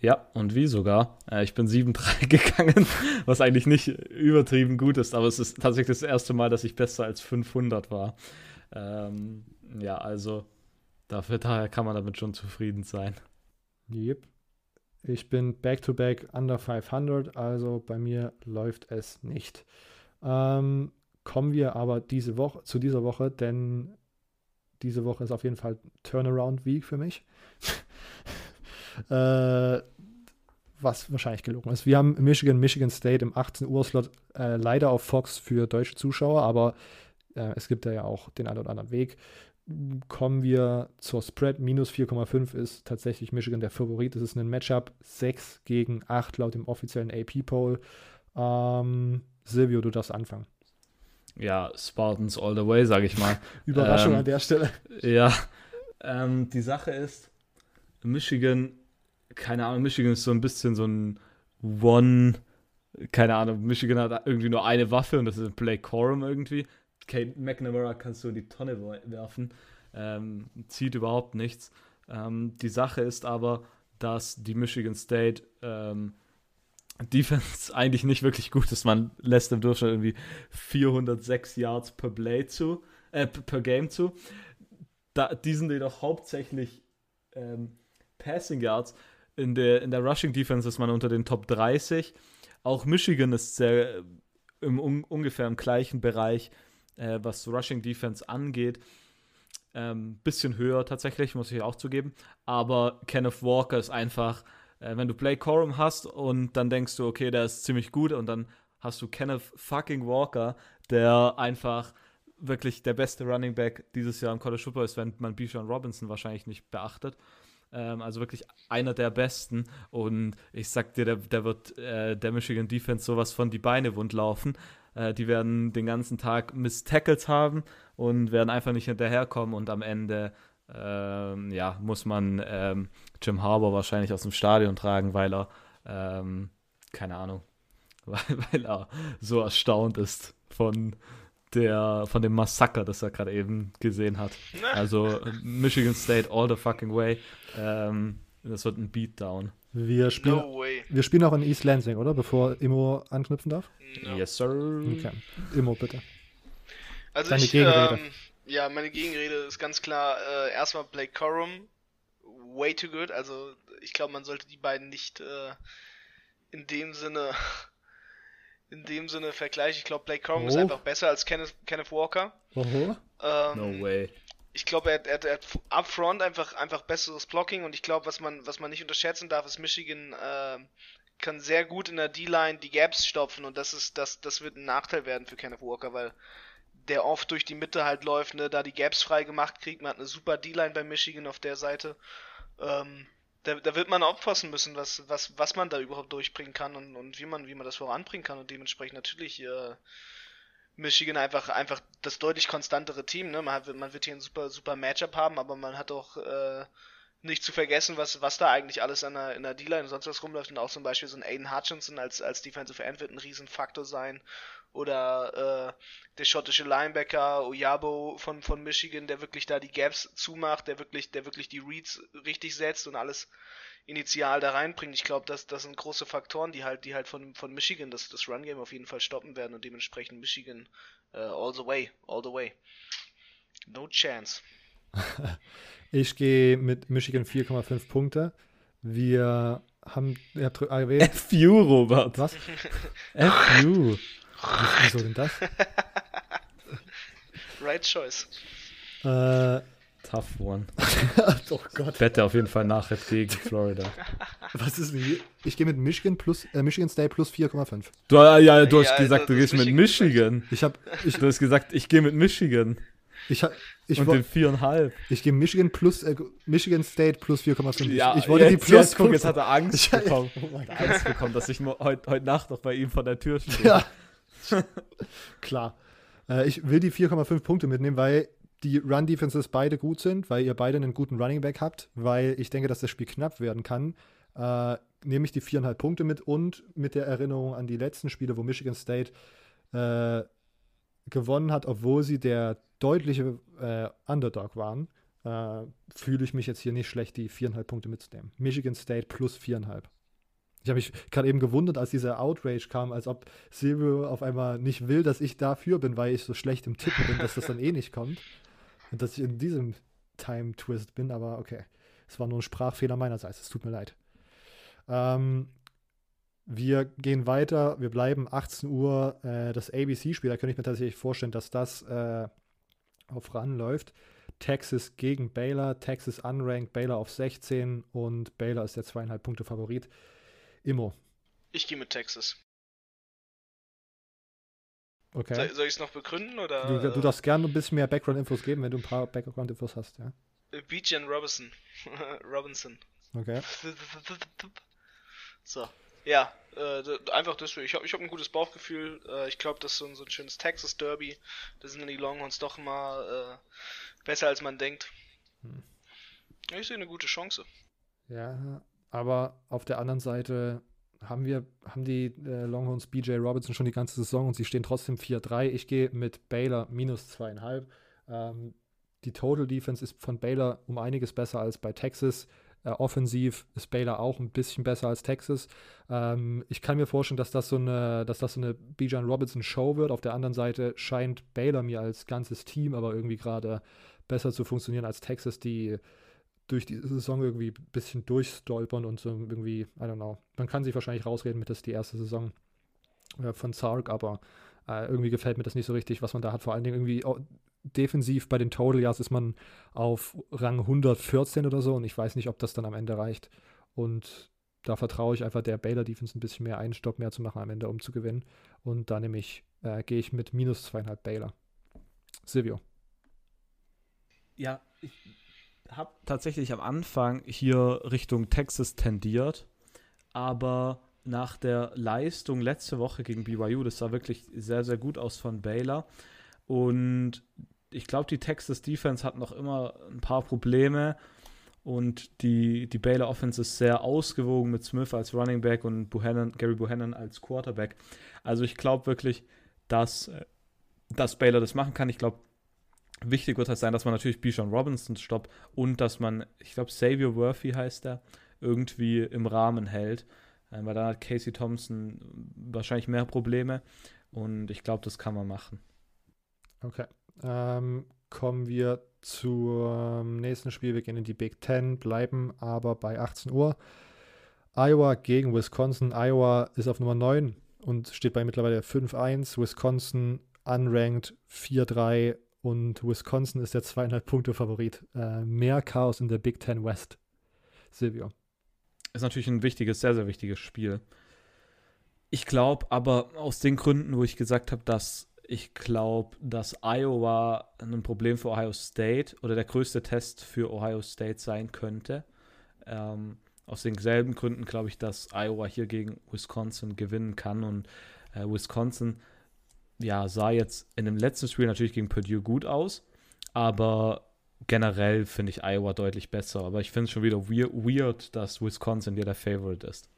Ja, und wie sogar. Äh, ich bin 7-3 gegangen, was eigentlich nicht übertrieben gut ist, aber es ist tatsächlich das erste Mal, dass ich besser als 500 war. Ähm, ja, also dafür daher kann man damit schon zufrieden sein. Yep. Ich bin back-to-back -back under 500, also bei mir läuft es nicht. Ähm, kommen wir aber diese Woche zu dieser Woche, denn diese Woche ist auf jeden Fall Turnaround Week für mich. Äh, was wahrscheinlich gelogen ist. Wir haben Michigan, Michigan State im 18 Uhr Slot äh, leider auf Fox für deutsche Zuschauer, aber äh, es gibt da ja auch den einen oder anderen Weg. Kommen wir zur Spread, minus 4,5 ist tatsächlich Michigan der Favorit. Es ist ein Matchup 6 gegen 8 laut dem offiziellen AP-Poll. Ähm, Silvio, du darfst anfangen. Ja, Spartans all the way, sage ich mal. Überraschung ähm, an der Stelle. Ja, ähm, die Sache ist, Michigan keine Ahnung, Michigan ist so ein bisschen so ein One, keine Ahnung, Michigan hat irgendwie nur eine Waffe und das ist Blake Corum irgendwie. Kate McNamara kannst du in die Tonne werfen, ähm, zieht überhaupt nichts. Ähm, die Sache ist aber, dass die Michigan State ähm, Defense eigentlich nicht wirklich gut ist. Man lässt im Durchschnitt irgendwie 406 Yards per Play zu, äh, per Game zu. Da, die sind jedoch hauptsächlich ähm, Passing Yards. In der, in der Rushing Defense ist man unter den Top 30. Auch Michigan ist sehr im, un, ungefähr im gleichen Bereich, äh, was Rushing Defense angeht. Ähm, bisschen höher tatsächlich, muss ich auch zugeben. Aber Kenneth Walker ist einfach, äh, wenn du Blake Corum hast und dann denkst du, okay, der ist ziemlich gut und dann hast du Kenneth fucking Walker, der einfach wirklich der beste Running Back dieses Jahr im College Football ist, wenn man Bijan Robinson wahrscheinlich nicht beachtet. Ähm, also wirklich einer der besten. Und ich sag dir, der, der wird äh, der Michigan Defense sowas von die Beine wund laufen. Äh, die werden den ganzen Tag Miss Tackles haben und werden einfach nicht hinterherkommen und am Ende ähm, ja, muss man ähm, Jim Harbour wahrscheinlich aus dem Stadion tragen, weil er, ähm, keine Ahnung, weil, weil, er so erstaunt ist von der, von dem Massaker, das er gerade eben gesehen hat. Also Michigan State all the fucking way. Ähm, das wird ein Beatdown. Wir spielen, no wir spielen auch in East Lansing, oder? Bevor Immo anknüpfen darf? No. Yes, sir. Okay. Immo, bitte. Also Deine ich, Gegenrede. Ähm, ja, meine Gegenrede ist ganz klar, äh, erstmal Blake Corum, way too good. Also ich glaube, man sollte die beiden nicht äh, in dem Sinne in dem Sinne vergleichen. Ich glaube, Blake Corum oh. ist einfach besser als Kenneth, Kenneth Walker. Ähm, no way ich glaube, er, er, er, hat upfront einfach, einfach besseres Blocking und ich glaube, was man, was man nicht unterschätzen darf, ist, Michigan äh, kann sehr gut in der D-Line die Gaps stopfen und das ist, das, das wird ein Nachteil werden für Kenneth Walker, weil der oft durch die Mitte halt läuft, ne, da die Gaps frei gemacht kriegt. Man hat eine super D-Line bei Michigan auf der Seite. Ähm, da, da, wird man aufpassen müssen, was, was, was man da überhaupt durchbringen kann und, und wie man, wie man das voranbringen kann und dementsprechend natürlich äh, Michigan einfach, einfach das deutlich konstantere Team. Ne? Man, hat, man wird hier ein super, super Matchup haben, aber man hat auch äh, nicht zu vergessen, was, was da eigentlich alles an der, in der D-Line und sonst was rumläuft. Und auch zum Beispiel so ein Aiden Hutchinson als, als Defensive End wird ein Riesenfaktor sein. Oder äh, der schottische Linebacker Oyabo von, von Michigan, der wirklich da die Gaps zumacht, der wirklich, der wirklich die Reads richtig setzt und alles initial da reinbringt. Ich glaube, das, das sind große Faktoren, die halt, die halt von, von Michigan das, das Run-Game auf jeden Fall stoppen werden und dementsprechend Michigan uh, all the way, all the way. No chance. ich gehe mit Michigan 4,5 Punkte. Wir haben, ihr habt erwähnt. FU, Robert. Was? FU. Wieso denn das? right choice. Äh, Tough one. oh Gott. Wette auf jeden Fall nachher gegen Florida. Was ist denn hier? Ich gehe mit Michigan plus äh, Michigan State plus 4,5. Du, ja, ja, du hast ja, gesagt, du gehst mit Michigan. Ich habe ich, du hast gesagt, ich gehe mit Michigan. Ich, ich und den viereinhalb. Ich gehe Michigan plus äh, Michigan State plus 4,5. Ja, ich wollte jetzt, die plus. Jetzt, guck, jetzt hat er Angst bekommen. Oh Angst bekommen, dass ich heute heut Nacht noch bei ihm vor der Tür stehe. Ja. Klar. Äh, ich will die 4,5 Punkte mitnehmen, weil die Run-Defenses beide gut sind, weil ihr beide einen guten Running Back habt, weil ich denke, dass das Spiel knapp werden kann, äh, nehme ich die viereinhalb Punkte mit und mit der Erinnerung an die letzten Spiele, wo Michigan State äh, gewonnen hat, obwohl sie der deutliche äh, Underdog waren, äh, fühle ich mich jetzt hier nicht schlecht, die viereinhalb Punkte mitzunehmen. Michigan State plus viereinhalb. Ich habe mich gerade eben gewundert, als dieser Outrage kam, als ob Silvio auf einmal nicht will, dass ich dafür bin, weil ich so schlecht im Tippen bin, dass das dann eh nicht kommt. Und dass ich in diesem Time-Twist bin, aber okay. Es war nur ein Sprachfehler meinerseits, es tut mir leid. Ähm, wir gehen weiter, wir bleiben 18 Uhr. Äh, das ABC-Spiel, da könnte ich mir tatsächlich vorstellen, dass das äh, auf RAN läuft. Texas gegen Baylor, Texas unranked, Baylor auf 16 und Baylor ist der zweieinhalb Punkte Favorit. Immo. Ich gehe mit Texas. Okay. Soll, soll ich es noch begründen? Oder, du, du darfst gerne ein bisschen mehr Background-Infos geben, wenn du ein paar Background-Infos hast, ja. Bijan Robinson. Robinson. Okay. So. Ja, äh, einfach deswegen. Ich habe ich hab ein gutes Bauchgefühl. Äh, ich glaube, das ist so ein, so ein schönes Texas Derby. Da sind die Longhorns doch mal äh, besser, als man denkt. Hm. Ich sehe eine gute Chance. Ja, aber auf der anderen Seite haben wir, haben die äh, Longhorns BJ Robertson schon die ganze Saison und sie stehen trotzdem 4-3. Ich gehe mit Baylor minus zweieinhalb. Ähm, die Total Defense ist von Baylor um einiges besser als bei Texas. Äh, offensiv ist Baylor auch ein bisschen besser als Texas. Ähm, ich kann mir vorstellen, dass das so eine, dass das so eine Bijan Robinson Show wird. Auf der anderen Seite scheint Baylor mir als ganzes Team aber irgendwie gerade besser zu funktionieren als Texas, die durch die Saison irgendwie ein bisschen durchstolpern und so irgendwie, I don't know. Man kann sich wahrscheinlich rausreden mit, das die erste Saison äh, von Sark, aber äh, irgendwie gefällt mir das nicht so richtig, was man da hat. Vor allen Dingen irgendwie oh, defensiv bei den Total Yards ist man auf Rang 114 oder so und ich weiß nicht, ob das dann am Ende reicht. Und da vertraue ich einfach der Baylor Defense ein bisschen mehr einen Stopp mehr zu machen am Ende, um zu gewinnen. Und da nehme ich, äh, gehe ich mit minus zweieinhalb Baylor. Silvio. Ja, ich habe tatsächlich am Anfang hier Richtung Texas tendiert, aber nach der Leistung letzte Woche gegen BYU, das sah wirklich sehr, sehr gut aus von Baylor. Und ich glaube, die Texas Defense hat noch immer ein paar Probleme. Und die, die Baylor Offense ist sehr ausgewogen mit Smith als Running Back und Buchanan, Gary Buchanan als Quarterback. Also ich glaube wirklich, dass, dass Baylor das machen kann. Ich glaube, wichtig wird halt sein, dass man natürlich Bijan Robinson stoppt und dass man, ich glaube, Xavier Worthy heißt er, irgendwie im Rahmen hält. Äh, weil dann hat Casey Thompson wahrscheinlich mehr Probleme. Und ich glaube, das kann man machen. Okay. Ähm, kommen wir zum nächsten Spiel. Wir gehen in die Big Ten, bleiben aber bei 18 Uhr. Iowa gegen Wisconsin. Iowa ist auf Nummer 9 und steht bei mittlerweile 5-1. Wisconsin unranked 4-3 und Wisconsin ist der zweieinhalb Punkte Favorit. Äh, mehr Chaos in der Big Ten West. Silvio. Ist natürlich ein wichtiges, sehr, sehr wichtiges Spiel. Ich glaube aber aus den Gründen, wo ich gesagt habe, dass ich glaube, dass Iowa ein Problem für Ohio State oder der größte Test für Ohio State sein könnte. Ähm, aus denselben Gründen glaube ich, dass Iowa hier gegen Wisconsin gewinnen kann. Und äh, Wisconsin ja, sah jetzt in dem letzten Spiel natürlich gegen Purdue gut aus, aber generell finde ich Iowa deutlich besser. Aber ich finde es schon wieder weird, dass Wisconsin hier der Favorite ist.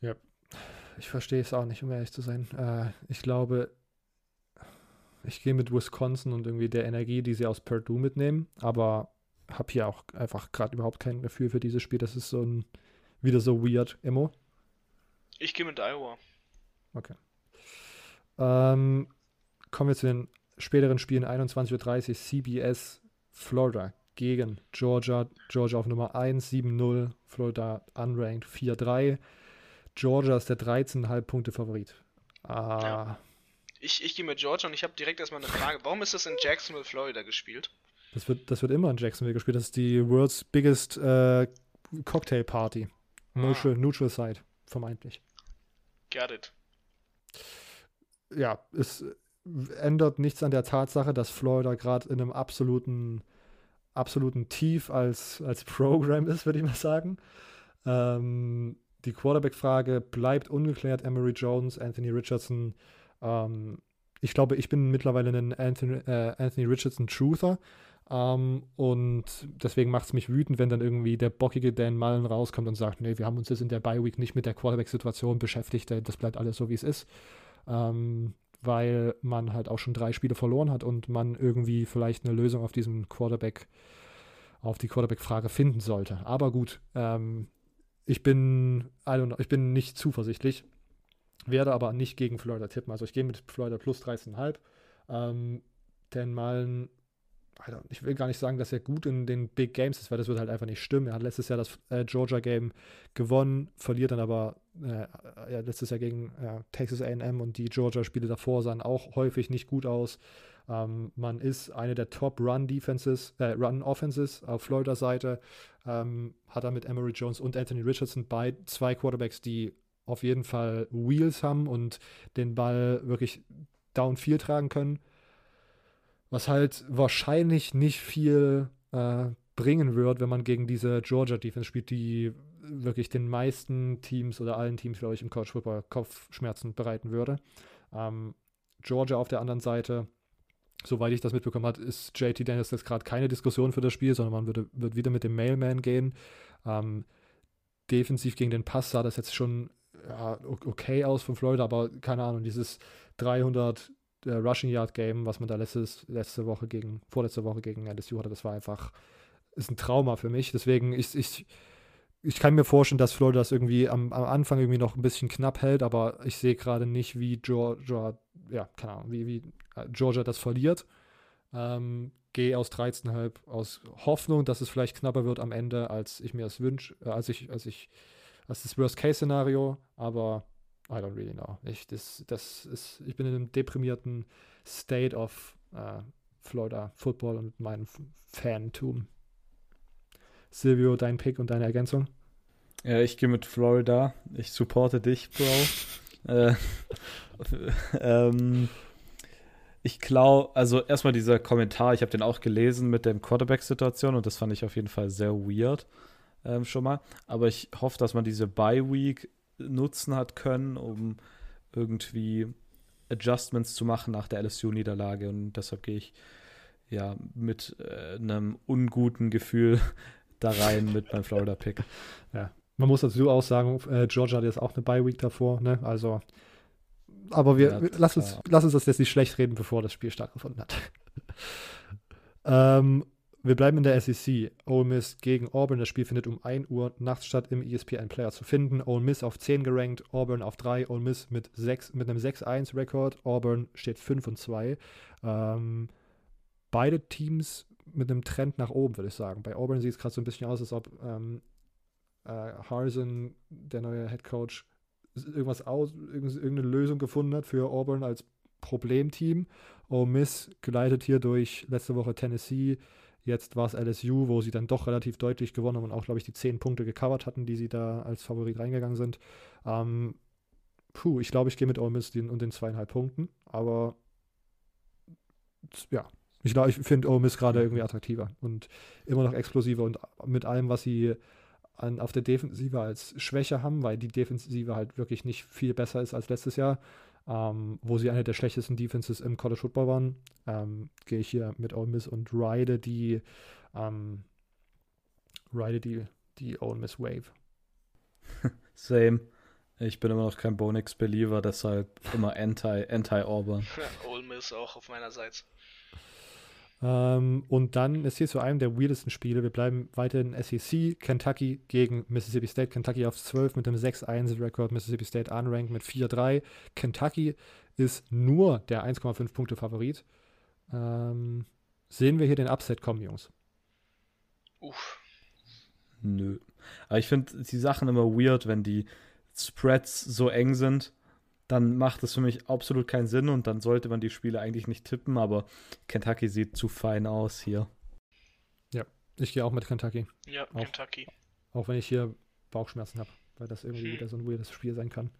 Ja, ich verstehe es auch nicht, um ehrlich zu sein. Äh, ich glaube, ich gehe mit Wisconsin und irgendwie der Energie, die sie aus Purdue mitnehmen, aber habe hier auch einfach gerade überhaupt kein Gefühl für dieses Spiel. Das ist so ein wieder so weird, Emo. Ich gehe mit Iowa. Okay. Ähm, kommen wir zu den späteren Spielen 21.30 Uhr CBS Florida gegen Georgia. Georgia auf Nummer 1, 7-0. Florida unranked 4-3. Georgia ist der 13,5 Punkte Favorit. Ah, ja. Ich, ich gehe mit Georgia und ich habe direkt erstmal eine Frage. Warum ist das in Jacksonville, Florida gespielt? Das wird, das wird immer in Jacksonville gespielt. Das ist die World's Biggest äh, Cocktail Party. Neutral, ah. neutral Side, vermeintlich. Got it. Ja, es ändert nichts an der Tatsache, dass Florida gerade in einem absoluten, absoluten Tief als, als Programm ist, würde ich mal sagen. Ähm, die Quarterback-Frage bleibt ungeklärt. Emery Jones, Anthony Richardson ähm, ich glaube, ich bin mittlerweile ein Anthony, äh, Anthony Richardson Truther. Ähm, und deswegen macht es mich wütend, wenn dann irgendwie der bockige Dan Mullen rauskommt und sagt, nee, wir haben uns jetzt in der Bye Week nicht mit der Quarterback-Situation beschäftigt, äh, das bleibt alles so, wie es ist. Ähm, weil man halt auch schon drei Spiele verloren hat und man irgendwie vielleicht eine Lösung auf diesen Quarterback, auf die Quarterback-Frage finden sollte. Aber gut, ähm, ich bin, ich bin nicht zuversichtlich werde aber nicht gegen Florida tippen. Also ich gehe mit Florida plus 13,5. Ähm, denn Malen, ich will gar nicht sagen, dass er gut in den Big Games ist, weil das wird halt einfach nicht stimmen. Er hat letztes Jahr das äh, Georgia Game gewonnen, verliert dann aber äh, ja, letztes Jahr gegen äh, Texas AM und die Georgia-Spiele davor sahen auch häufig nicht gut aus. Ähm, man ist eine der Top Run Defenses, äh, Run Offenses auf Florida Seite. Ähm, hat er mit Emery Jones und Anthony Richardson bei zwei Quarterbacks, die auf jeden Fall Wheels haben und den Ball wirklich downfield tragen können. Was halt wahrscheinlich nicht viel äh, bringen wird, wenn man gegen diese Georgia Defense spielt, die wirklich den meisten Teams oder allen Teams, glaube ich, im College Football Kopfschmerzen bereiten würde. Ähm, Georgia auf der anderen Seite, soweit ich das mitbekommen habe, ist JT Dennis jetzt gerade keine Diskussion für das Spiel, sondern man würde, wird wieder mit dem Mailman gehen. Ähm, defensiv gegen den Pass sah das jetzt schon ja, okay aus von Florida, aber keine Ahnung, dieses 300 äh, Rushing Yard Game, was man da letztes, letzte Woche gegen, vorletzte Woche gegen LSU hatte, das war einfach, ist ein Trauma für mich. Deswegen, ich, ich, ich kann mir vorstellen, dass Florida das irgendwie am, am Anfang irgendwie noch ein bisschen knapp hält, aber ich sehe gerade nicht, wie Georgia, ja, keine Ahnung, wie, wie äh, Georgia das verliert. Ähm, gehe aus 13,5 aus Hoffnung, dass es vielleicht knapper wird am Ende, als ich mir das wünsche, äh, als ich, als ich, als das Worst-Case-Szenario, aber I don't really know. Ich, das, das ist, ich bin in einem deprimierten State of äh, Florida Football und meinem Fantum. Silvio, dein Pick und deine Ergänzung? Ja, ich gehe mit Florida. Ich supporte dich, Bro. äh, ähm, ich glaube, also erstmal dieser Kommentar, ich habe den auch gelesen mit der Quarterback-Situation und das fand ich auf jeden Fall sehr weird ähm, schon mal. Aber ich hoffe, dass man diese Bye-Week nutzen hat können, um irgendwie Adjustments zu machen nach der LSU-Niederlage und deshalb gehe ich ja mit äh, einem unguten Gefühl da rein mit meinem Florida-Pick. Ja, man muss dazu auch sagen, äh, Georgia hat jetzt auch eine Bye-Week davor, ne? Also, aber wir, ja, lass, uns, lass uns das jetzt nicht schlecht reden, bevor das Spiel stattgefunden hat. ähm, wir bleiben in der SEC. Ole Miss gegen Auburn. Das Spiel findet um 1 Uhr nachts statt im ESPN Player zu finden. Ole Miss auf 10 gerankt, Auburn auf 3. Ole Miss mit, 6, mit einem 6-1-Rekord. Auburn steht 5 und 2. Ähm, beide Teams mit einem Trend nach oben, würde ich sagen. Bei Auburn sieht es gerade so ein bisschen aus, als ob ähm, äh, Harrison, der neue Head Coach, irgendwas aus, irgendeine Lösung gefunden hat für Auburn als Problemteam. Ole Miss geleitet hier durch letzte Woche Tennessee. Jetzt war es LSU, wo sie dann doch relativ deutlich gewonnen haben und auch, glaube ich, die zehn Punkte gecovert hatten, die sie da als Favorit reingegangen sind. Ähm, puh, ich glaube, ich gehe mit Ole Miss den, und den zweieinhalb Punkten. Aber ja, ich glaube, ich finde Ole Miss gerade irgendwie attraktiver und immer noch explosiver und mit allem, was sie an, auf der Defensive als Schwäche haben, weil die Defensive halt wirklich nicht viel besser ist als letztes Jahr, ähm, wo sie eine der schlechtesten Defenses im College Football waren, ähm, gehe ich hier mit Ole Miss und ride die, ähm, ride die, die Ole Miss Wave. Same. Ich bin immer noch kein Bonix-Believer, deshalb immer anti-Auburn. Anti Ole Miss auch auf meiner Seite. Ähm, und dann ist hier zu einem der weirdesten Spiele. Wir bleiben weiter in SEC. Kentucky gegen Mississippi State. Kentucky auf 12 mit einem 6-1-Rekord. Mississippi State unranked mit 4-3. Kentucky ist nur der 1,5 Punkte Favorit. Ähm, sehen wir hier den Upset kommen, Jungs? Uff. Nö. Aber ich finde die Sachen immer weird, wenn die Spreads so eng sind dann macht es für mich absolut keinen Sinn und dann sollte man die Spiele eigentlich nicht tippen, aber Kentucky sieht zu fein aus hier. Ja, ich gehe auch mit Kentucky. Ja, auch, Kentucky. Auch wenn ich hier Bauchschmerzen habe, weil das irgendwie hm. wieder so ein weirdes Spiel sein kann.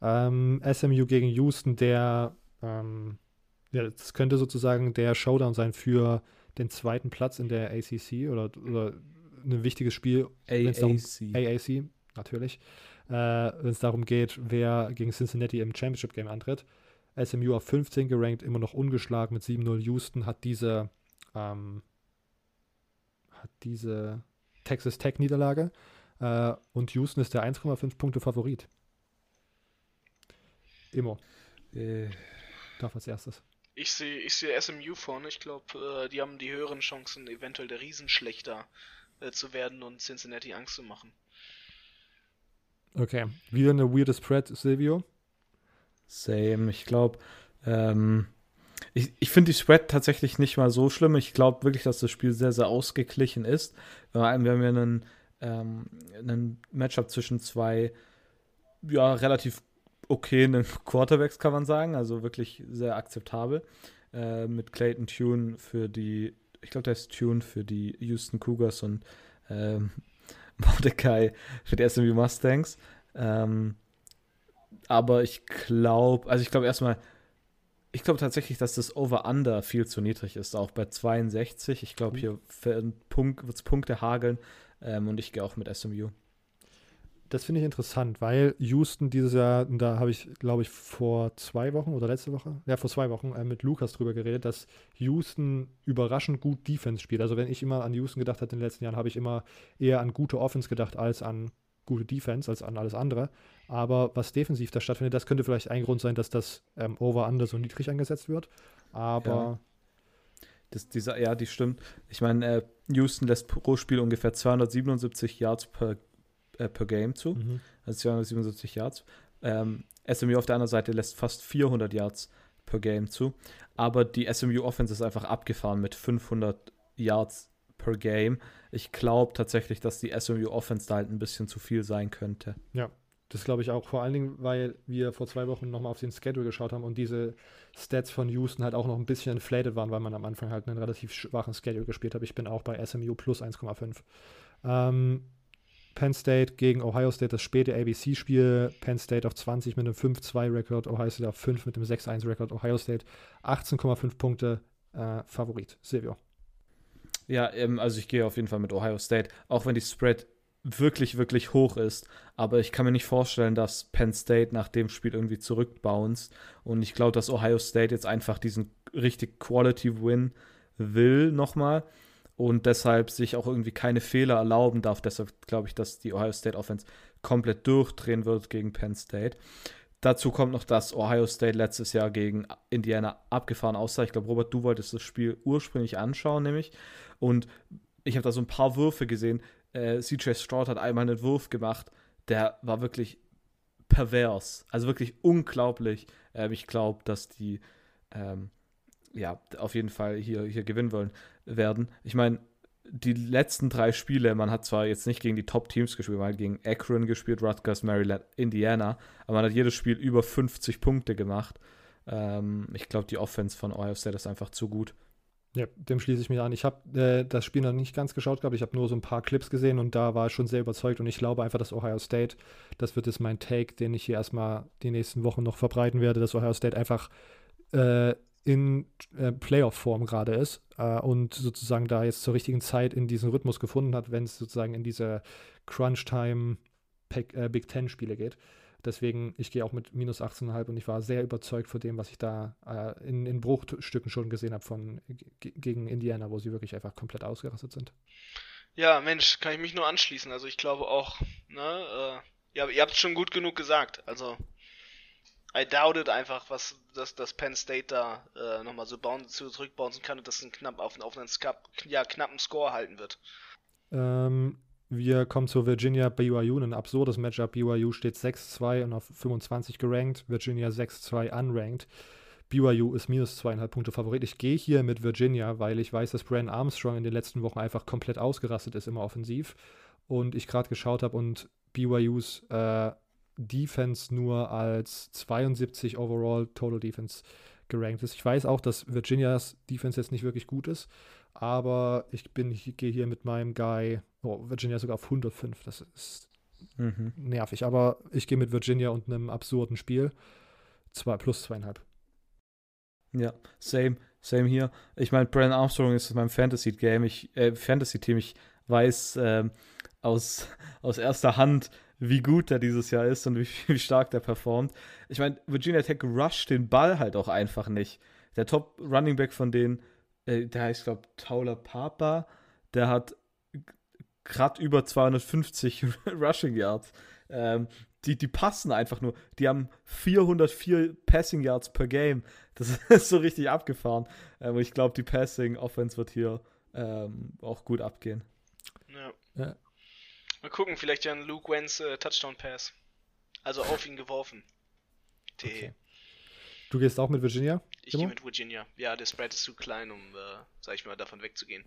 Ähm, SMU gegen Houston, der, ähm, ja, das könnte sozusagen der Showdown sein für den zweiten Platz in der ACC oder, oder ein wichtiges Spiel. AAC. Darum, AAC, natürlich äh, wenn es darum geht, wer gegen Cincinnati im Championship Game antritt. SMU auf 15 gerankt, immer noch ungeschlagen mit 7-0. Houston hat diese, ähm, hat diese Texas Tech Niederlage äh, und Houston ist der 1,5 Punkte Favorit. Immo. Äh. Darf als erstes. Ich sehe ich seh SMU vorne. Ich glaube, äh, die haben die höheren Chancen, eventuell der Riesenschlechter äh, zu werden und Cincinnati Angst zu machen. Okay. Wieder eine weirde Spread, Silvio? Same. Ich glaube, ähm, ich, ich finde die Spread tatsächlich nicht mal so schlimm. Ich glaube wirklich, dass das Spiel sehr, sehr ausgeglichen ist. Wir haben ja einen, ähm, einen Matchup zwischen zwei, ja, relativ okayen Quarterbacks, kann man sagen. Also wirklich sehr akzeptabel. Äh, mit Clayton Tune für die, ich glaube, der ist Tune für die Houston Cougars und ähm, Mordecai für die SMU Mustangs. Ähm, aber ich glaube, also ich glaube erstmal, ich glaube tatsächlich, dass das Over-Under viel zu niedrig ist, auch bei 62. Ich glaube, hier Punkt, wird es Punkte hageln ähm, und ich gehe auch mit SMU das finde ich interessant, weil Houston dieses Jahr, da habe ich, glaube ich, vor zwei Wochen oder letzte Woche, ja, vor zwei Wochen äh, mit Lukas drüber geredet, dass Houston überraschend gut Defense spielt. Also wenn ich immer an Houston gedacht habe in den letzten Jahren, habe ich immer eher an gute Offense gedacht als an gute Defense als an alles andere. Aber was defensiv da stattfindet, das könnte vielleicht ein Grund sein, dass das ähm, Over-Under so niedrig angesetzt wird. Aber. Ja. Das, dieser, ja, die stimmt. Ich meine, äh, Houston lässt pro Spiel ungefähr 277 Yards per, äh, per Game zu. Mhm. Also 277 Yards. Ähm, SMU auf der anderen Seite lässt fast 400 Yards per Game zu. Aber die SMU Offense ist einfach abgefahren mit 500 Yards per Game. Ich glaube tatsächlich, dass die SMU Offense da halt ein bisschen zu viel sein könnte. Ja, das glaube ich auch. Vor allen Dingen, weil wir vor zwei Wochen nochmal auf den Schedule geschaut haben und diese Stats von Houston halt auch noch ein bisschen inflated waren, weil man am Anfang halt einen relativ schwachen Schedule gespielt hat. Ich bin auch bei SMU plus 1,5. Ähm, Penn State gegen Ohio State, das späte ABC-Spiel. Penn State auf 20 mit einem 5-2-Rekord, Ohio State auf 5 mit einem 6-1-Rekord. Ohio State 18,5 Punkte äh, Favorit. Silvio. Ja, ähm, also ich gehe auf jeden Fall mit Ohio State, auch wenn die Spread wirklich, wirklich hoch ist. Aber ich kann mir nicht vorstellen, dass Penn State nach dem Spiel irgendwie zurückbounced. Und ich glaube, dass Ohio State jetzt einfach diesen richtig Quality Win will nochmal und deshalb sich auch irgendwie keine Fehler erlauben darf. Deshalb glaube ich, dass die Ohio State Offense komplett durchdrehen wird gegen Penn State. Dazu kommt noch, dass Ohio State letztes Jahr gegen Indiana abgefahren aussah. Ich glaube, Robert, du wolltest das Spiel ursprünglich anschauen, nämlich. Und ich habe da so ein paar Würfe gesehen. Äh, CJ Stroud hat einmal einen Wurf gemacht, der war wirklich pervers. Also wirklich unglaublich. Ähm, ich glaube, dass die ähm, ja auf jeden Fall hier, hier gewinnen wollen werden. Ich meine, die letzten drei Spiele, man hat zwar jetzt nicht gegen die Top-Teams gespielt, man hat gegen Akron gespielt, Rutgers, Maryland, Indiana, aber man hat jedes Spiel über 50 Punkte gemacht. Ähm, ich glaube, die Offense von Ohio State ist einfach zu gut. Ja, dem schließe ich mich an. Ich habe äh, das Spiel noch nicht ganz geschaut gehabt. Ich habe nur so ein paar Clips gesehen und da war ich schon sehr überzeugt. Und ich glaube einfach, dass Ohio State, das wird jetzt mein Take, den ich hier erstmal die nächsten Wochen noch verbreiten werde, dass Ohio State einfach äh, in äh, Playoff-Form gerade ist äh, und sozusagen da jetzt zur richtigen Zeit in diesen Rhythmus gefunden hat, wenn es sozusagen in diese Crunch-Time äh, Ten-Spiele geht. Deswegen, ich gehe auch mit minus 18,5 und ich war sehr überzeugt von dem, was ich da äh, in, in Bruchstücken schon gesehen habe von gegen Indiana, wo sie wirklich einfach komplett ausgerastet sind. Ja, Mensch, kann ich mich nur anschließen. Also ich glaube auch, ne, äh, ja, ihr habt es schon gut genug gesagt. Also I doubt it einfach, was dass das Penn State da äh, nochmal so bauen, zu zurückbouncen kann und das einen knapp auf, auf einen Skap, ja, knappen Score halten wird. Ähm, wir kommen zu Virginia BYU, ein absurdes Matchup. BYU steht 6-2 und auf 25 gerankt, Virginia 6-2 unranked. BYU ist minus zweieinhalb Punkte Favorit. Ich gehe hier mit Virginia, weil ich weiß, dass Brian Armstrong in den letzten Wochen einfach komplett ausgerastet ist, immer offensiv. Und ich gerade geschaut habe und BYUs äh, Defense nur als 72 overall Total Defense gerankt ist. Ich weiß auch, dass Virginias Defense jetzt nicht wirklich gut ist, aber ich bin, ich gehe hier mit meinem Guy, oh, Virginia sogar auf 105. Das ist mhm. nervig, aber ich gehe mit Virginia und einem absurden Spiel. Zwei, plus zweieinhalb. Ja, same, same hier. Ich meine, Brandon Armstrong ist mein Fantasy-Game, ich, äh, Fantasy-Team. Ich weiß äh, aus, aus erster Hand, wie gut der dieses Jahr ist und wie, wie stark der performt. Ich meine, Virginia Tech rusht den Ball halt auch einfach nicht. Der Top Running Back von denen, äh, der heißt, glaube Tauler Papa, der hat gerade über 250 Rushing Yards. Ähm, die, die passen einfach nur. Die haben 404 Passing Yards per Game. Das ist so richtig abgefahren. Ähm, und ich glaube, die Passing Offense wird hier ähm, auch gut abgehen. Ja. ja. Mal gucken, vielleicht ja ein Luke Wentz äh, Touchdown Pass. Also auf ihn geworfen. Okay. Du gehst auch mit Virginia? Ich gehe mit Virginia. Ja, der Spread ist zu klein, um, äh, sag ich mal, davon wegzugehen.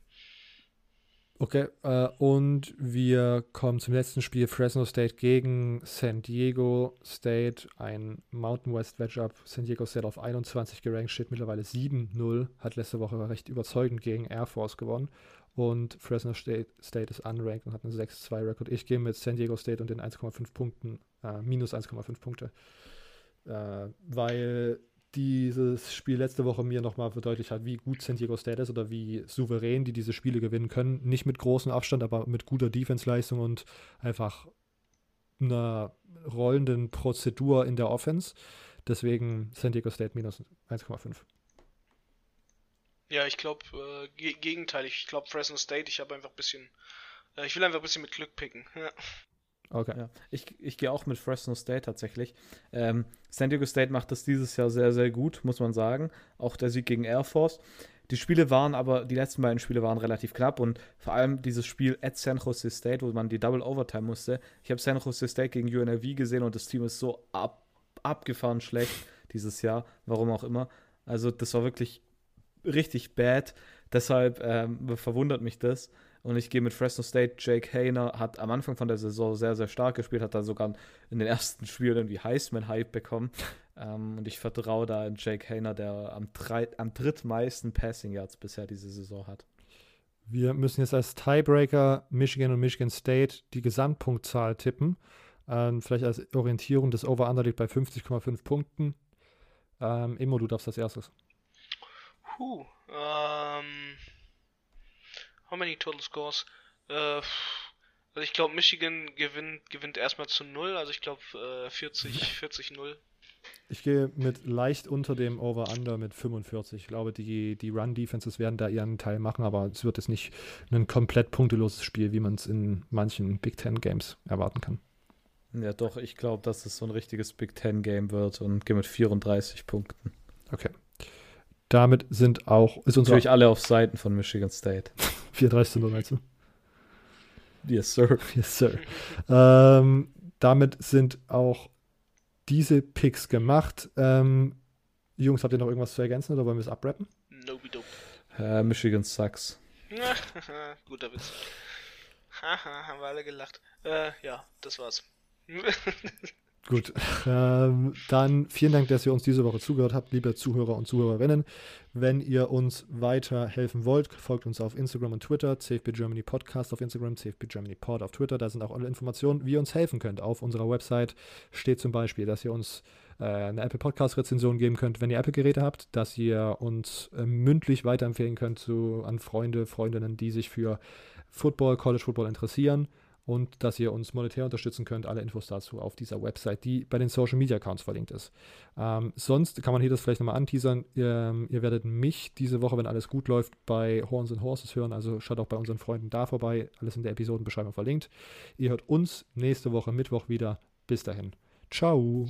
Okay, äh, und wir kommen zum letzten Spiel: Fresno State gegen San Diego State. Ein Mountain West Matchup. San Diego State auf 21 gerankt, steht mittlerweile 7-0. Hat letzte Woche recht überzeugend gegen Air Force gewonnen. Und Fresno State, State ist unranked und hat einen 6-2-Rekord. Ich gehe mit San Diego State und den 1,5 Punkten, äh, minus 1,5 Punkte. Äh, weil dieses Spiel letzte Woche mir nochmal verdeutlicht hat, wie gut San Diego State ist oder wie souverän die diese Spiele gewinnen können. Nicht mit großem Abstand, aber mit guter Defense-Leistung und einfach einer rollenden Prozedur in der Offense. Deswegen San Diego State minus 1,5. Ja, ich glaube, äh, gegenteilig. Ich glaube Fresno State, ich habe einfach ein bisschen, äh, ich will einfach ein bisschen mit Glück picken. Ja. Okay. Ja. Ich, ich gehe auch mit Fresno State tatsächlich. Ähm, San Diego State macht das dieses Jahr sehr, sehr gut, muss man sagen. Auch der Sieg gegen Air Force. Die Spiele waren aber, die letzten beiden Spiele waren relativ knapp und vor allem dieses Spiel at San Jose State, wo man die Double Overtime musste. Ich habe San Jose State gegen UNLV gesehen und das Team ist so ab, abgefahren schlecht dieses Jahr, warum auch immer. Also das war wirklich richtig bad. Deshalb ähm, verwundert mich das. Und ich gehe mit Fresno State. Jake Hayner hat am Anfang von der Saison sehr, sehr stark gespielt, hat da sogar in den ersten Spielen irgendwie Heisman-Hype bekommen. Ähm, und ich vertraue da in Jake Hayner, der am, drei, am drittmeisten Passing Yards bisher diese Saison hat. Wir müssen jetzt als Tiebreaker Michigan und Michigan State die Gesamtpunktzahl tippen. Ähm, vielleicht als Orientierung, das Over-Under liegt bei 50,5 Punkten. Ähm, Immo, du darfst als erstes. Puh, ähm, how many total scores? Äh, also ich glaube, Michigan gewinnt, gewinnt erstmal zu 0, also ich glaube äh, 40, 40, 0. Ich gehe mit leicht unter dem Over-Under mit 45. Ich glaube, die, die Run-Defenses werden da ihren Teil machen, aber es wird jetzt nicht ein komplett punkteloses Spiel, wie man es in manchen Big Ten-Games erwarten kann. Ja, doch, ich glaube, dass es so ein richtiges Big Ten-Game wird und gehe mit 34 Punkten. Okay. Damit sind auch, ist unser Natürlich alle auf Seiten von Michigan State. 34 zu 0, meinst du? Yes, sir. Yes, sir. ähm, damit sind auch diese Picks gemacht. Ähm, Jungs, habt ihr noch irgendwas zu ergänzen oder wollen wir es abrappen? Nobi dope. Äh, Michigan sucks. Guter Witz. Haha, haben wir alle gelacht. Äh, ja, das war's. Gut, ähm, dann vielen Dank, dass ihr uns diese Woche zugehört habt, liebe Zuhörer und Zuhörerinnen. Wenn ihr uns weiterhelfen wollt, folgt uns auf Instagram und Twitter, CFB Germany Podcast auf Instagram, CFB Germany Pod auf Twitter. Da sind auch alle Informationen, wie ihr uns helfen könnt. Auf unserer Website steht zum Beispiel, dass ihr uns äh, eine Apple Podcast Rezension geben könnt, wenn ihr Apple-Geräte habt, dass ihr uns äh, mündlich weiterempfehlen könnt zu, an Freunde, Freundinnen, die sich für Football, College Football interessieren und dass ihr uns monetär unterstützen könnt. Alle Infos dazu auf dieser Website, die bei den Social Media Accounts verlinkt ist. Ähm, sonst kann man hier das vielleicht nochmal anteasern. Ihr, ihr, werdet mich diese Woche, wenn alles gut läuft, bei Horns and Horses hören. Also schaut auch bei unseren Freunden da vorbei. Alles in der Episodenbeschreibung verlinkt. Ihr hört uns nächste Woche Mittwoch wieder. Bis dahin. Ciao.